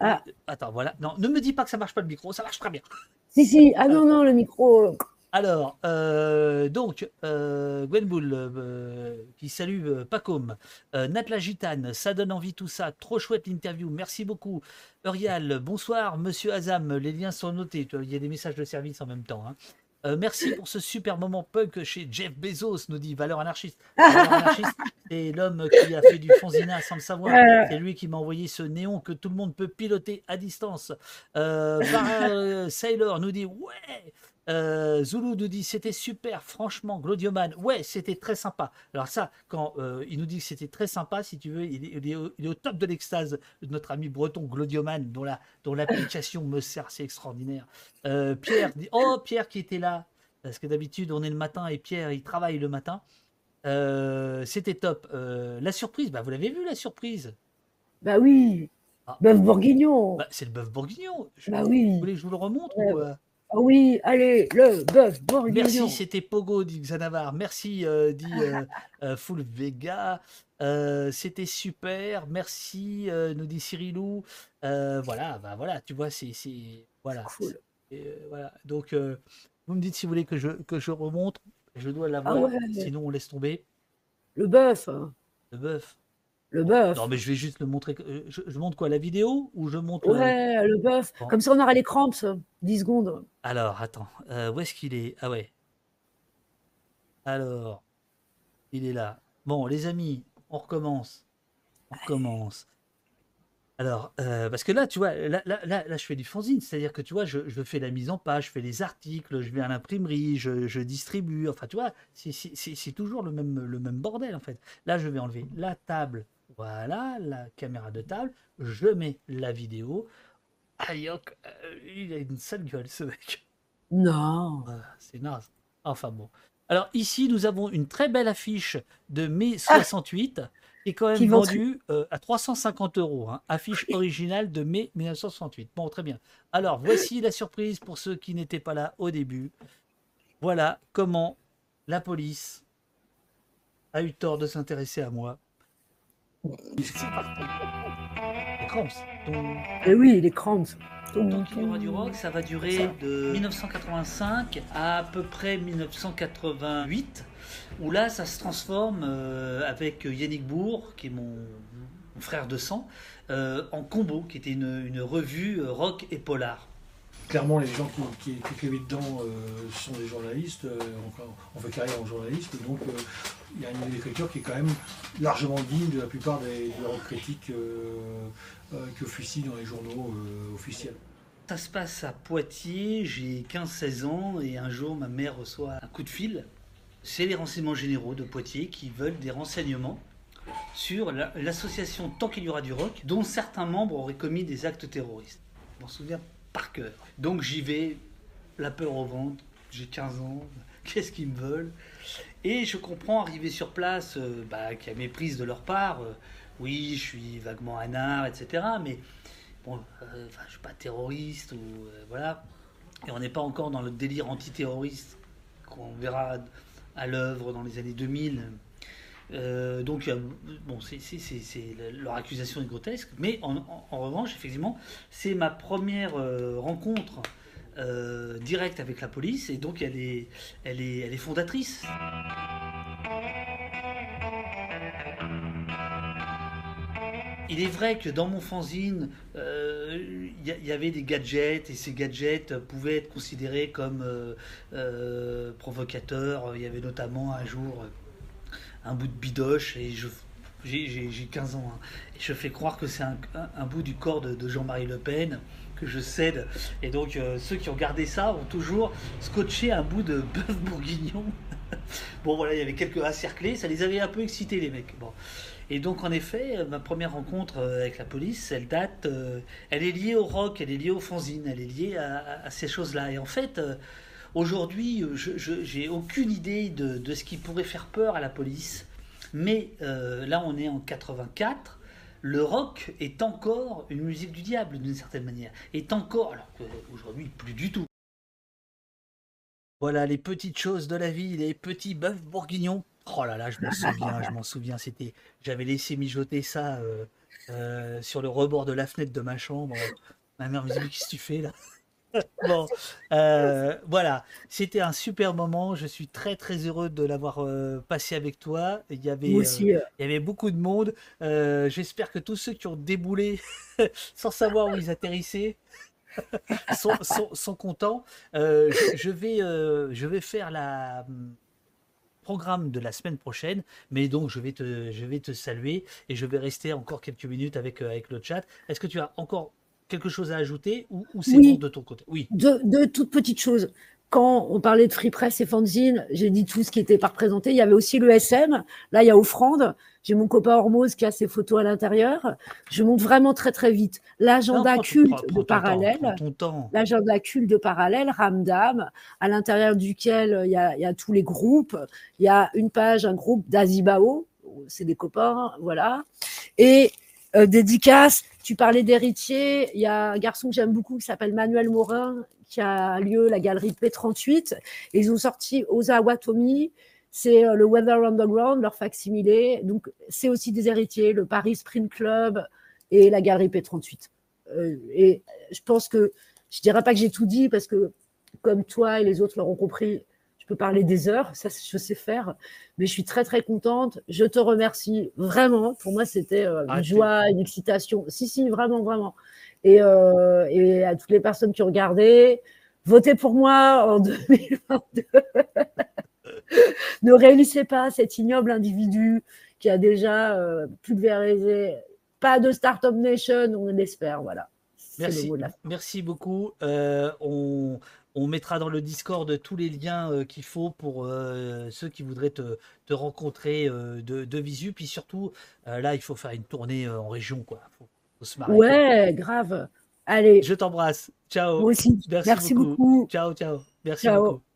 S2: Ah.
S1: euh, Attends, voilà. Non, ne me dis pas que ça marche pas le micro, ça marche très bien.
S2: Si, si, ah non, non, le micro. euh,
S1: Alors, euh, donc, euh, Gwenboul, euh, qui salue Pacôme, Nat la Gitane, ça donne envie tout ça, trop chouette l'interview, merci beaucoup. Eurial, bonsoir, monsieur Azam, les liens sont notés, il y a des messages de service en même temps. hein. Euh, merci pour ce super moment punk chez Jeff Bezos, nous dit Valeur Anarchiste. Valeur Anarchiste, c'est l'homme qui a fait du fanzina sans le savoir.
S2: Euh.
S1: C'est lui qui m'a envoyé ce néon que tout le monde peut piloter à distance. Euh, euh, Sailor nous dit Ouais euh, Zulu nous dit c'était super, franchement, Glodioman, ouais, c'était très sympa. Alors ça, quand euh, il nous dit que c'était très sympa, si tu veux, il est, il est au, il est au top de l'extase, notre ami breton Glodioman, dont la, dont l'application me sert, c'est extraordinaire. Euh, Pierre dit, oh Pierre qui était là, parce que d'habitude on est le matin et Pierre il travaille le matin. Euh, c'était top. La surprise, bah vous l'avez vu la surprise?
S2: Bah oui.
S1: Ah.
S2: Bœuf bourguignon.
S1: Bah, C'est le bœuf bourguignon. Je-
S2: Bah oui.
S1: Vous voulez que je vous le remontre
S2: Ouais.
S1: ou, euh?
S2: Ah oui, allez, le bœuf bourguignon.
S1: Merci, c'était Pogo, dit Xanavar. Merci, euh, dit euh, euh, Full Vega. C'était super. Merci, nous dit Cyrilou. Voilà, bah voilà, tu vois, c'est. Voilà.
S2: Cool.
S1: Voilà. Donc, vous me dites si vous voulez que je, que je remonte. Je dois l'avoir,
S2: Ah ouais.
S1: sinon on laisse tomber.
S2: Le bœuf.
S1: Le bœuf.
S2: Le bœuf.
S1: Non, mais je vais juste le montrer. euh, Je, je montre quoi La vidéo ou je montre
S2: Ouais, le bœuf.
S1: Bon.
S2: Comme ça, on aura les cramps. 10 secondes.
S1: Alors, attends, euh, où est-ce qu'il est? Ah ouais. Alors, il est là. Bon, les amis, on recommence. On recommence. Alors, euh, parce que là, tu vois, là, là, là, là, je fais du fanzine, c'est-à-dire que tu vois, je, je fais la mise en page, je fais les articles, je vais à l'imprimerie, je, je distribue, enfin, tu vois, c'est toujours le même, le même bordel, en fait. Là, je vais enlever la table, voilà, la caméra de table, je mets la vidéo. Ayok, euh, il a une sale gueule, ce mec.
S2: Non.
S1: Ah, c'est naze. Enfin bon. Alors ici, nous avons une très belle affiche de mai 68 qui est quand même
S2: Qui
S1: vendue euh, à 350 euros. hein. Affiche originale de mai 1968. Bon, très bien. Alors, voici la surprise pour ceux qui n'étaient pas là au début. Voilà comment la police a eu tort de s'intéresser à moi. Les cramps. Donc,
S2: Et oui, les cramps.
S1: donc il y aura du rock, ça va durer de 1985 à à peu près 1988, où là ça se transforme euh, avec Yannick Bourg, qui est mon, mon frère de sang, euh, en Combo, qui était une, une revue euh, rock et polar.
S9: Clairement, les gens qui, qui, qui écrivaient dedans euh, sont des journalistes, euh, on, fait carrière en journaliste, donc euh, il y a une ligne d'écriture qui est quand même largement digne de la plupart des, des rock critiques qui officient dans les journaux officiels.
S1: Ça se passe à Poitiers, j'ai 15-16 ans et un jour ma mère reçoit un coup de fil. C'est les renseignements généraux de Poitiers qui veulent des renseignements sur la- l'association Tant qu'il y aura du rock, dont certains membres auraient commis des actes terroristes. Je m'en souviens Donc j'y vais, la peur au ventre, j'ai 15 ans, qu'est-ce qu'ils me veulent? Et je comprends, arrivé sur place, euh, bah, qu'il y a méprise de leur part. euh, oui, je suis vaguement anard, etc. Mais bon, euh, je suis pas terroriste ou voilà. Et on n'est pas encore dans le délire antiterroriste qu'on verra à l'œuvre dans les années 2000. Euh, donc, euh, bon, c'est, leur accusation est grotesque, mais en, revanche, effectivement, c'est ma première euh, rencontre directe avec la police, et donc elle est, fondatrice. Il est vrai que dans mon fanzine, il y, avait des gadgets et ces gadgets pouvaient être considérés comme provocateurs. Il y avait notamment un jour un bout de bidoche et je j'ai- j'ai j'ai 15 ans hein, et je fais croire que c'est un, un- bout du corps de, Jean-Marie Le Pen que je cède. Et donc euh, ceux qui ont gardé ça ont toujours scotché un bout de bœuf bourguignon. Bon voilà il y avait quelques A cerclés. Ça les avait un peu excités les mecs. Bon. Et donc en effet, euh, ma première rencontre euh, avec la police, elle date, elle est liée au rock, elle est liée au fanzine, elle est liée à, ces choses-là. Et en fait, aujourd'hui, euh, je j'ai aucune idée de, ce qui pourrait faire peur à la police. Mais euh, là, on est en 84. Le rock est encore une musique du diable d'une certaine manière. Est encore, alors qu'aujourd'hui, plus du tout. Voilà les petites choses de la vie, les petits bœufs bourguignons. Oh là là, je m'en souviens, je m'en souviens. C'était, j'avais laissé mijoter ça euh, sur le rebord de la fenêtre de ma chambre. Ma mère me dit, Mais qu'est-ce que tu fais là? Bon, euh, voilà, c'était un super moment. Je suis très très heureux de l'avoir euh, passé avec toi. Il y avait,
S2: aussi,
S1: euh, il y avait beaucoup de monde. J'espère que tous ceux qui ont déboulé sans savoir où ils atterrissaient, sont, sont- sont contents. Je, je vais, je vais faire la hum, programme de la semaine prochaine, mais donc je vais te, je vais te saluer et je vais rester encore quelques minutes avec, avec le chat. Est-ce que tu as encore quelque chose à ajouter ou, ou c'est
S2: Oui.
S1: bon de ton côté? Oui.
S2: Deux, deux toutes petites choses. Quand on parlait de Free Press et fanzine, j'ai dit tout ce qui était pas représenté. Il y avait aussi le SM. Là, il y a Offrande. J'ai mon copain Hormose qui a ses photos à l'intérieur. Je monte vraiment très, très vite. L'agenda culte
S1: prends- prends
S2: de parallèle. L'agenda culte de parallèle, Ramdam, à l'intérieur duquel euh, il y, a, il y a tous les groupes. Il y a une page, un groupe d'Azibao. C'est des copains, voilà. Et euh, dédicace, tu parlais d'héritiers. Il y a un garçon que j'aime beaucoup qui s'appelle Manuel Morin, qui a lieu la galerie P38. Et ils ont sorti Ozawa Tomi. C'est euh, le Weather Underground, leur facsimilé. Donc, c'est aussi des héritiers, le Paris Sprint Club et la galerie P38. Euh, et je pense que je dirais pas que j'ai tout dit parce que, comme toi et les autres l'auront compris, je peux parler des heures, ça je sais faire, mais je suis très très contente. Je te remercie vraiment. Pour moi, c'était euh, une
S1: Ah, tu-
S2: joie, une excitation. Si, si, vraiment, vraiment. Et, euh, et à toutes les personnes qui ont regardé, votez pour moi en 2022. ne réunissez pas cet ignoble individu qui a déjà euh, pulvérisé. Pas de Startup Nation, on l'espère, voilà. Le
S1: Merci, merci beaucoup. Euh, on, on mettra dans le Discord tous les liens euh, qu'il faut pour euh, ceux qui voudraient te, te rencontrer euh, de, de visu. Puis surtout, là, il faut faire une tournée en région, quoi. Faut, faut se marrer.
S2: Ouais, grave. Allez.
S1: Je t'embrasse. Ciao.
S2: Moi aussi. Merci beaucoup.
S1: Ciao, ciao. Merci
S2: Ciao.
S1: beaucoup.